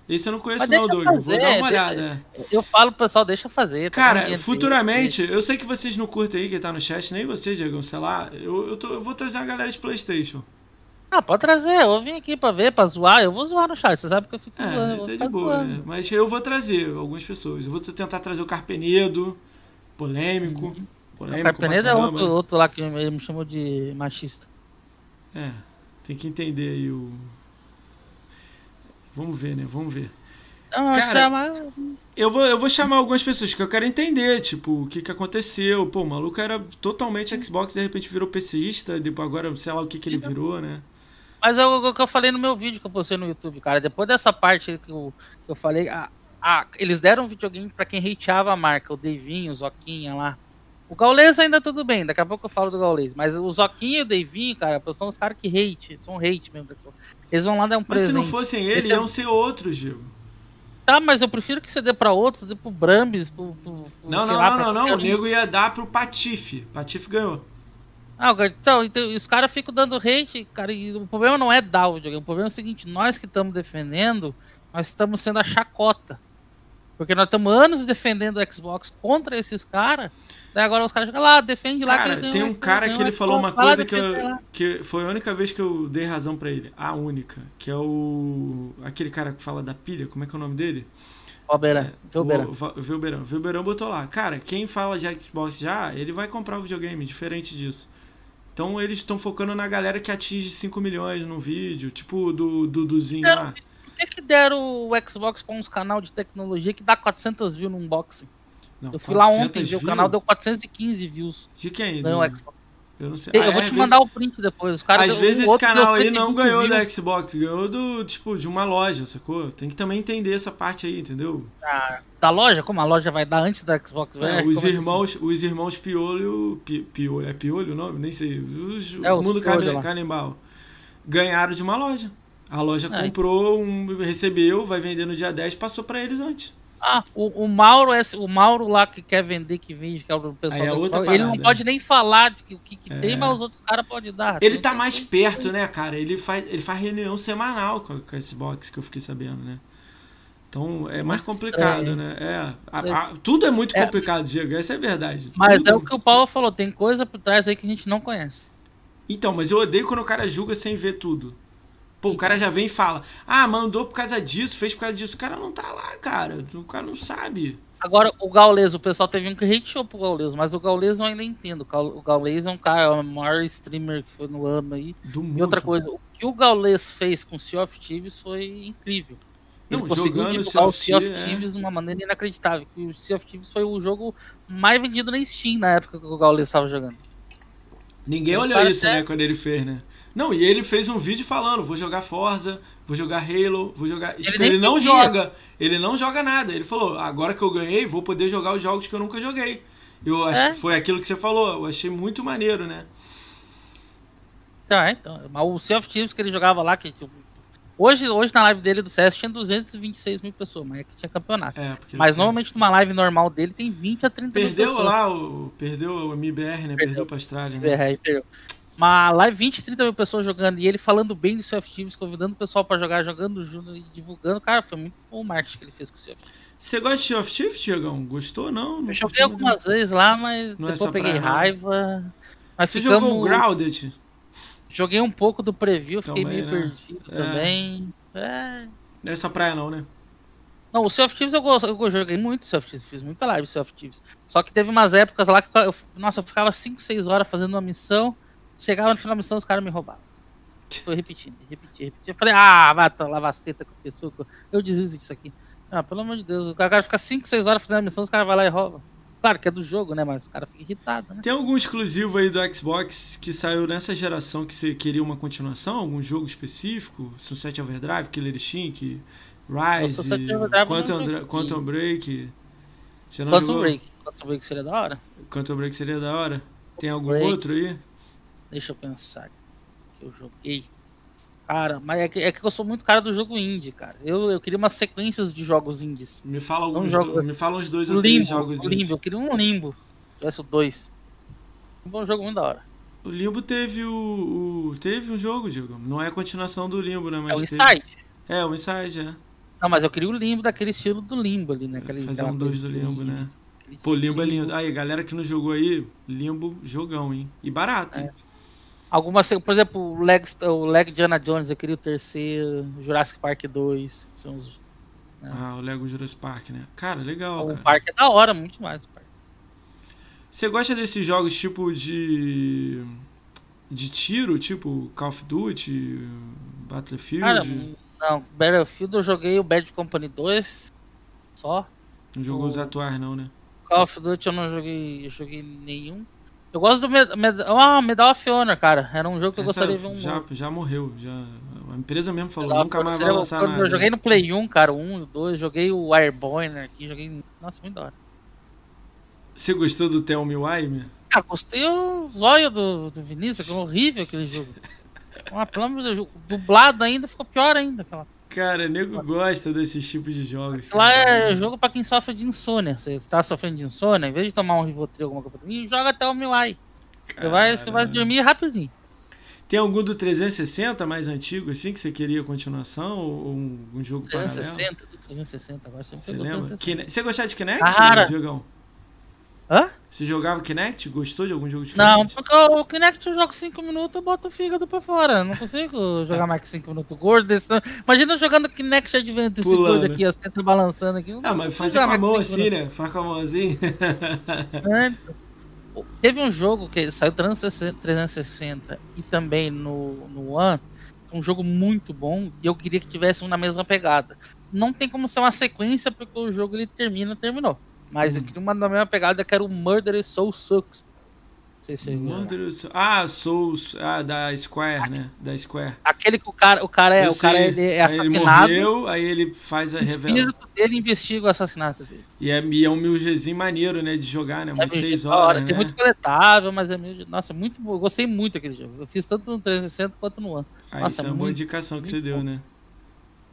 Esse eu não conheço não, Doug. Fazer, Vou dar uma deixa, olhada. Eu falo pro pessoal, deixa fazer. Tá Cara, futuramente, eu sei que vocês não curtem aí, quem tá no chat, nem você, Diego, sei lá. Eu, eu, tô, eu vou trazer uma galera de Playstation. Ah, pode trazer. Eu vim aqui pra ver, pra zoar. Eu vou zoar no chat. Você sabe que eu fico é, zoando. Tá de boa, né? Mas eu vou trazer algumas pessoas. Eu vou tentar trazer o Carpenedo, polêmico. Uhum. polêmico o Carpenedo é outro, outro lá que ele me chamou de machista. É, tem que entender aí o. Vamos ver, né? Vamos ver. Não, Cara, eu, vou, eu vou chamar algumas pessoas que eu quero entender, tipo, o que, que aconteceu. Pô, o maluco era totalmente Xbox, de repente virou PCista, depois agora sei lá o que, que ele virou, né? Mas é o que eu falei no meu vídeo que eu postei no YouTube, cara. Depois dessa parte que eu, que eu falei, ah, ah, eles deram um videogame para quem hateava a marca, o Devinho, o Zoquinha lá. O Gaules ainda tudo bem, daqui a pouco eu falo do Gaules. Mas o Zoquinha e o Devinho, cara, são os caras que hate, são hate mesmo. Eles vão lá dar um mas presente. Mas se não fossem eles, Esse é iam é... ser outros, Gil. Tá, mas eu prefiro que você dê pra outros, dê pro Brambis, pro, pro, pro Não, não, lá, não, não, não. O nego ia dar pro Patife. Patife ganhou. Ah, então, então os caras ficam dando hate, cara, e o problema não é dar o videogame, o problema é o seguinte, nós que estamos defendendo, nós estamos sendo a chacota. Porque nós estamos anos defendendo o Xbox contra esses caras, daí agora os caras chegam lá, defende lá. Cara, tem um cara que ele falou uma coisa que, eu, que foi a única vez que eu dei razão para ele, a única, que é o aquele cara que fala da pilha, como é que é o nome dele? Velberan. É, Velberan. Velberan botou lá. Cara, quem fala de Xbox já, ele vai comprar o videogame, diferente disso. Então eles estão focando na galera que atinge 5 milhões no vídeo, tipo do Duduzinho lá. Por que, que deram o Xbox com uns canal de tecnologia que dá 400 views no unboxing? Não, eu fui lá ontem, viu? o canal deu 415 views. De quem? No Xbox. Eu não sei. Eu ah, vou é, te mandar vezes... o print depois. Os cara às vezes esse canal aí não ganhou da Xbox, ganhou do, tipo, de uma loja, sacou? Tem que também entender essa parte aí, entendeu? Ah, da loja? Como a loja vai dar antes da Xbox? É, os, irmãos, assim? os irmãos Piolho, Pi, Piolho, é Piolho o nome? Nem sei. Os, é, o mundo canibal. Ganharam de uma loja. A loja é. comprou, um, recebeu, vai vender no dia 10, passou para eles antes. Ah, o, o, Mauro é o Mauro lá que quer vender, que vende, que é o pessoal é outra Ele não pode nem falar de que, o que, que é. tem, mas os outros caras podem dar. Ele tá mais perto, né, cara? Ele faz, ele faz reunião semanal com, com esse box que eu fiquei sabendo, né? Então é mais complicado, né? É, a, a, tudo é muito é. complicado, Diego, essa é a verdade. Mas tudo... é o que o Paulo falou, tem coisa por trás aí que a gente não conhece. Então, mas eu odeio quando o cara julga sem ver tudo. Pô, o cara já vem e fala: Ah, mandou por causa disso, fez por causa disso. O cara não tá lá, cara. O cara não sabe. Agora, o Gaules, o pessoal teve um que hateou pro Gaules, mas o Gaules eu ainda entendo. O Gaules é um cara, é o maior streamer que foi no ano aí. Do mundo. E outra coisa, o que o Gaules fez com o Sea of Thieves foi incrível. Ele não, conseguiu divulgar o Sea of Thieves é. de uma maneira inacreditável. O Sea of Thieves foi o jogo mais vendido na Steam na época que o Gaules estava jogando. Ninguém olhou isso, né, quando ele fez, né? Não, e ele fez um vídeo falando: vou jogar Forza, vou jogar Halo, vou jogar. Ele, tipo, ele não joga, ele não joga nada. Ele falou: agora que eu ganhei, vou poder jogar os jogos que eu nunca joguei. Eu é? foi aquilo que você falou, eu achei muito maneiro, né? Tá, então. O Sea of Thieves que ele jogava lá, que tipo, Hoje, hoje na live dele do CS tinha 226 mil pessoas, mas é que tinha campeonato. É, mas normalmente numa live normal dele tem 20 a 30 perdeu mil pessoas. Perdeu lá, o, perdeu o MBR, né? Perdeu, perdeu pra Austrália, né? MBR, perdeu. Uma live 20, 30 mil pessoas jogando e ele falando bem do Sea of Thieves, convidando o pessoal para jogar, jogando junto e divulgando. Cara, foi muito bom o marketing que ele fez com o Sea of Thieves. Você gosta de Sea of Thieves, Diegão? Gostou não? não eu joguei algumas muito... vezes lá, mas não é depois é eu peguei praia, raiva. Mas Você ficamos... jogou o Grounded? Joguei um pouco do preview, fiquei também, meio né? perdido é. também. É. Não é essa praia não, né? Não, o Sea of Thieves eu, eu joguei muito Sea of Thieves, fiz muita live Sea of Thieves. Só que teve umas épocas lá que eu, nossa, eu ficava 5, 6 horas fazendo uma missão Chegava no final da missão, os caras me roubavam. Foi repetindo, repetindo, repetindo. Eu falei, ah, vai lavar as tetas com a pessoa. Eu desisto disso aqui. Ah, pelo amor de Deus, o cara fica 5, 6 horas fazendo a missão, os caras vão lá e roubam. Claro que é do jogo, né? Mas o cara fica irritado, né? Tem algum exclusivo aí do Xbox que saiu nessa geração que você queria uma continuação? Algum jogo específico? Sunset Overdrive, Killer Instinct, Rise, Quantum, Quantum Break? Você não Quantum jogou? Break. Quantum Break seria da hora. Quantum Break seria da hora. Tem algum Break. outro aí? Deixa eu pensar. Que eu joguei. Cara, mas é que, é que eu sou muito cara do jogo indie, cara. Eu, eu queria umas sequências de jogos indies. Me fala alguns jogos, do, me fala uns dois ou três jogos Limbo, indie. eu queria um Limbo. Tivesse dois. Um bom jogo muito da hora. O Limbo teve o, o- Teve um jogo, Diego. Não é a continuação do Limbo, né? É Mas o teve- Inside. É, o Inside, é. Não, mas eu queria o limbo daquele estilo do limbo ali, né? Aquele, Fazer um dois coisa do Limbo, né? Pô, Limbo é lindo. Aí, galera que não jogou aí, Limbo, jogão, hein? E barato, hein? Algumas, por exemplo, o Leg, o Leg Diana Jones, eu queria o terceiro, Jurassic Park 2. São os, né, Ah, o Lego Jurassic Park, né? Cara, legal, o cara. parque é da hora, muito mais. Você gosta desses jogos tipo de. de tiro, tipo Call of Duty, Battlefield? Cara, não, Battlefield eu joguei o Bad Company 2 só. não jogou os o- atuais, não, né? Call of Duty eu não joguei, eu joguei nenhum. Eu gosto do Med Med ah, Medal of Honor, cara. Era um jogo que eu Essa gostaria de ver um. já, já morreu. Já, a empresa mesmo falou, Medal nunca mais vai lançar eu, nada. eu joguei no Play 1, cara, o 1 e o 2. Joguei o Airborne aqui, joguei. Nossa, muito da hora. Você gostou do Tell Me Why, meu? Ah, gostei o zóio do, do Vinícius, que é horrível aquele jogo. Pelo amor de Deus, dublado ainda ficou pior ainda. Aquela. Cara, nego gosta desses tipos de jogos. Lá cara. é jogo pra quem sofre de insônia. Você tá sofrendo de insônia, em vez de tomar um Rivotril alguma coisa pra mim, joga até o Miwai. Você vai, você vai dormir rapidinho. Tem algum do 360 mais antigo, assim, que você queria continuação? Ou um, um jogo paralelo? 360, do 360, agora você Você lembra? 360. Kine- Você gostava de Kinect. Diogão? Hã? Você jogava Kinect? Gostou de algum jogo de Não, Kinect? porque o Kinect eu jogo 5 minutos, eu boto o fígado pra fora. Não consigo jogar mais que 5 minutos gordo. Desse... não. Imagina eu jogando Kinect Advance, esse gordo aqui, as tetas balançando aqui. Ah, não mas consigo fazer com jogar a mão assim, minutos. né? Faz com a mão assim. É. Teve um jogo que saiu 360 360 e também no, no One, um jogo muito bom, e eu queria que tivesse um na mesma pegada. Não tem como ser uma sequência, porque o jogo ele termina, terminou. Mas Hum. uma na mesma pegada que era o Murder Soul Sucks. Não sei se você viu. Murderous- Ah, Souls. Ah, da Square, né? Da Square. Aquele que o cara, o cara é, Eu o cara ele é Aí assassinado. Ele morreu, aí ele faz a o revela. espírito dele investiga o assassinato dele. E é, e é um milzinho maneiro, né? De jogar, né? Umas É meio 6 da hora, horas, Tem né? muito coletável, mas é meio. Nossa, muito bom. Eu gostei muito daquele jogo. Eu fiz tanto no 360 quanto no One. Aí, Nossa, isso é uma boa indicação que você deu, bom. né?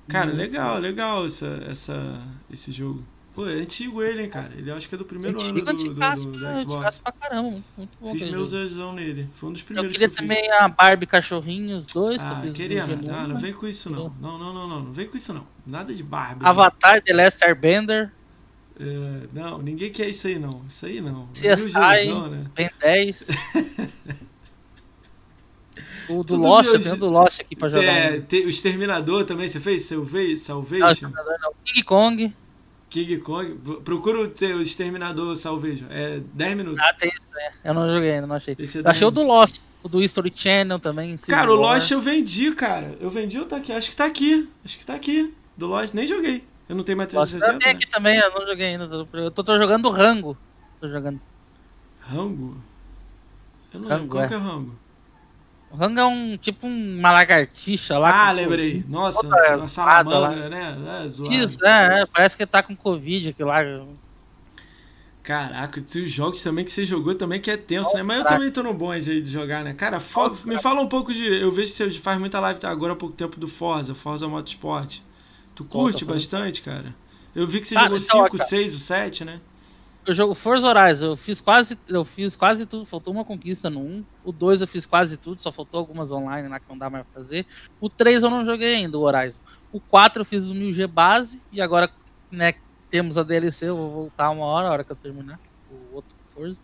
Cara, legal, legal essa, essa, esse jogo. Pô, é antigo ele, hein, cara? Ele acho que é do primeiro ano Antigo, do, do, antigaço, do, né? do Xbox. Antigaço pra caramba. Muito, bom. Fiz meus exão nele. Foi um dos Eu primeiros queria que eu fiz. também a Barbie Cachorrinhos 2, que eu Ah, fiz queria, mas ah, não Genoma. vem com isso não. Não, não, não, não, não vem com isso não. Nada de Barbie. Avatar The Last Airbender, É, não, ninguém quer isso aí não. Isso aí não. CSI. Gilzão, né? Ben 10. o do Tudo Lost, meu eu tenho do Lost aqui pra jogar. É, né? te- o Exterminador também, você fez? Salvation? Não, não, não. King Kong. King Kong? Procura o Exterminador Salvation. É 10 minutos. Ah, tem isso, é. Eu não joguei ainda, não achei. É Eu achei o 10 do Lost, o do History Channel também. Cara, o. Lost eu vendi, cara. Eu vendi ou tá aqui? Acho que tá aqui. Acho que tá aqui. Do Lost, nem joguei. Eu não tenho mais Lost eu 360. tenho né? aqui também, eu não joguei ainda. Eu tô, tô jogando o Rango. Tô jogando. Rango? Eu não Rango, lembro. Qual é. que é Rango? O Rango é um tipo uma lagartixa lá. Ah, lembrei. Nossa, Toda uma salamandra, né? É, zoado. Isso, é, é, parece que tá com Covid aqui lá. Caraca, tem os jogos também que você jogou também que é tenso, né? os Mas eu também tô no bonde aí de jogar, né? Cara, Só For... os me fala um pouco de. Eu vejo que você faz muita live tá, agora há pouco tempo do Forza, Forza Motorsport. Tu curte bastante, cara? Eu vi que você Cara, jogou então, 5, cara. 6, o 7, né? Eu jogo Forza Horizon, eu fiz quase, eu fiz quase tudo, faltou uma conquista no 1. O 2 eu fiz quase tudo, só faltou algumas online lá que não dá mais pra fazer. O 3 eu não joguei ainda, o Horizon. O 4 eu fiz o 1000G base e agora, né, temos a DLC, eu vou voltar uma hora, a hora que eu terminar o outro Forza.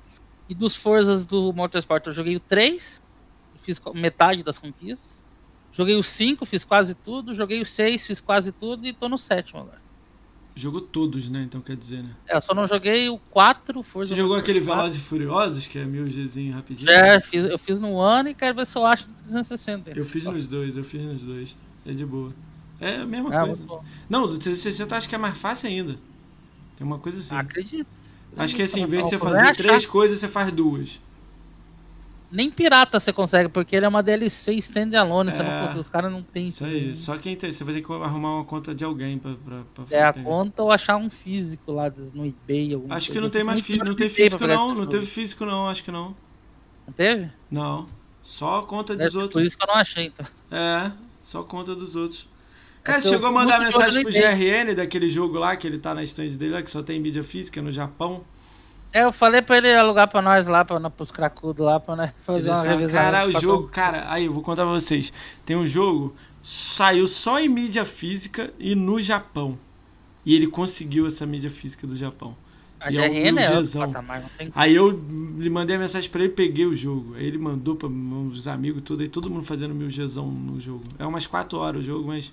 E dos Forzas do Motorsport eu joguei o 3, fiz metade das conquistas. Joguei o 5, fiz quase tudo. Joguei o 6, fiz quase tudo e tô no sétimo agora. Jogou todos, né? Então quer dizer, né? É, eu só não joguei o 4, Forza Você jogou aquele 4. Velozes e Furiosos, que é 1000Gzinho rapidinho? É, fiz, eu fiz no ano e quero ver se eu acho no 360. Eu fiz nos dois, eu fiz nos dois. É de boa. É a mesma Ah, coisa. Não, do 360 acho que é mais fácil ainda. Tem uma coisa assim. Acredito. Acho que assim, em vez de você fazer é três coisas, você faz duas. Nem pirata você consegue, porque ele é uma DLC standalone. É. os caras não tem Isso aí. Só quem tem. Você vai ter que arrumar uma conta de alguém pra, pra, pra É a pegar. conta ou achar um físico lá no eBay. Acho que coisa. não tem Eu mais físico. Não tem físico, não. Não teve físico, não. Acho que não. Não teve? Não. Só a conta Deve dos ser por outros. isso que eu não achei, então. É, só conta dos outros. Cara, É que você chegou a mandar mensagem pro. GRN daquele jogo lá, que ele tá na stand dele lá, que só tem mídia física no Japão. É, eu falei pra ele alugar pra nós lá, pra, pros cracudos lá, pra né, fazer uma revisão. Cara, o jogo, cara, aí eu vou contar pra vocês. Tem um jogo, saiu só em mídia física e no Japão. E ele conseguiu essa mídia física do Japão. A E é GRN é patamar, não tem Aí eu lhe mandei a mensagem pra ele, peguei o jogo. Aí ele mandou para os amigos tudo, aí todo mundo fazendo mil Gzão no jogo. É umas 4 horas o jogo, mas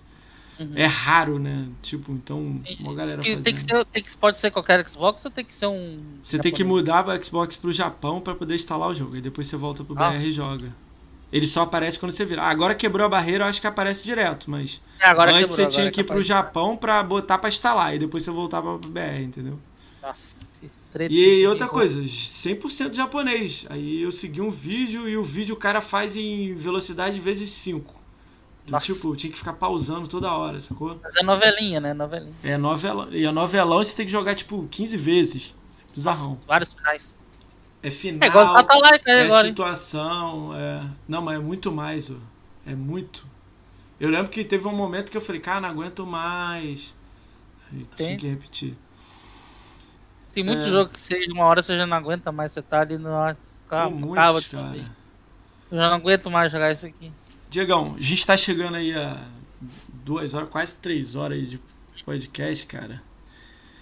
Uhum. é raro, né? Tipo, então, Sim. uma galera fazendo. tem que ser, tem que, pode ser qualquer Xbox ou tem que ser um. Você tem que japonês? mudar o Xbox pro Japão pra poder instalar o jogo. Aí depois você volta pro BR Nossa. e joga. Ele só aparece quando você vira. Ah, agora quebrou a barreira, eu acho que aparece direto, mas É, agora antes quebrou, você tinha é que ir pro Japão pra botar pra instalar. E depois você voltava pro BR, entendeu? Nossa, E outra coisa, 100% japonês. Aí eu segui um vídeo e o vídeo o cara faz em velocidade vezes 5. Tipo, tinha que ficar pausando toda hora, sacou? Mas é novelinha, né? Novelinha. É novelão. E a novelão você tem que jogar, tipo, 15 vezes. Bizarrão. Vários finais. É É final. igual Data Like aí É agora, situação, é... Não, mas é muito mais, ó. É muito. Eu lembro que teve um momento que eu falei, cara, não aguento mais. Aí tinha que repetir. Tem muito É. jogo que seja uma hora você já não aguenta mais, você tá ali no. Nossa, Pô, calma, muitos, calma, cara. Eu já não aguento mais jogar isso aqui. Diegão, a gente tá chegando aí a duas horas, quase três horas de podcast, cara.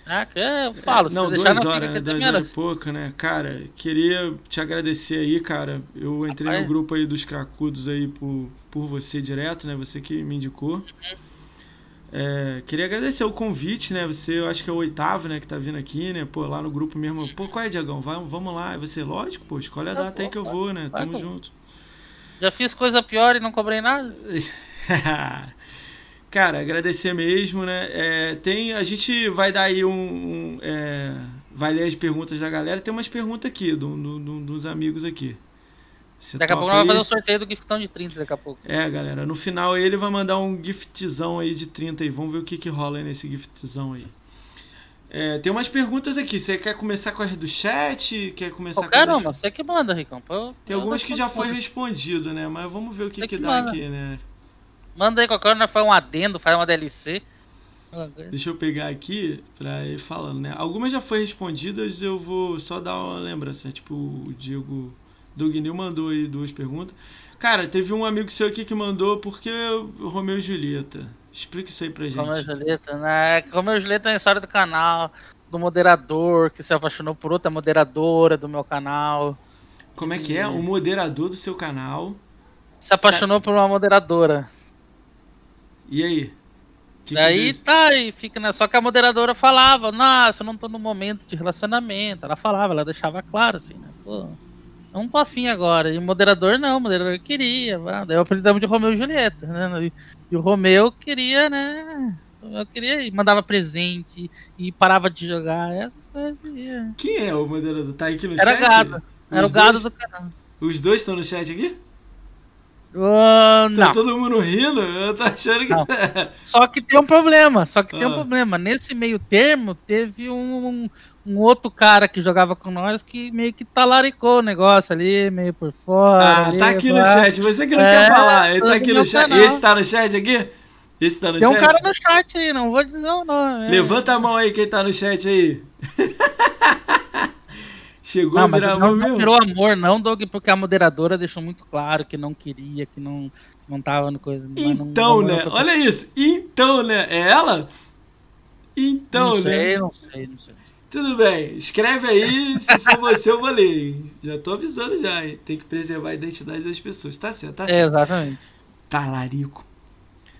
Ah, que eu falo, se não, duas horas, fica né? até Duas horas hora. e pouco, né? Cara, queria te agradecer aí, cara. Eu entrei Rapaz. no grupo aí dos cracudos aí por, por você direto, né? Você que me indicou. É, queria agradecer o convite, né? Você, eu acho que é o oitavo, né? Que tá vindo aqui, né? Pô, lá no grupo mesmo. Pô, qual é, Diagão? Vai, vamos lá. E você, lógico, pô, escolhe a Tá data aí que eu vou, né? Tamo junto. Já fiz coisa pior e não cobrei nada. Cara, agradecer mesmo, né? É, tem, a gente vai dar aí um. um, é, vai ler as perguntas da galera. Tem umas perguntas aqui do, do- do- dos amigos aqui. Você Daqui a pouco nós vamos fazer o sorteio do giftão de 30 daqui a pouco. É, galera, no final ele vai mandar um giftzão aí de 30 aí. Vamos ver o que, que rola aí nesse giftzão aí. É, tem umas perguntas aqui. Você quer começar com as do chat? Quer começar Ô, com as das- caramba, você que manda, Ricão. Tem algumas que já foi respondido, né? Mas vamos ver o que, que que dá manda. aqui, né? Manda aí qualquer hora, nós faz um adendo, faz uma DLC. Deixa eu pegar aqui pra ir falando, né? Algumas já foram respondidas, eu vou só dar uma lembrança. Tipo, o Diego Dugnil mandou aí duas perguntas. Cara, teve um amigo seu aqui que mandou porque o Romeu e Julieta. Explica isso aí pra gente. Romeu e Julieta, né? Romeu e Julieta é uma história do canal, do moderador que se apaixonou por outra moderadora do meu canal. Como é que é? O moderador do seu canal. Se apaixonou por uma moderadora. E aí? Que que Daí diz? tá, e fica, né? Só que a moderadora falava, nossa, eu não tô no momento de relacionamento. Ela falava, ela deixava claro assim, né? Pô, tô afim agora. E o moderador não, o moderador queria. vá. Daí eu apelidamos de Romeu e Julieta, né? E, o Romeu queria, né? Eu queria e mandava presente e parava de jogar, essas coisas. Quem é o moderador? Tá aqui no Era chat? gado. Era Os o gado dois? do canal. Os dois estão no chat aqui? Ah, Tá não. todo mundo rindo? Eu tô achando que. Não. Só que tem um problema, só que tem um Ah. problema. Nesse meio termo, teve um, um outro cara que jogava com nós que meio que talaricou o negócio ali, meio por fora. Ah, ali, tá aqui no pá. chat. Você que não É, quer falar. Ele tá aqui no no chat. canal. Esse tá no chat aqui? Esse tá no Tem um chat? cara no chat aí, não vou dizer o nome. é. Levanta a mão aí quem tá no chat aí. Chegou Não, a mas virar não, não virou amor, não, Doug, porque a moderadora deixou muito claro que não queria, que não, que não tava no coisa. não- Então, não- né? Olha isso. Então, né? É ela? Então, não né? sei, não sei, não sei. Tudo bem. Escreve aí. Se for você, eu vou ler. Já tô avisando já, hein? Tem que preservar a identidade das pessoas. Tá certo, tá É, certo. exatamente. Talarico.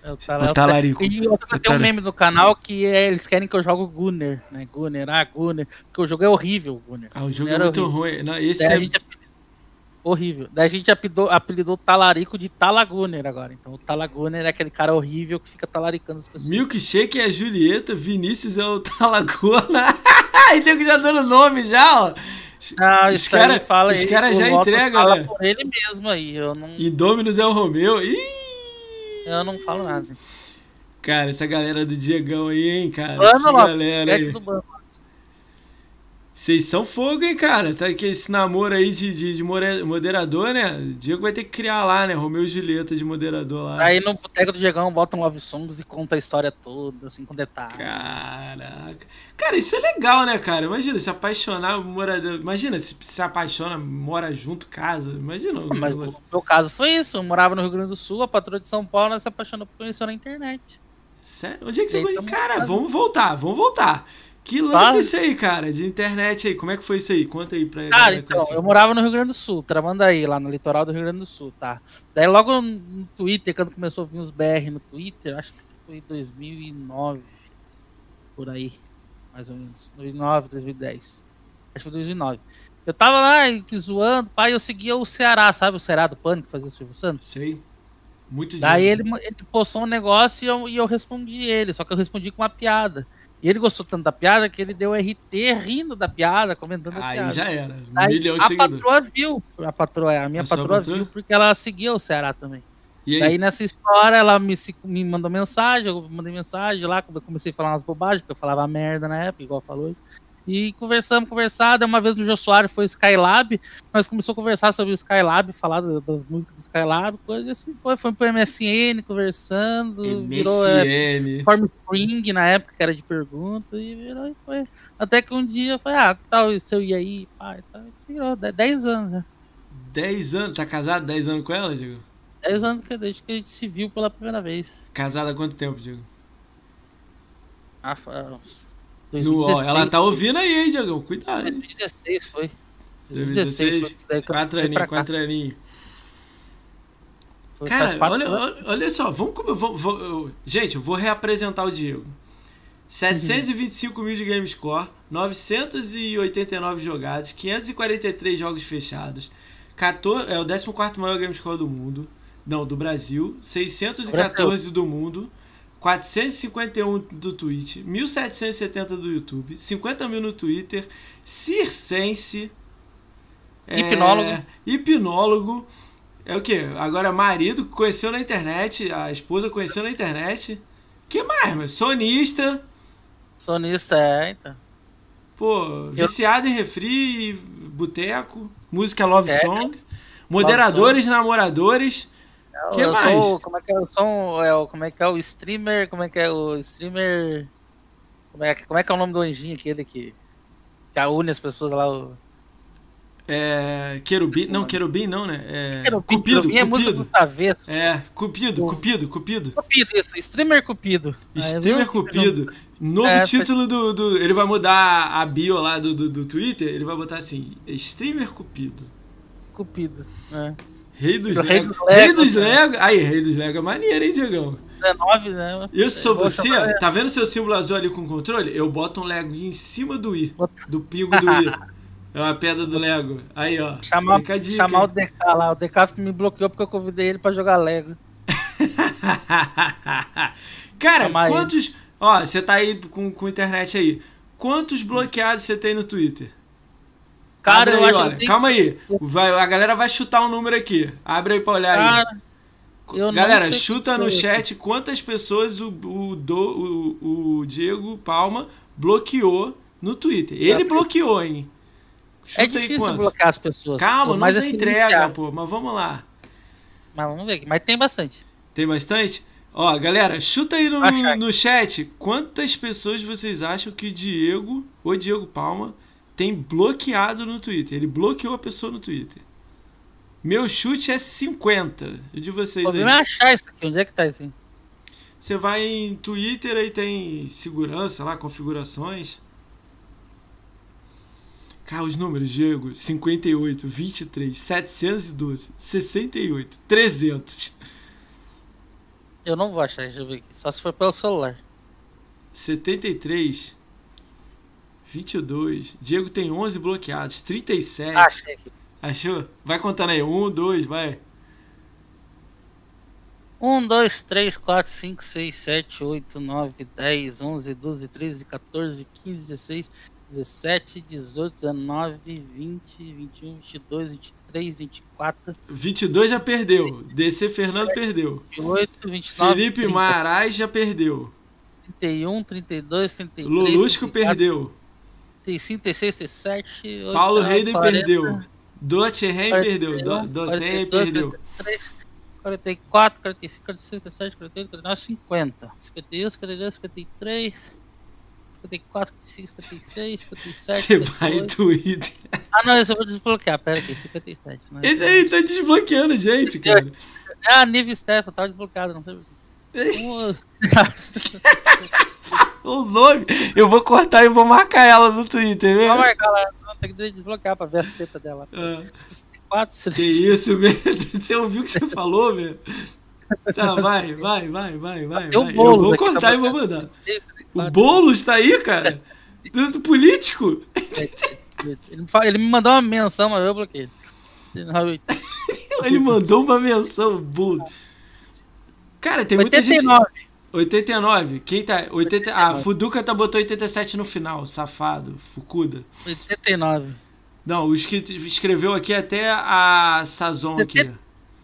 É o tala- O talarico. E um meme do canal que é, eles querem que eu jogue o Gunner, né? Gunner, ah, Gunner. Porque o jogo é horrível, Gunner. Ah, o jogo Era é muito horrível. ruim. Não, esse é... a gente apelidou- Horrível. Daí a gente apelidou, apelidou o Talarico de Talaguner agora. Então o Talaguner é aquele cara horrível que fica talaricando as pessoas. Milkshake é a Julieta, Vinícius é o Talagona. e tem que já dando nome já, ó. Ah, Os isso cara- aí fala os ele, cara o já entregam, fala né? por ele mesmo aí. Eu não, Indominus é o Romeu. Ih! eu não falo nada. Cara, essa galera do Diegão aí, hein, cara. Mano, que Lopes, galera aí. do banco. Vocês são fogo, hein, cara? Tá aqui esse namoro aí de, de, de moderador, né? O Diego vai ter que criar lá, né? Romeu e Julieta de moderador lá. Aí no Boteco do Diegão bota um Love Songs e conta a história toda, assim, com detalhes. Caraca. Cara, isso é legal, né, cara? Imagina, se apaixonar, morador. Imagina, se se apaixona, mora junto, casa. Imagina. Mas no meu caso foi isso. Eu morava no Rio Grande do Sul, a patroa de São Paulo, ela se apaixonou por conhecer na internet. Sério? Onde é que você foi? Cara, vamos voltar, vamos voltar. Que lance isso aí, cara, de internet aí? Como é que foi isso aí? Conta aí pra Cara, então, eu morava no Rio Grande do Sul, Tramandaí, lá no litoral do Rio Grande do Sul, tá? Daí logo no Twitter, quando começou a vir os BR no Twitter, acho que foi em 2009, por aí, mais ou menos, 2009, 2010. Acho que foi 2009. Eu tava lá zoando, pai, eu seguia o Ceará, sabe o Ceará do Pânico, que fazia o Silvio Santos? Sei. Muito Daí ele, ele postou um negócio e eu, e eu respondi ele, só que eu respondi com uma piada. E ele gostou tanto da piada que ele deu RT rindo da piada, comentando Aí piada. já era. Um Aí milhão de a seguidores. patroa viu, a patroa, a minha A sua patroa, patroa? viu porque ela seguia o Ceará também. E aí? Daí nessa história ela me, me mandou mensagem, eu mandei mensagem lá, comecei a falar umas bobagens, porque eu falava merda na época, igual falou. E conversamos, conversamos. Daí uma vez no Jô Soares foi Skylab, nós começamos a conversar sobre o Skylab, falar das músicas do Skylab, coisa e assim foi. Foi pro MSN conversando, virou é, MSN. Form Spring na época, que era de pergunta, e virou e foi. Até que um dia falei, ah, que tal se eu ia aí? E virou, 10 anos já. 10 anos. Tá casado 10 anos com ela, Diego? 10 anos que desde que a gente se viu pela primeira vez. Casada há quanto tempo, Diego? Ah, foi, ah, No, 2016. ó, ela tá ouvindo aí, hein, Diego? Cuidado. hein? 2016 foi. 2016, foi daí que eu Quatro aninhos, quatro aninhos. Foi Cara, olha, olha, olha só, vamos como eu vou, vou- gente, eu vou reapresentar o Diego. 725 mil de game score, 989 jogados, 543 jogos fechados, 14, é o 14 maior game score do mundo, não, do Brasil, 614 do mundo, 451 do Twitch, 1770 do YouTube, 50 mil no Twitter, circense, é, Hipnólogo. hipnólogo, é o que? Agora marido conheceu na internet, a esposa conheceu na internet. que mais, meu? Sonista, Sonista, é, então. pô, viciado em refri, boteco, música love É. songs, moderadores, namoradores. Que eu mais? Sou, como é que é, eu sou um- é, o- como é que é o streamer, como é que é o streamer, como é, como é que é o nome do anjinho aquele que, que une as pessoas lá, o É, querubim, não, querubim não, né? É, Querubim, cupido, Querubim é música do. É, cupido, cupido, cupido. Cupido, isso, streamer Cupido. Aí, Streamer? Cupido. Novo É, título do, do. Ele vai mudar a bio lá do, do, do Twitter. Ele vai botar assim: Streamer Cupido. Cupido. É. Rei dos Rei Lego. dos Rei Lego, dos né? Lego. Aí, Rei dos Lego é maneiro, hein, Diegão? 19, né? Eu sou vou você, chamar- tá vendo seu símbolo azul ali com controle? Eu boto um Lego em cima do I. Do pingo do I. É uma pedra do Lego. Aí, ó. Chamar, chamar o? DK lá. O DK me bloqueou porque eu convidei ele pra jogar Lego. Cara, Chamar ele. quantos. Ó, você tá aí com, com internet aí. Quantos bloqueados você tem no Twitter? Cara, Abre eu aí, acho olha. que eu Calma aí. Vai, a galera vai chutar um número aqui. Abre aí pra olhar aí. Cara, eu não Galera, chuta no chat quantas pessoas o, o, do, o, o Diego Palma bloqueou no Twitter. Ele É. bloqueou, hein? Chuta é aí difícil bloquear as pessoas. Calma, não mas assim, entrega, iniciar. pô. Mas vamos lá. Mas vamos ver aqui. Mas tem bastante. Tem bastante? Ó, galera, chuta aí no, no chat quantas pessoas vocês acham que o Diego, o Diego Palma, tem bloqueado no Twitter. Ele bloqueou a pessoa no Twitter. Meu chute é 50. E de vocês O aí? é achar isso aqui. Onde é que tá isso aí? Você vai em Twitter aí tem segurança lá, configurações. Cara, os números, Diego: 58, 23, 712, 68, 300, Eu não vou achar, deixa eu ver aqui. Só se for pelo celular. 73, 22. Diego tem 11 bloqueados, 37. Ah, achei. Achou? Vai contando aí: 1, 2, vai. 1, 2, 3, 4, 5, 6, 7, 8, 9, 10, 11, 12, 13, 14, 15, 16, 17, 18, 19, 20, 21, 22, 23, 24, 22 já perdeu. DC Fernando perdeu. 28, 29, Felipe 30, Marais já perdeu. 31, 32, 33, Lulusco 34, perdeu. 35, 36, 37. Paulo Reiden perdeu. Dotterheim perdeu. Dotterheim perdeu. 44, 45, 46, 47, 48, 49, 50. 51, 52, 53. 54, 55, 56, 57. Você vai em Twitter. Ah, não, esse eu vou desbloquear. Pera aqui, 57. Não, esse aí tá desbloqueando gente, cara. É a Nive Steph, tava desbloqueado, não sei. o nome, eu vou cortar e vou marcar ela no Twitter, viu? Vou marcar não, tem que desbloquear pra ver as tetas dela. Ah. 4, que isso, meu? Você ouviu o que você falou, meu? Tá, vai, vai, vai, vai, vai. Eu vou cortar tá e vou mandar. O Boulos tá aí, cara? Do, do político? Ele, me mandou uma menção, mas eu bloqueei. Ele mandou uma menção, burro. Cara, tem muita 89. gente. 89. Quem tá. 80... Ah, Fuduca tá botou 87 no final, safado. Fukuda. 89. Não, os que escreveu aqui até a Sazon aqui.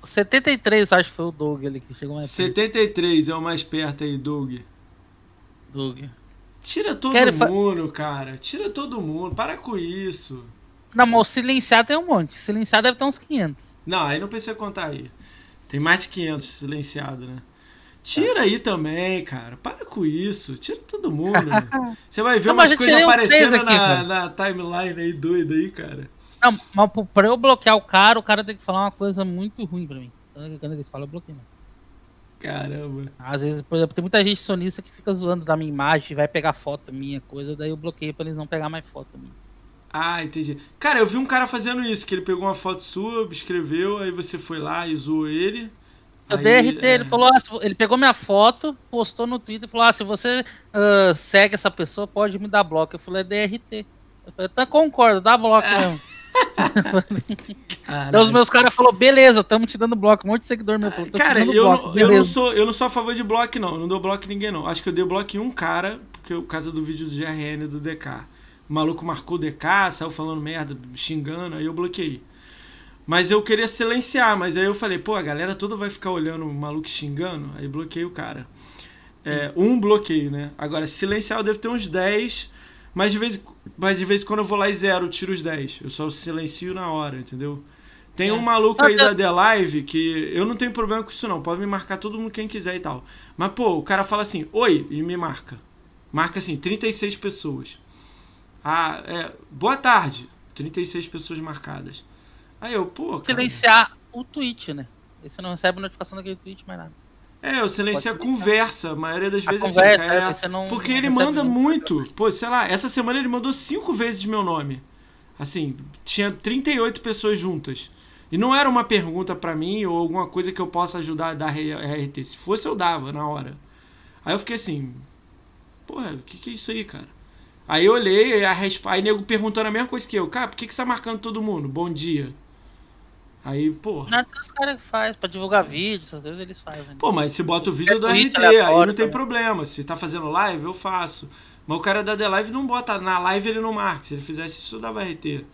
73, acho que foi o Doug ali que chegou mais 73 é o mais perto aí, Doug. Doug. Tira todo Quero mundo, fa... cara. Tira todo mundo. Para com isso. Não, mas o silenciado tem um monte. Silenciado deve ter uns 500. Não, aí não precisa contar aí. Tem mais de 500 silenciado, né? Tira aí também, cara. Para com isso. Tira todo mundo. Você vai ver não, umas coisas aparecendo aqui, na, na, timeline aí doida aí, cara. Não, mas pra eu bloquear o cara, o cara tem que falar uma coisa muito ruim pra mim. Quando eles falam, eu bloqueio. Caramba. Às vezes, por exemplo, tem muita gente sonista que fica zoando da minha imagem, vai pegar foto minha, coisa, daí eu bloqueio pra eles não pegar mais foto minha. Ah, entendi. Cara, eu vi um cara fazendo isso, que ele pegou uma foto sua, escreveu, aí você foi lá e zoou ele. Eu dei RT, é... ele falou, ah, ele pegou minha foto, postou no Twitter e falou, ah, se você uh, segue essa pessoa, pode me dar bloco. Eu falei, é DRT. Eu falei, tá, concordo, dá bloco é. mesmo. Então os meus caras falaram, beleza, estamos te dando bloco. Um monte de seguidor meu falou, Cara, eu, bloco, eu, não sou, eu não sou a favor de bloco, não. Eu não dou bloco em ninguém, não. Acho que eu dei bloco em um cara, porque por causa do vídeo do GRN do DK. O maluco marcou o DK, saiu falando merda, xingando, aí eu bloqueei. Mas eu queria silenciar, mas aí eu falei, pô, a galera toda vai ficar olhando o maluco xingando, aí bloqueei o cara. É, um bloqueio, né? Agora, silenciar eu devo ter uns 10 mas de vez, mas de vez em quando eu vou lá e zero, tiro os 10. Eu só silencio na hora, entendeu? Tem é. um maluco aí da The Live que eu não tenho problema com isso não. Pode me marcar todo mundo quem quiser e tal. Mas, pô, o cara fala assim, oi, e me marca. Marca assim, 36 pessoas. Ah, é, boa tarde. 36 pessoas marcadas. Aí eu, pô. Cara, Silenciar o tweet, né? Aí você não recebe notificação daquele tweet mais nada. É, eu silencio a conversa, a maioria das a vezes assim, conversa, assim, é, não, porque ele manda muito. Pô, sei lá, essa semana ele mandou cinco vezes meu nome. Assim, tinha 38 pessoas juntas. E não era uma pergunta para mim ou alguma coisa que eu possa ajudar a dar RT. Se fosse, eu dava na hora. Aí eu fiquei assim, porra, o que, que é isso aí, cara? Aí eu olhei, a resp... aí nego perguntando a mesma coisa que eu. Cara, por que, que você tá marcando todo mundo? Bom dia. Aí, pô. Não, tem os caras que fazem, pra divulgar vídeo, essas coisas eles fazem. Pô, mas se bota o vídeo é do RT, aí não tem problema. Se tá fazendo live, eu faço. Mas o cara da The Live não bota. Na live ele não marca. Se ele fizesse isso, dava RT.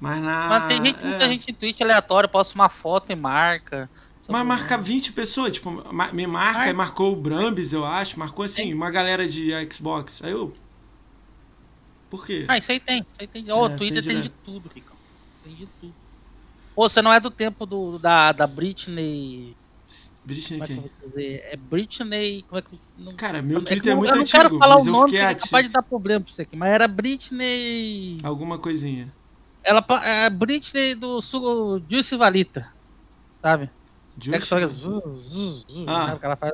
Mas na. Mas tem gente, é... muita gente em Twitch aleatório, posta uma foto e marca. Mas marca 20 pessoas, tipo, me marca, e marcou o Brambis, eu acho, marcou assim, uma galera de Xbox. Aí eu. Por quê? Ah, isso aí tem, isso aí tem. Ó, oh, é, o Twitter tem de, tem de tudo, Rico. Tem de tudo. Pô, você não é do tempo do, da, da Britney. Britney como quem? É, que dizer? é Britney. Como é que. Não, Cara, meu é Twitter é, é muito antigo. Eu não quero falar o nome, porque é capaz de dar problema pra você aqui, mas era Britney. Alguma coisinha. Ela é Britney do Sul, Juicy Valita. Sabe? Juicy? É que só, ah. ela faz...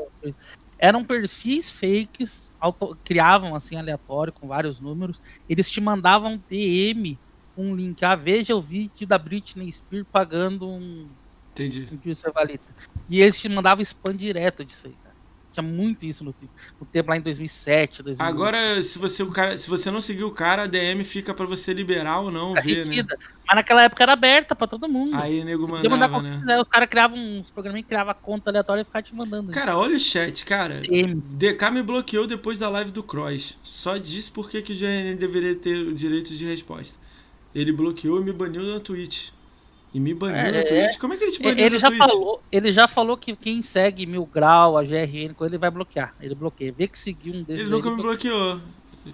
Eram perfis fakes, auto, criavam assim aleatório com vários números. Eles te mandavam DM um link. Ah, veja o vídeo da Britney Spears pagando um. Entendi. Um valita. E eles te mandavam spam direto disso aí, cara. Tinha muito isso no, no tempo lá em 2007, 2008. Agora, se você, o cara, se você não seguir o cara, a DM fica para você liberar ou não fica ver, né? Mas naquela época era aberta para todo mundo. Aí nego mandava, né? Os caras criavam uns programas que criavam conta aleatória e ficavam te mandando. Cara, olha o chat, cara. DM. DK me bloqueou depois da live do Cross. Só disse porque que o GNN deveria ter o direito de resposta. Ele bloqueou e me baniu na Twitch. E me baniu é, na Twitch. Como é que ele te baniu ele já Twitch? Falou, ele já falou que quem segue Mil Grau, a GRN, ele vai bloquear. Ele bloqueia. Vê que seguiu um desses. Ele nunca me bloqueou.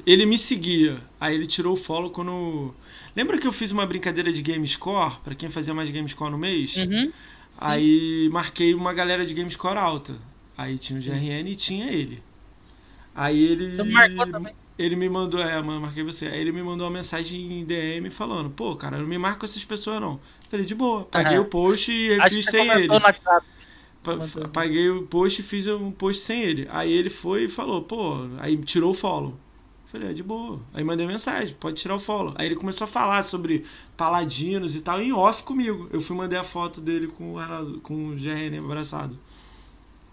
Ele me seguia. Aí ele tirou o follow quando. Lembra que eu fiz uma brincadeira de Game Score? Pra quem fazia mais Game Score no mês? Uhum. Aí marquei uma galera de Game Score alta. Aí tinha o GRN e tinha ele. Aí ele. Você marcou também. Ele me mandou, é, mano, marquei você. Aí ele me mandou uma mensagem em DM falando, pô, cara, não me marca com essas pessoas não. Falei, de boa. Paguei Aham. o post e Acho fiz sem ele. Paguei o post e fiz um post sem ele. Aí ele foi e falou, pô, aí tirou o follow. Falei, é de boa. Aí mandei mensagem, pode tirar o follow. Aí ele começou a falar sobre paladinos e tal, em off comigo. Eu fui mandei a foto dele com o, Arnaldo- com o GRN abraçado.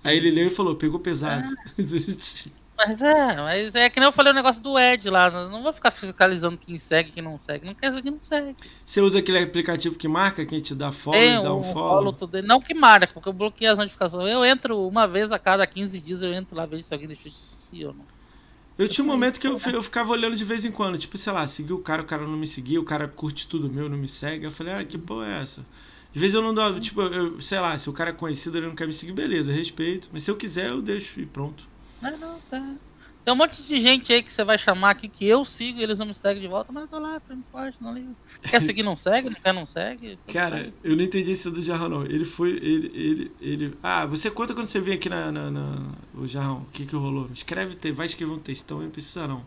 Aí ele leu e falou, pegou pesado. Mas é, mas é que nem eu falei o negócio do Ed lá. Não vou ficar fiscalizando quem segue e quem não segue. Não quer seguir, não segue. Você usa aquele aplicativo que marca quem te dá follow Tem e dá um um follow? follow. Não que marca, porque eu bloqueei as notificações. Eu entro uma vez a cada 15 dias, eu entro lá ver se alguém deixou de seguir ou não. Eu tinha um momento que eu, eu ficava olhando de vez em quando, tipo, sei lá, segui o cara, o cara não me seguia, o cara curte tudo meu, não me segue. Eu falei, ah, que porra é essa? Às vezes eu não dou, tipo, eu, sei lá, se o cara é conhecido, ele não quer me seguir, beleza, respeito. Mas se eu quiser, eu deixo e pronto. Não, tá. Tem um monte de gente aí que você vai chamar aqui que eu sigo e eles não me seguem de volta, mas eu tô lá, firme forte, não ligo. Quer seguir, não segue, não quer, não segue. Cara, faz. eu não entendi isso do Jarrão, não. Ele foi, ele, ele, ele... Ah, você conta quando você vem aqui na, na, na- o Jarrão, o que que rolou? Escreve, vai escrever um textão, não precisa não.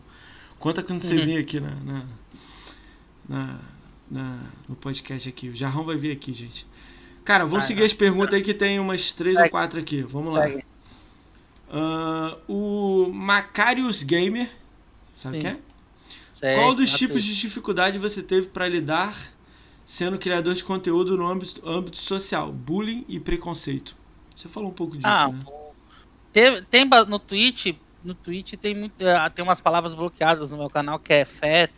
Conta quando você Uhum. vem aqui na, na, na- na- no podcast aqui. O Jarrão vai vir aqui, gente. Cara, vamos Ah, seguir as perguntas aí que tem umas três ou quatro aqui. Vamos lá. Segue. Ah, o Macarius Gamer, sabe quem é? Segue, Qual dos tá tipos tudo. de dificuldade você teve para lidar sendo criador de conteúdo no âmbito, âmbito social? Bullying e preconceito. Você falou um pouco disso, Ah, né? tem, tem no Twitch, no Twitch tem, muito, ah, tem umas palavras bloqueadas no meu canal que é fat,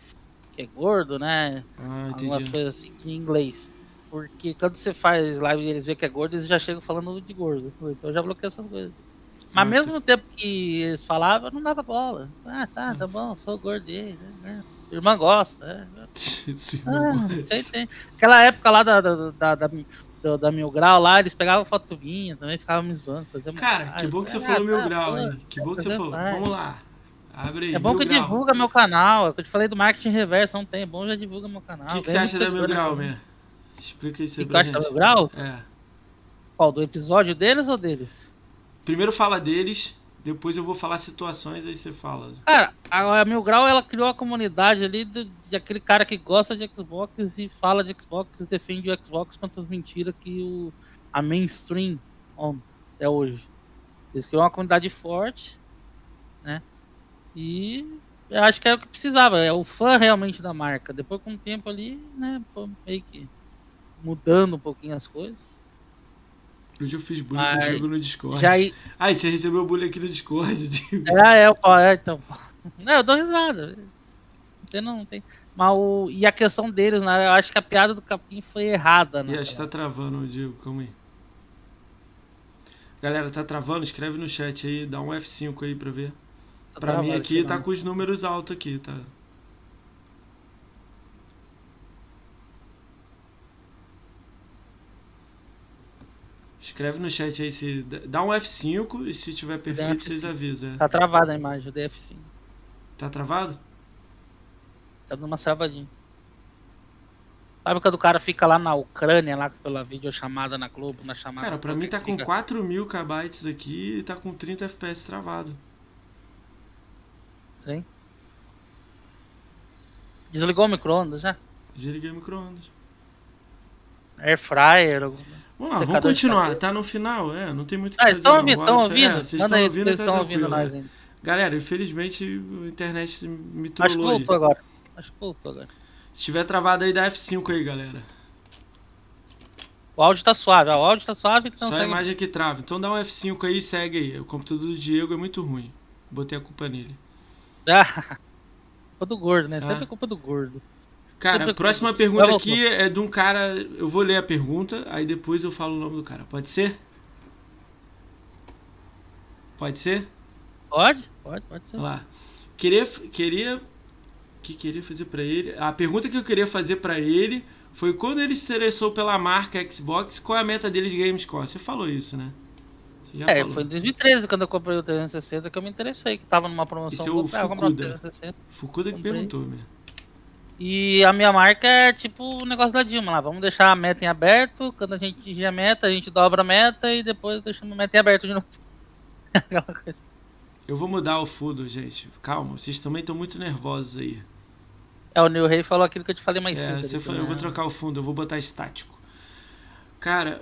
que é gordo, né? Ah, Algumas coisas assim em inglês. Porque quando você faz live e eles veem que é gordo, eles já chegam falando de gordo. Então eu já bloqueei essas coisas. Mas Ah, mesmo tempo que eles falavam, eu não dava bola. Ah, tá, tá bom, sou gordo. aí, né? Irmã gosta. É. Isso, Ah, aí tem. Aquela época lá da, da, da, da, do- da Mil Grau lá, eles pegavam foto minha, também ficavam me zoando, faziam Cara, montagem. que bom que você Ah, falou mil tá, grau, pô, hein? Que bom que você falou. faz. Vamos lá. Abre aí. É bom Mil que Grau. divulga meu canal. É que eu te falei do marketing reverso, não tem. É bom já divulga meu canal. O que, que você acha da Mil Grau, né? Mer? Explica isso aí que que pra eu acho da gente. Mil Grau? É. Qual? Do episódio deles ou deles? Primeiro fala deles, depois eu vou falar situações, aí você fala. Cara, a, Mil Grau ela criou a comunidade ali de aquele cara que gosta de Xbox e fala de Xbox, defende o Xbox contra as mentiras que o, a mainstream é hoje. Eles criou uma comunidade forte, né? E eu acho que era o que precisava, é o fã realmente da marca. Depois com o tempo ali, né, foi meio que mudando um pouquinho as coisas. Hoje eu fiz bullying contigo no Discord. Já Ah, e você recebeu bullying aqui no Discord? Digo. É, é, o pau, é, então. Não, eu dou risada. Você não tem. Mas o. E a questão deles, né? Eu acho que a piada do Capim foi errada, né? Ih, acho que tá travando, Diego, calma aí. Galera, tá travando? Escreve no chat aí, dá um F5 aí pra ver. Tá Pra mim aqui tá não. com os números altos aqui, tá? Escreve no chat aí se. Dá um F5 e se tiver perfeito, F5. vocês avisam. é. Tá travada a imagem, o DF5. Tá travado? Tá dando uma travadinha. Sabe quando o cara fica lá na Ucrânia, lá pela videochamada na Globo, na chamada. Cara, pra mim tá com fica- 4 mil kbytes aqui e tá com 30 FPS travado. Estranho. Desligou o micro-ondas já? Desliguei o micro-ondas. Air fryer. algum- Vamos lá, vamos continuar. Tá no final, é. Não tem muito o que Ah, fazer. estão ouvindo? Estão ouvindo? É, vocês Manda estão aí, ouvindo, vocês tá estão ouvindo tranquilo. nós ainda. Galera, infelizmente a internet me Acho que trollou aí. voltou agora. Acho que voltou agora. Se tiver travado aí, dá F5 aí, galera. O áudio tá suave, ó, o áudio tá suave, então Só a segue. imagem que trava. Então dá um F5 aí e segue aí. O computador do Diego é muito ruim. Botei a culpa nele. Ah, culpa do gordo, né? Sempre Ah. é culpa do gordo. Cara, a próxima pergunta aqui é de um cara. Eu vou ler a pergunta, aí depois eu falo o nome do cara. Pode ser? Pode ser? Pode? Pode, pode ser. Lá. Queria, queria, que queria fazer pra ele. A pergunta que eu queria fazer pra ele foi quando ele se interessou pela marca Xbox, qual é a meta dele de GameScore? Você falou isso, né? É, falou. foi em 2013 quando eu comprei o 360 que eu me interessei, que tava numa promoção. Esse é o ah, Fukuda. 360. Fukuda que Comprei. perguntou, né? E a minha marca é tipo o negócio da Dilma lá. Vamos deixar a meta em aberto. Quando a gente atingir a meta, a gente dobra a meta e depois deixamos a meta em aberto de novo. Aquela coisa. Eu vou mudar o Fudo, gente. Calma, vocês também estão muito nervosos aí. É, o Neil Rey falou aquilo que eu te falei mais É, cedo. você ali falou, eu vou né? trocar o fundo, eu vou botar estático. Cara,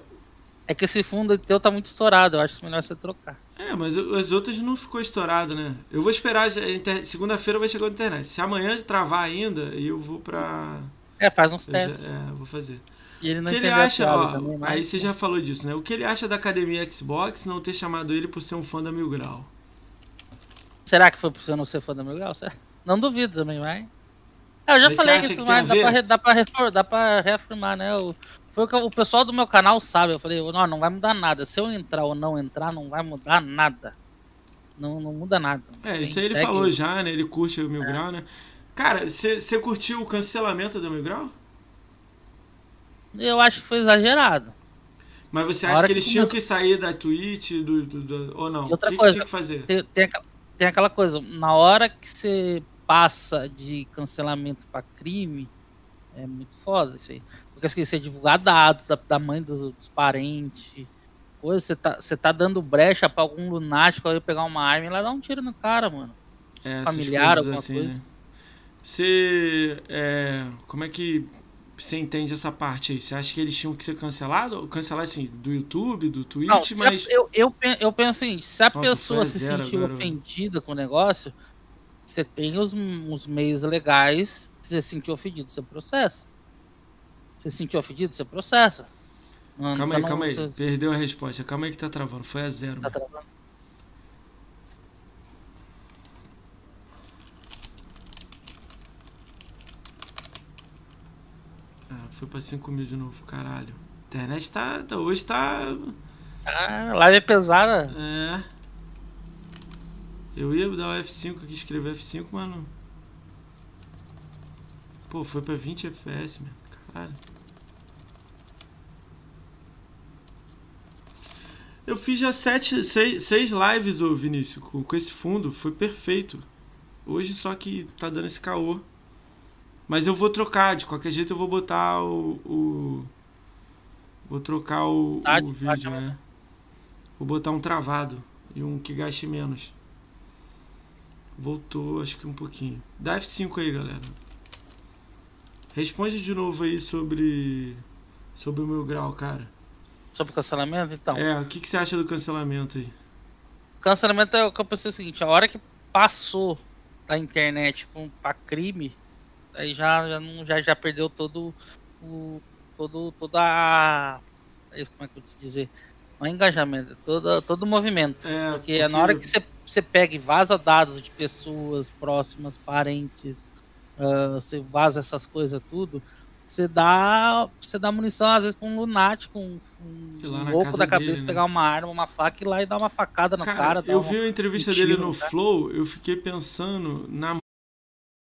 É que esse fundo teu tá muito estourado. Eu acho melhor você trocar. é, mas o- as outras não ficou estourado, né? Eu vou esperar, inter- segunda-feira vai chegar a internet. Se amanhã travar ainda, eu vou pra... É, faz uns eu já- testes. é, vou fazer. E ele O não que ele acha, ó, também, mas- aí você já falou disso, né? O que ele acha da academia Xbox não ter chamado ele por ser um fã da Mil Grau? Será que foi por você não ser fã da Mil Grau? Não duvido também, vai. É, eu já Mas falei que isso mas dá pra, dá, pra dá pra reafirmar, né? O, foi o que o pessoal do meu canal sabe. Eu falei, não, não vai mudar nada. Se eu entrar ou não entrar, não vai mudar nada. Não, não muda nada. É, isso aí ele segue. falou já, né? Ele curte o Mil Grau, né? Cara, você curtiu o cancelamento do Mil Grau? Eu acho que foi exagerado. Mas você acha que que eles tinham começou- que sair da Twitch do, do- do- ou não? E outra o que, coisa, que tinha que fazer? Tem, tem, aquela, tem aquela coisa, na hora que você passa de cancelamento pra crime, é muito foda isso aí. Porque assim, você divulgar dados da, da mãe dos, dos parentes, coisa, você tá, você tá dando brecha pra algum lunático aí pegar uma arma e lá dar um tiro no cara, mano. É, familiar, alguma assim, coisa. né? Você. é, como é que você entende essa parte aí? Você acha que eles tinham que ser cancelados? Cancelar assim, do YouTube, do Twitch, Não, se a- mas. eu, eu, eu penso assim, se a Nossa, pessoa foi se zero sentiu ofendida com o negócio, você tem os, os meios legais, se você se sentiu ofendido, você processa. Você se sentiu ofendido, você processa. Não, Calma aí, não- calma aí. você- Perdeu a resposta. Calma aí que tá travando. Foi a zero. tá mano. travando. Ah, foi pra 5 mil de novo, caralho. A internet tá. tá- hoje tá. Ah, a live é pesada. É. Eu ia dar o F5 aqui, escrever F5, mano. Pô, foi pra 20 FPS, meu. Eu fiz já sete, seis, seis lives, ô Vinícius, com, com esse fundo. Foi perfeito. Hoje só que tá dando esse caô. Mas eu vou trocar, de qualquer jeito eu vou botar o. o- vou trocar o, Tá, o tá, vídeo, tá. né? Vou botar um travado e um que gaste menos. Voltou, acho que um pouquinho. Dá F5 aí, galera. Responde de novo aí sobre. Sobre o meu grau, cara. Sobre o cancelamento, então. É, o que, que você acha do cancelamento aí? Cancelamento é o que eu pensei o seguinte, a hora que passou da internet pra, pra crime, aí já, já, não, já, já perdeu todo o. todo, toda a. é Como é que eu vou te dizer? Não é engajamento, é todo, todo o movimento. É, Porque, na hora que você, você pega e vaza dados de pessoas próximas, parentes, ah, você vaza essas coisas tudo, você dá, você dá munição às vezes pra um lunático, um, um louco da cabeça, dele, né? pegar uma arma, uma faca e ir lá e dar uma facada no cara. dar eu uma- vi a entrevista dele no cara. Flow, eu fiquei pensando na